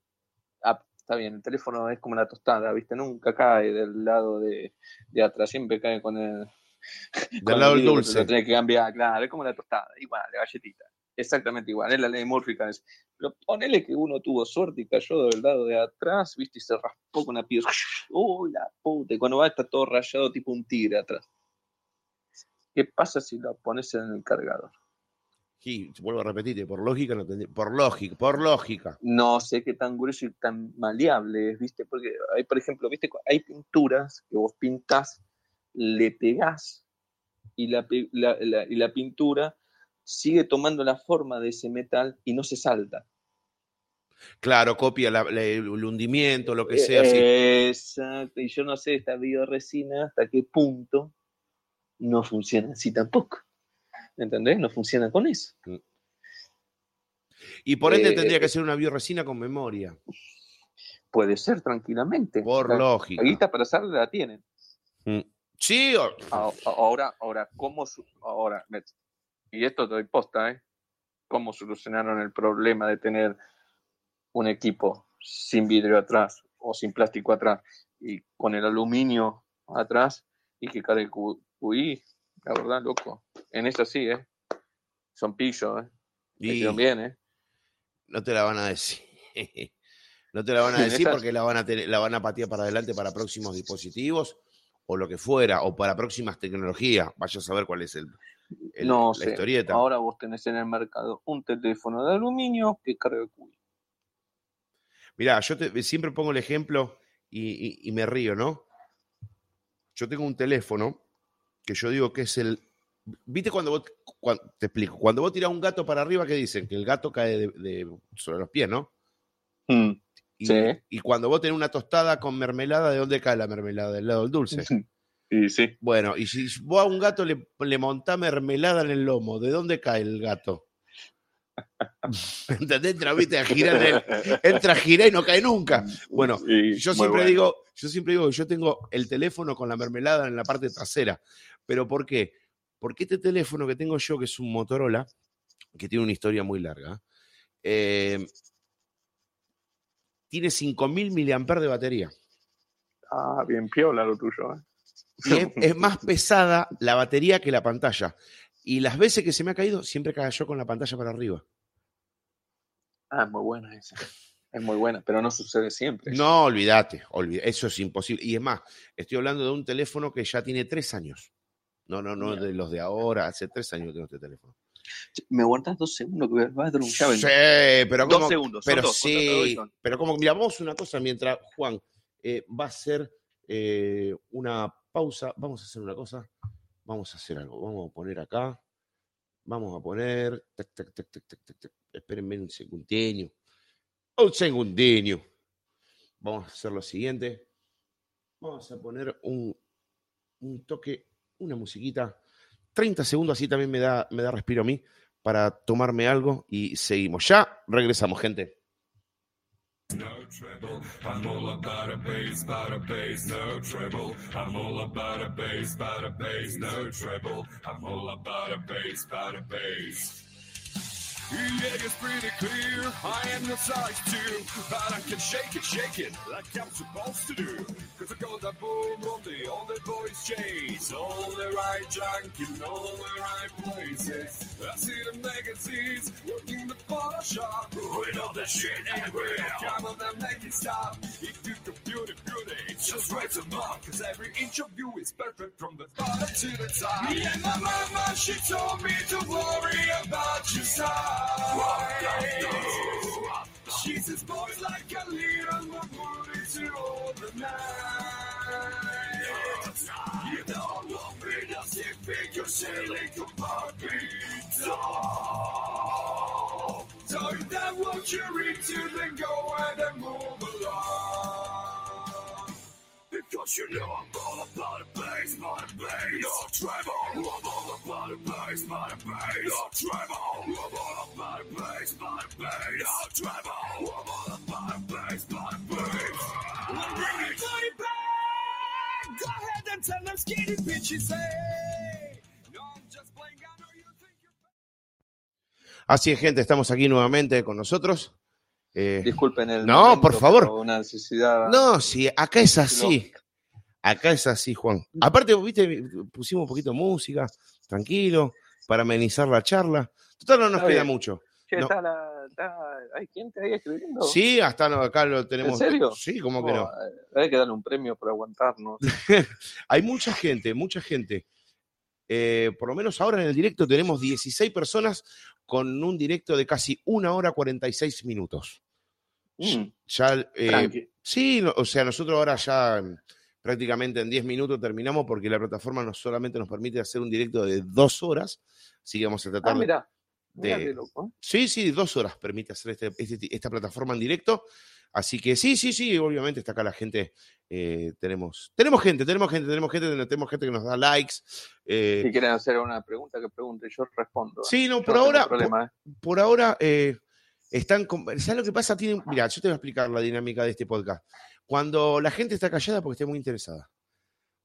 ah, está bien, el teléfono es como la tostada, ¿viste? Nunca cae del lado de, de atrás, siempre cae con el,
Del lado del dulce.
Lo tenés que cambiar, claro, es como la tostada, igual, la galletita. Exactamente igual, es la ley de Murphy. Pero ponele que uno tuvo suerte y cayó del lado de atrás, viste, y se raspó con una piedra. ¡Uy, la puta! Y cuando va está todo rayado tipo un tigre atrás. ¿Qué pasa si lo pones en el cargador?
Sí, vuelvo a repetirte, por lógica no tendría. Por lógica, por lógica.
No sé qué tan grueso y tan maleable es, ¿viste? Porque hay, por ejemplo, ¿viste? Hay pinturas que vos pintás, le pegás y la, la- la- y la pintura sigue tomando la forma de ese metal y no se salta.
Claro, copia la- la- el hundimiento, lo que sea.
Eh,
sí.
Exacto, y yo no sé esta bioresina hasta qué punto no funciona así tampoco. ¿Entendés? No funciona con eso.
Y por ende
eh,
tendría que
eh,
ser una bioresina con memoria.
Puede ser tranquilamente.
Por
La-
lógica.
La guita para hacerla la tienen.
Mm. Sí, o-
Ahora, ahora, ¿cómo? su- Ahora, y esto te doy posta, ¿eh? ¿Cómo solucionaron el problema de tener un equipo sin vidrio atrás o sin plástico atrás y con el aluminio atrás y que cargue QI? La verdad, loco. En eso sí, ¿eh? Son pillos, ¿eh?
y
bien, ¿eh?
no te la van a decir. *laughs* No te la van a *laughs* decir porque la van a, tener- la van a patear para adelante para próximos dispositivos o lo que fuera, o para próximas tecnologías. Vaya a saber cuál es el, el-
no
la
sé.
historieta.
Ahora vos tenés en el mercado un teléfono de aluminio que carga culo.
Mirá, yo te- siempre pongo el ejemplo y, y- y me río, ¿no? Yo tengo un teléfono que yo digo que es el. ¿Viste cuando vos. te explico. Cuando vos tirás un gato para arriba, ¿qué dicen? Que el gato cae de- de- sobre los pies, ¿no?
Mm,
Y,
Sí.
y cuando vos tenés una tostada con mermelada, ¿de dónde cae la mermelada? Del lado del dulce. *laughs*
Y sí.
Bueno, y si vos a un gato le, le montás mermelada en el lomo, ¿de dónde cae el gato? *laughs* ¿Entendés? Entra, viste, a girar, el- entra a girar y no cae nunca. Bueno, Yo siempre
bueno.
digo, yo siempre digo que yo tengo el teléfono con la mermelada en la parte trasera. ¿Pero por qué? Porque este teléfono que tengo yo, que es un Motorola, que tiene una historia muy larga, eh, tiene 5000 mAh de batería.
Ah, bien piola lo tuyo. ¿eh?
Y es, es más pesada la batería que la pantalla. Y las veces que se me ha caído, siempre cayó con la pantalla para arriba.
Ah, es muy buena esa. Es muy buena, pero no sucede siempre.
No, olvídate, olvi- eso es imposible. Y es más, estoy hablando de un teléfono que ya tiene tres años. No, no, no de los de ahora, hace tres años que tengo este teléfono.
Me aguantas dos segundos que al bathroom. Ya vengo.
Sí, pero
Dos
como,
segundos. son
pero
dos,
sí, pero como, mira, vamos a una cosa mientras Juan eh, va a hacer eh, una pausa, vamos a hacer una cosa, vamos a hacer algo, vamos a poner acá, vamos a poner, tac, tac, tac, tac, tac, tac, tac. espérenme un segundinho, un segundinho, vamos a hacer lo siguiente, vamos a poner un, un toque, una musiquita, 30 segundos, así también me da, me da respiro a mí para tomarme algo y seguimos. Ya regresamos, gente.
No treble, I'm all about a bass, about a bass, no treble. I'm all about a bass, about a bass, no treble. I'm all about a bass, about a bass. Yeah, it's pretty clear. I am the size two, but I can shake it, shake it like I'm supposed to do. Cause I got that boom on the all the boys chase, all the right junk in all the right places. I see the magazines working the Photoshop, with all the shit everywhere. Come on, then make it stop. If you compute it, beauty, it's just right to mark. Cause every inch of you is perfect from the bottom to the top. Me and my mama, she told me to worry about your side. She says, boys like a little more booty to all the night. You don't want me to see figure sailing compartment. Oh. So if that what you're into, then go and move along. Because you know I'm all about the bass, about the bass. No trouble. I'm all about the bass, about the bass. No trouble. I'm all about the bass, about the bass. No trouble. I'm all about the bass, about the bass. Well, bring it booty back. Go ahead and tell them skinny bitches, hey. No, I'm just playing. I know you think you're
Así es, gente, estamos aquí nuevamente con nosotros. Eh,
Disculpen el.
No,
momento,
por favor.
Una necesidad.
no, sí, acá es así. Acá es así, Juan. Aparte, viste, pusimos un poquito de música, tranquilo, para amenizar la charla. Total, no nos queda mucho.
Che,
no.
está la, está- ¿Hay gente ahí escribiendo?
Sí, hasta no, acá lo tenemos.
serio?
Sí, como que no.
Oh, eh, Hay que darle un premio por aguantarnos. *laughs*
Hay mucha gente, mucha gente. Eh, por lo menos ahora en el directo tenemos 16 personas con un directo de casi una hora 46 minutos.
Mm,
Ya, eh, sí, no- o sea, nosotros ahora ya mm, prácticamente en 10 minutos terminamos porque la plataforma no solamente nos permite hacer un directo de dos horas, así que vamos a tratar
Ah, mirá. Mirá
de-
loco.
Sí, sí, dos horas permite hacer este- este- esta plataforma en directo. Así que sí, sí, sí, obviamente está acá la gente. eh, tenemos, tenemos gente, tenemos gente, tenemos gente, tenemos gente que nos da likes. eh,
Si quieren hacer una pregunta, que pregunte, yo respondo. ¿eh?
sí, no,
Yo
por
no
ahora, por,
problema, ¿eh?
por ahora eh, están. con- ¿Sabes lo que pasa? Tienen, mira, yo te voy a explicar la dinámica de este podcast. Cuando la gente está callada porque está muy interesada.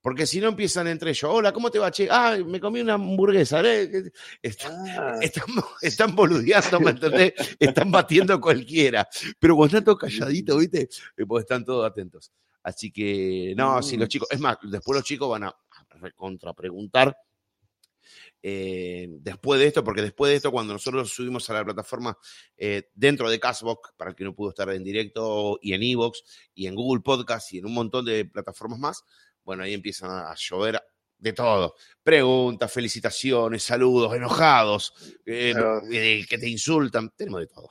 Porque si no empiezan entre ellos, hola, ¿cómo te va, che? Ah, me comí una hamburguesa. ¿eh? *laughs* Están,
Ah,
están, están boludeando, ¿me entendés? Están batiendo cualquiera. Pero cuando están todos calladitos, ¿viste? Eh, Pues están todos atentos. Así que, no, si los
Mm.
chicos, es más, después los chicos van a contrapreguntar eh, después de esto, porque después de esto, cuando nosotros subimos a la plataforma eh, dentro de Castbox, para el que no pudo estar en directo, y en Evox, y en Google Podcast, y en un montón de plataformas más, bueno, ahí empiezan a llover de todo. Preguntas, felicitaciones, saludos, enojados, eh,
Pero-
que te insultan, tenemos de todo.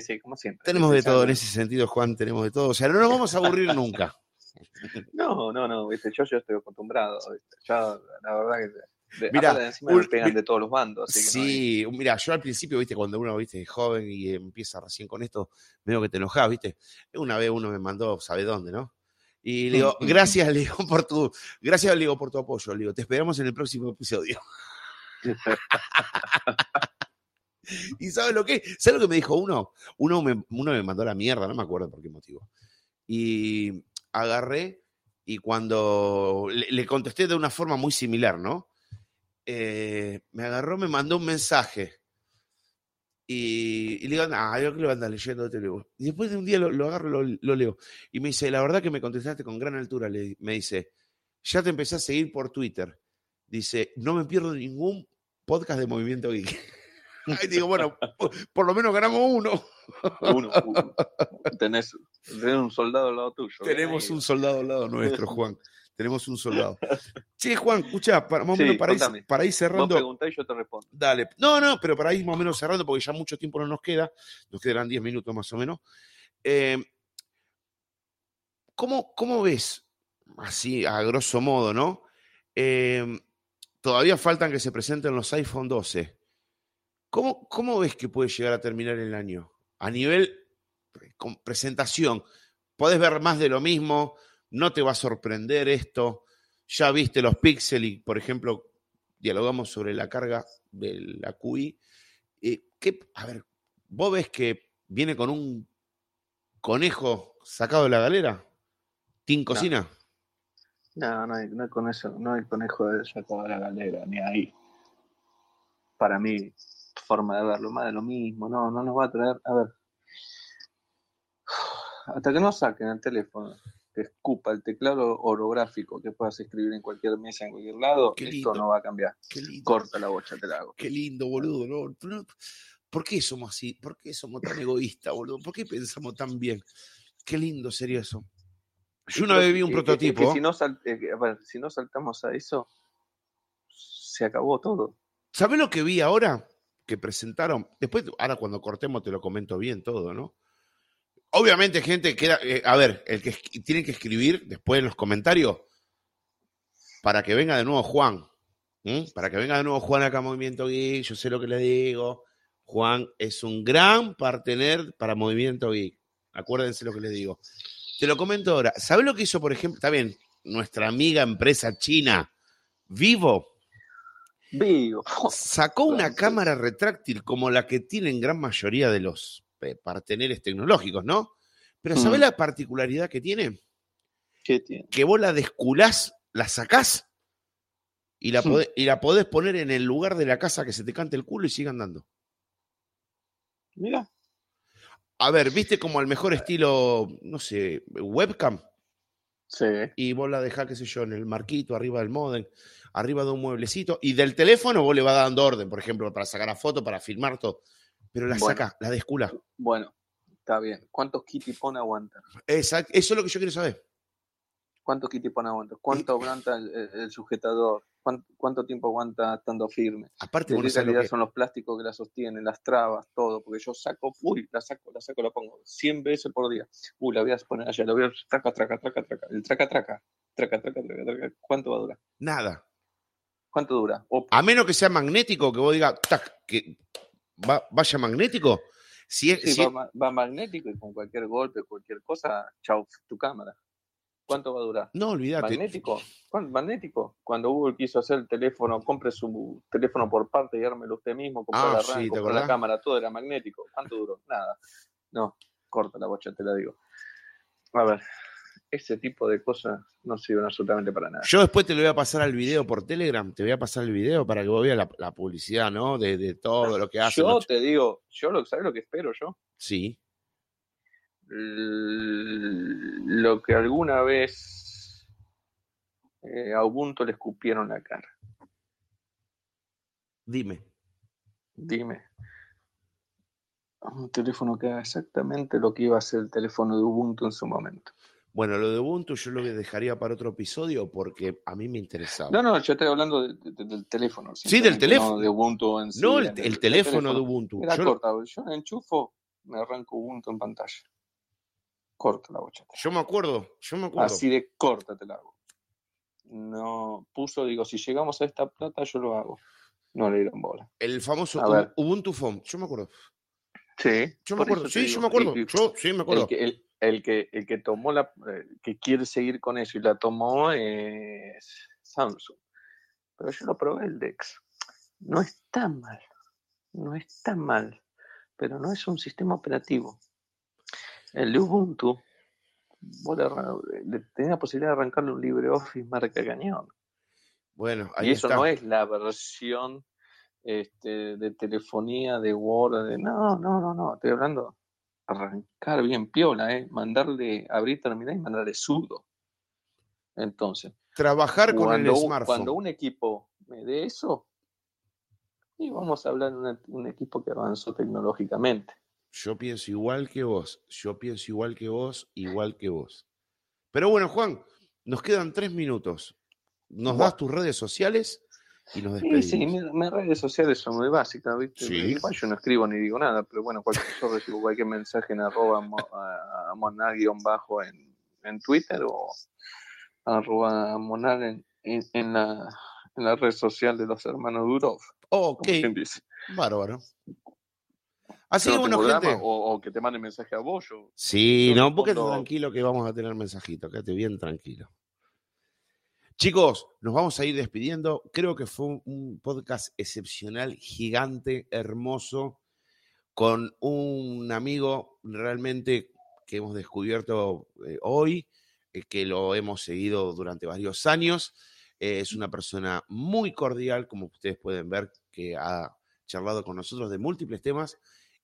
Sí, como siempre.
Tenemos de todo en ese sentido, Juan, tenemos de todo. O sea, no nos vamos a aburrir nunca. *laughs*
No, no, no, viste, yo ya estoy acostumbrado, viste. Ya, la verdad que. De- aparte, encima
un-
me pegan de todos los bandos, así que no hay-
Sí, mira, yo al principio, viste, cuando uno, viste, es joven y empieza recién con esto, veo que te enojás, viste. Una vez uno me mandó, ¿sabe dónde, no? Y le digo, *laughs* gracias, le digo, por tu, gracias, le digo, por tu apoyo. Le digo, te esperamos en el próximo episodio. *laughs* ¿Y sabes lo que? ¿Sabes lo que me dijo uno? Uno me, uno me mandó a la mierda, no me acuerdo por qué motivo. Y agarré y cuando le, le contesté de una forma muy similar, ¿no? Eh, me agarró, me mandó un mensaje. Y, y le digo, ah, yo que lo anda leyendo, te leo. Y después de un día lo, lo agarro, lo, lo leo. Y me dice, la verdad que me contestaste con gran altura. Le, me dice, ya te empecé a seguir por Twitter. Dice, no me pierdo ningún podcast de Movimiento Geek. *laughs* Y digo, bueno, por, por lo menos ganamos uno.
Uno, uno. Tenés, tenés un soldado al lado tuyo.
Tenemos
ahí.
un soldado al lado nuestro, Juan. Tenemos un soldado. Che, Juan, escucha, para, más o
Sí,
menos para, ir, para cerrando.
preguntás y yo te respondo.
Dale. No, no, pero para ir más o menos cerrando, porque ya mucho tiempo no nos queda. Nos quedarán 10 minutos más o menos. Eh, ¿cómo, ¿Cómo ves, así a grosso modo, no? Eh, todavía faltan que se presenten los iPhone 12. ¿Cómo, ¿Cómo ves que puede llegar a terminar el año? A nivel eh, con presentación, podés ver más de lo mismo, no te va a sorprender esto. Ya viste los Pixel y, por ejemplo, dialogamos sobre la carga de la QI. Eh, ¿qué- a ver, ¿vos ves que viene con un conejo sacado de la galera? ¿Team Cocina?
No, no hay, no hay con eso, no hay conejo de sacado de la galera, ni ahí. Para mí, forma de verlo, más de lo mismo, no, no nos va a traer, a ver. *sighs* Hasta que no saquen el teléfono, que escupa el teclado orográfico que puedas escribir en cualquier mesa, en cualquier lado,
Qué
esto no va a cambiar.
Qué lindo.
Corta la bocha, te la hago.
Qué lindo, boludo. ¿no? ¿Por qué somos así? ¿Por qué somos tan egoístas, boludo? ¿Por qué pensamos tan bien? Qué lindo sería eso. Yo una vez vi un
es que- es que
prototipo.
si, no sal- que, a ver, si no saltamos a eso, se acabó todo.
¿Sabés lo que vi ahora? Que presentaron. Después, ahora cuando cortemos te lo comento bien todo, ¿no? Obviamente, gente, queda. eh, a ver, el que es- tiene que escribir después en los comentarios para que venga de nuevo Juan. Para que venga de nuevo Juan acá a Movimiento Geek. Yo sé lo que le digo. Juan es un gran partener para Movimiento Geek. Acuérdense lo que les digo. Te lo comento ahora. ¿Sabés lo que hizo, por ejemplo? Está bien, nuestra amiga empresa china, Vivo,
Vivo.
sacó una *laughs* cámara retráctil como la que tienen gran mayoría de los parteneres tecnológicos, ¿no? Pero ¿sabés
Mm.
la particularidad que tiene?
¿Qué tiene?
Que vos la desculás, la sacás y la,
Mm.
podés, y la podés poner en el lugar de la casa que se te cante el culo y siga andando.
Mira.
A ver, ¿viste como al mejor estilo, no sé, webcam?
Sí.
y vos la dejás, qué sé yo, en el marquito, arriba del modem, arriba de un mueblecito, y del teléfono vos le vas dando orden, por ejemplo, para sacar la foto, para filmar todo. Pero la
Bueno.
sacás, la desculás.
Bueno, está bien. ¿Cuántos kitty pon aguanta?
Exacto, eso es lo que yo quiero saber.
¿Cuántos kitty pon aguanta? ¿Cuánto aguanta el, sujetador? ¿Cuánto, cuánto tiempo aguanta estando firme?
Aparte,
¿De
vos no
qué
sabés lo
calidad
que-
son los plásticos que la sostienen, las trabas, todo? Porque yo saco, uy, la saco, la saco, la pongo 100 veces por día. Uy, la voy a poner allá, la voy a traca, traca, traca, traca. El traca, traca, traca, traca, traca, traca. ¿Cuánto va a durar?
Nada.
¿Cuánto dura?
A menos que sea magnético, que vos digas, tac, que va- vaya magnético. Si es,
Sí,
si
va, magnético y con cualquier golpe, cualquier cosa, chau, tu cámara. ¿Cuánto va a durar?
no, olvídate.
¿Magnético? ¿Cuán- ¿Magnético? Cuando Google quiso hacer el teléfono, compre su teléfono por parte y ármelo usted mismo, compre
Ah,
la
sí,
la cámara, todo era magnético. ¿Cuánto duró? Nada. No, corta la bocha, te la digo. A ver, ese tipo de cosas no sirven absolutamente para nada.
Yo después te lo voy a pasar al video por Telegram, te voy a pasar el video para que vos veas la, la publicidad, ¿no? De, de todo lo que hacen.
Yo
los
te digo, yo lo, ¿sabes lo que espero yo?
Sí.
L- Lo que alguna vez eh, a Ubuntu le escupieron la cara.
Dime.
Dime. Un teléfono que haga exactamente lo que iba a hacer el teléfono de Ubuntu en su momento.
Bueno, lo de Ubuntu yo lo dejaría para otro episodio porque a mí me interesaba.
No, no, yo estoy hablando de- de- del teléfono.
Sí, del teléfono.
No de Ubuntu en sí.
no, el, teléfono de Ubuntu.
Era
Yo,
corta, yo enchufo, me arranco Ubuntu en pantalla. Corta la bochata.
yo me acuerdo, yo me acuerdo.
Así de corta te la hago. No, puso, digo, si llegamos a esta plata, yo lo hago. No le dieron bola.
El famoso. Ubuntu Phone, yo me acuerdo.
Sí,
Yo me acuerdo, sí, yo me acuerdo. Yo sí me acuerdo.
El que, el, el que, el que tomó la, eh, que quiere seguir con eso y la tomó es Samsung. Pero yo lo probé el Dex. No está mal. No está mal. Pero no es un sistema operativo. El Ubuntu, vos le tenés la posibilidad de arrancarle un LibreOffice marca cañón.
Bueno, ahí
y eso
está.
no es la versión este, de telefonía, de Word, de no, no, no, no, estoy hablando arrancar bien piola, ¿eh? mandarle, abrir terminal y mandarle sudo. Entonces,
Trabajar con
cuando,
el
un-
smartphone.
cuando un equipo me dé eso, y vamos a hablar de un equipo que avanzó tecnológicamente.
Yo pienso igual que vos, yo pienso igual que vos, igual que vos. Pero bueno, Juan, nos quedan tres minutos. Nos das tus redes sociales y nos
Sí,
despedimos.
sí, mis, mis redes sociales son muy básicas, ¿viste?
Sí.
Igual yo no escribo ni digo nada, pero bueno, cualquier, yo recibo cualquier mensaje en arroba mo- a- a monar-bajo en, en Twitter o arroba monar en, en, en la, en la red social de los hermanos Durov,
ok, bárbaro. Así que
no
bueno, gente.
o, o que te manden mensaje a vos, yo
Sí,
yo
no, quédate tranquilo que vamos a tener mensajito, quédate bien tranquilo. Chicos, nos vamos a ir despidiendo. Creo que fue un- podcast excepcional, gigante, hermoso, con un amigo realmente que hemos descubierto eh, hoy, eh, que lo hemos seguido durante varios años. Eh, es una persona muy cordial, como ustedes pueden ver, que ha charlado con nosotros de múltiples temas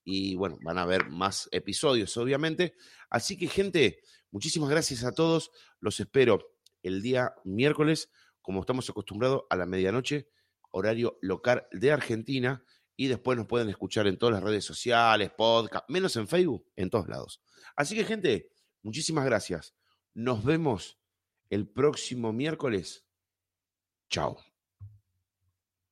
y bueno, van a ver más episodios, obviamente. Así que, gente, muchísimas gracias a todos. Los espero el día miércoles, como estamos acostumbrados, a la medianoche, horario local de Argentina. Y después nos pueden escuchar en todas las redes sociales, podcast, menos en Facebook, en todos lados. Así que, gente, muchísimas gracias. Nos vemos el próximo miércoles. Chao.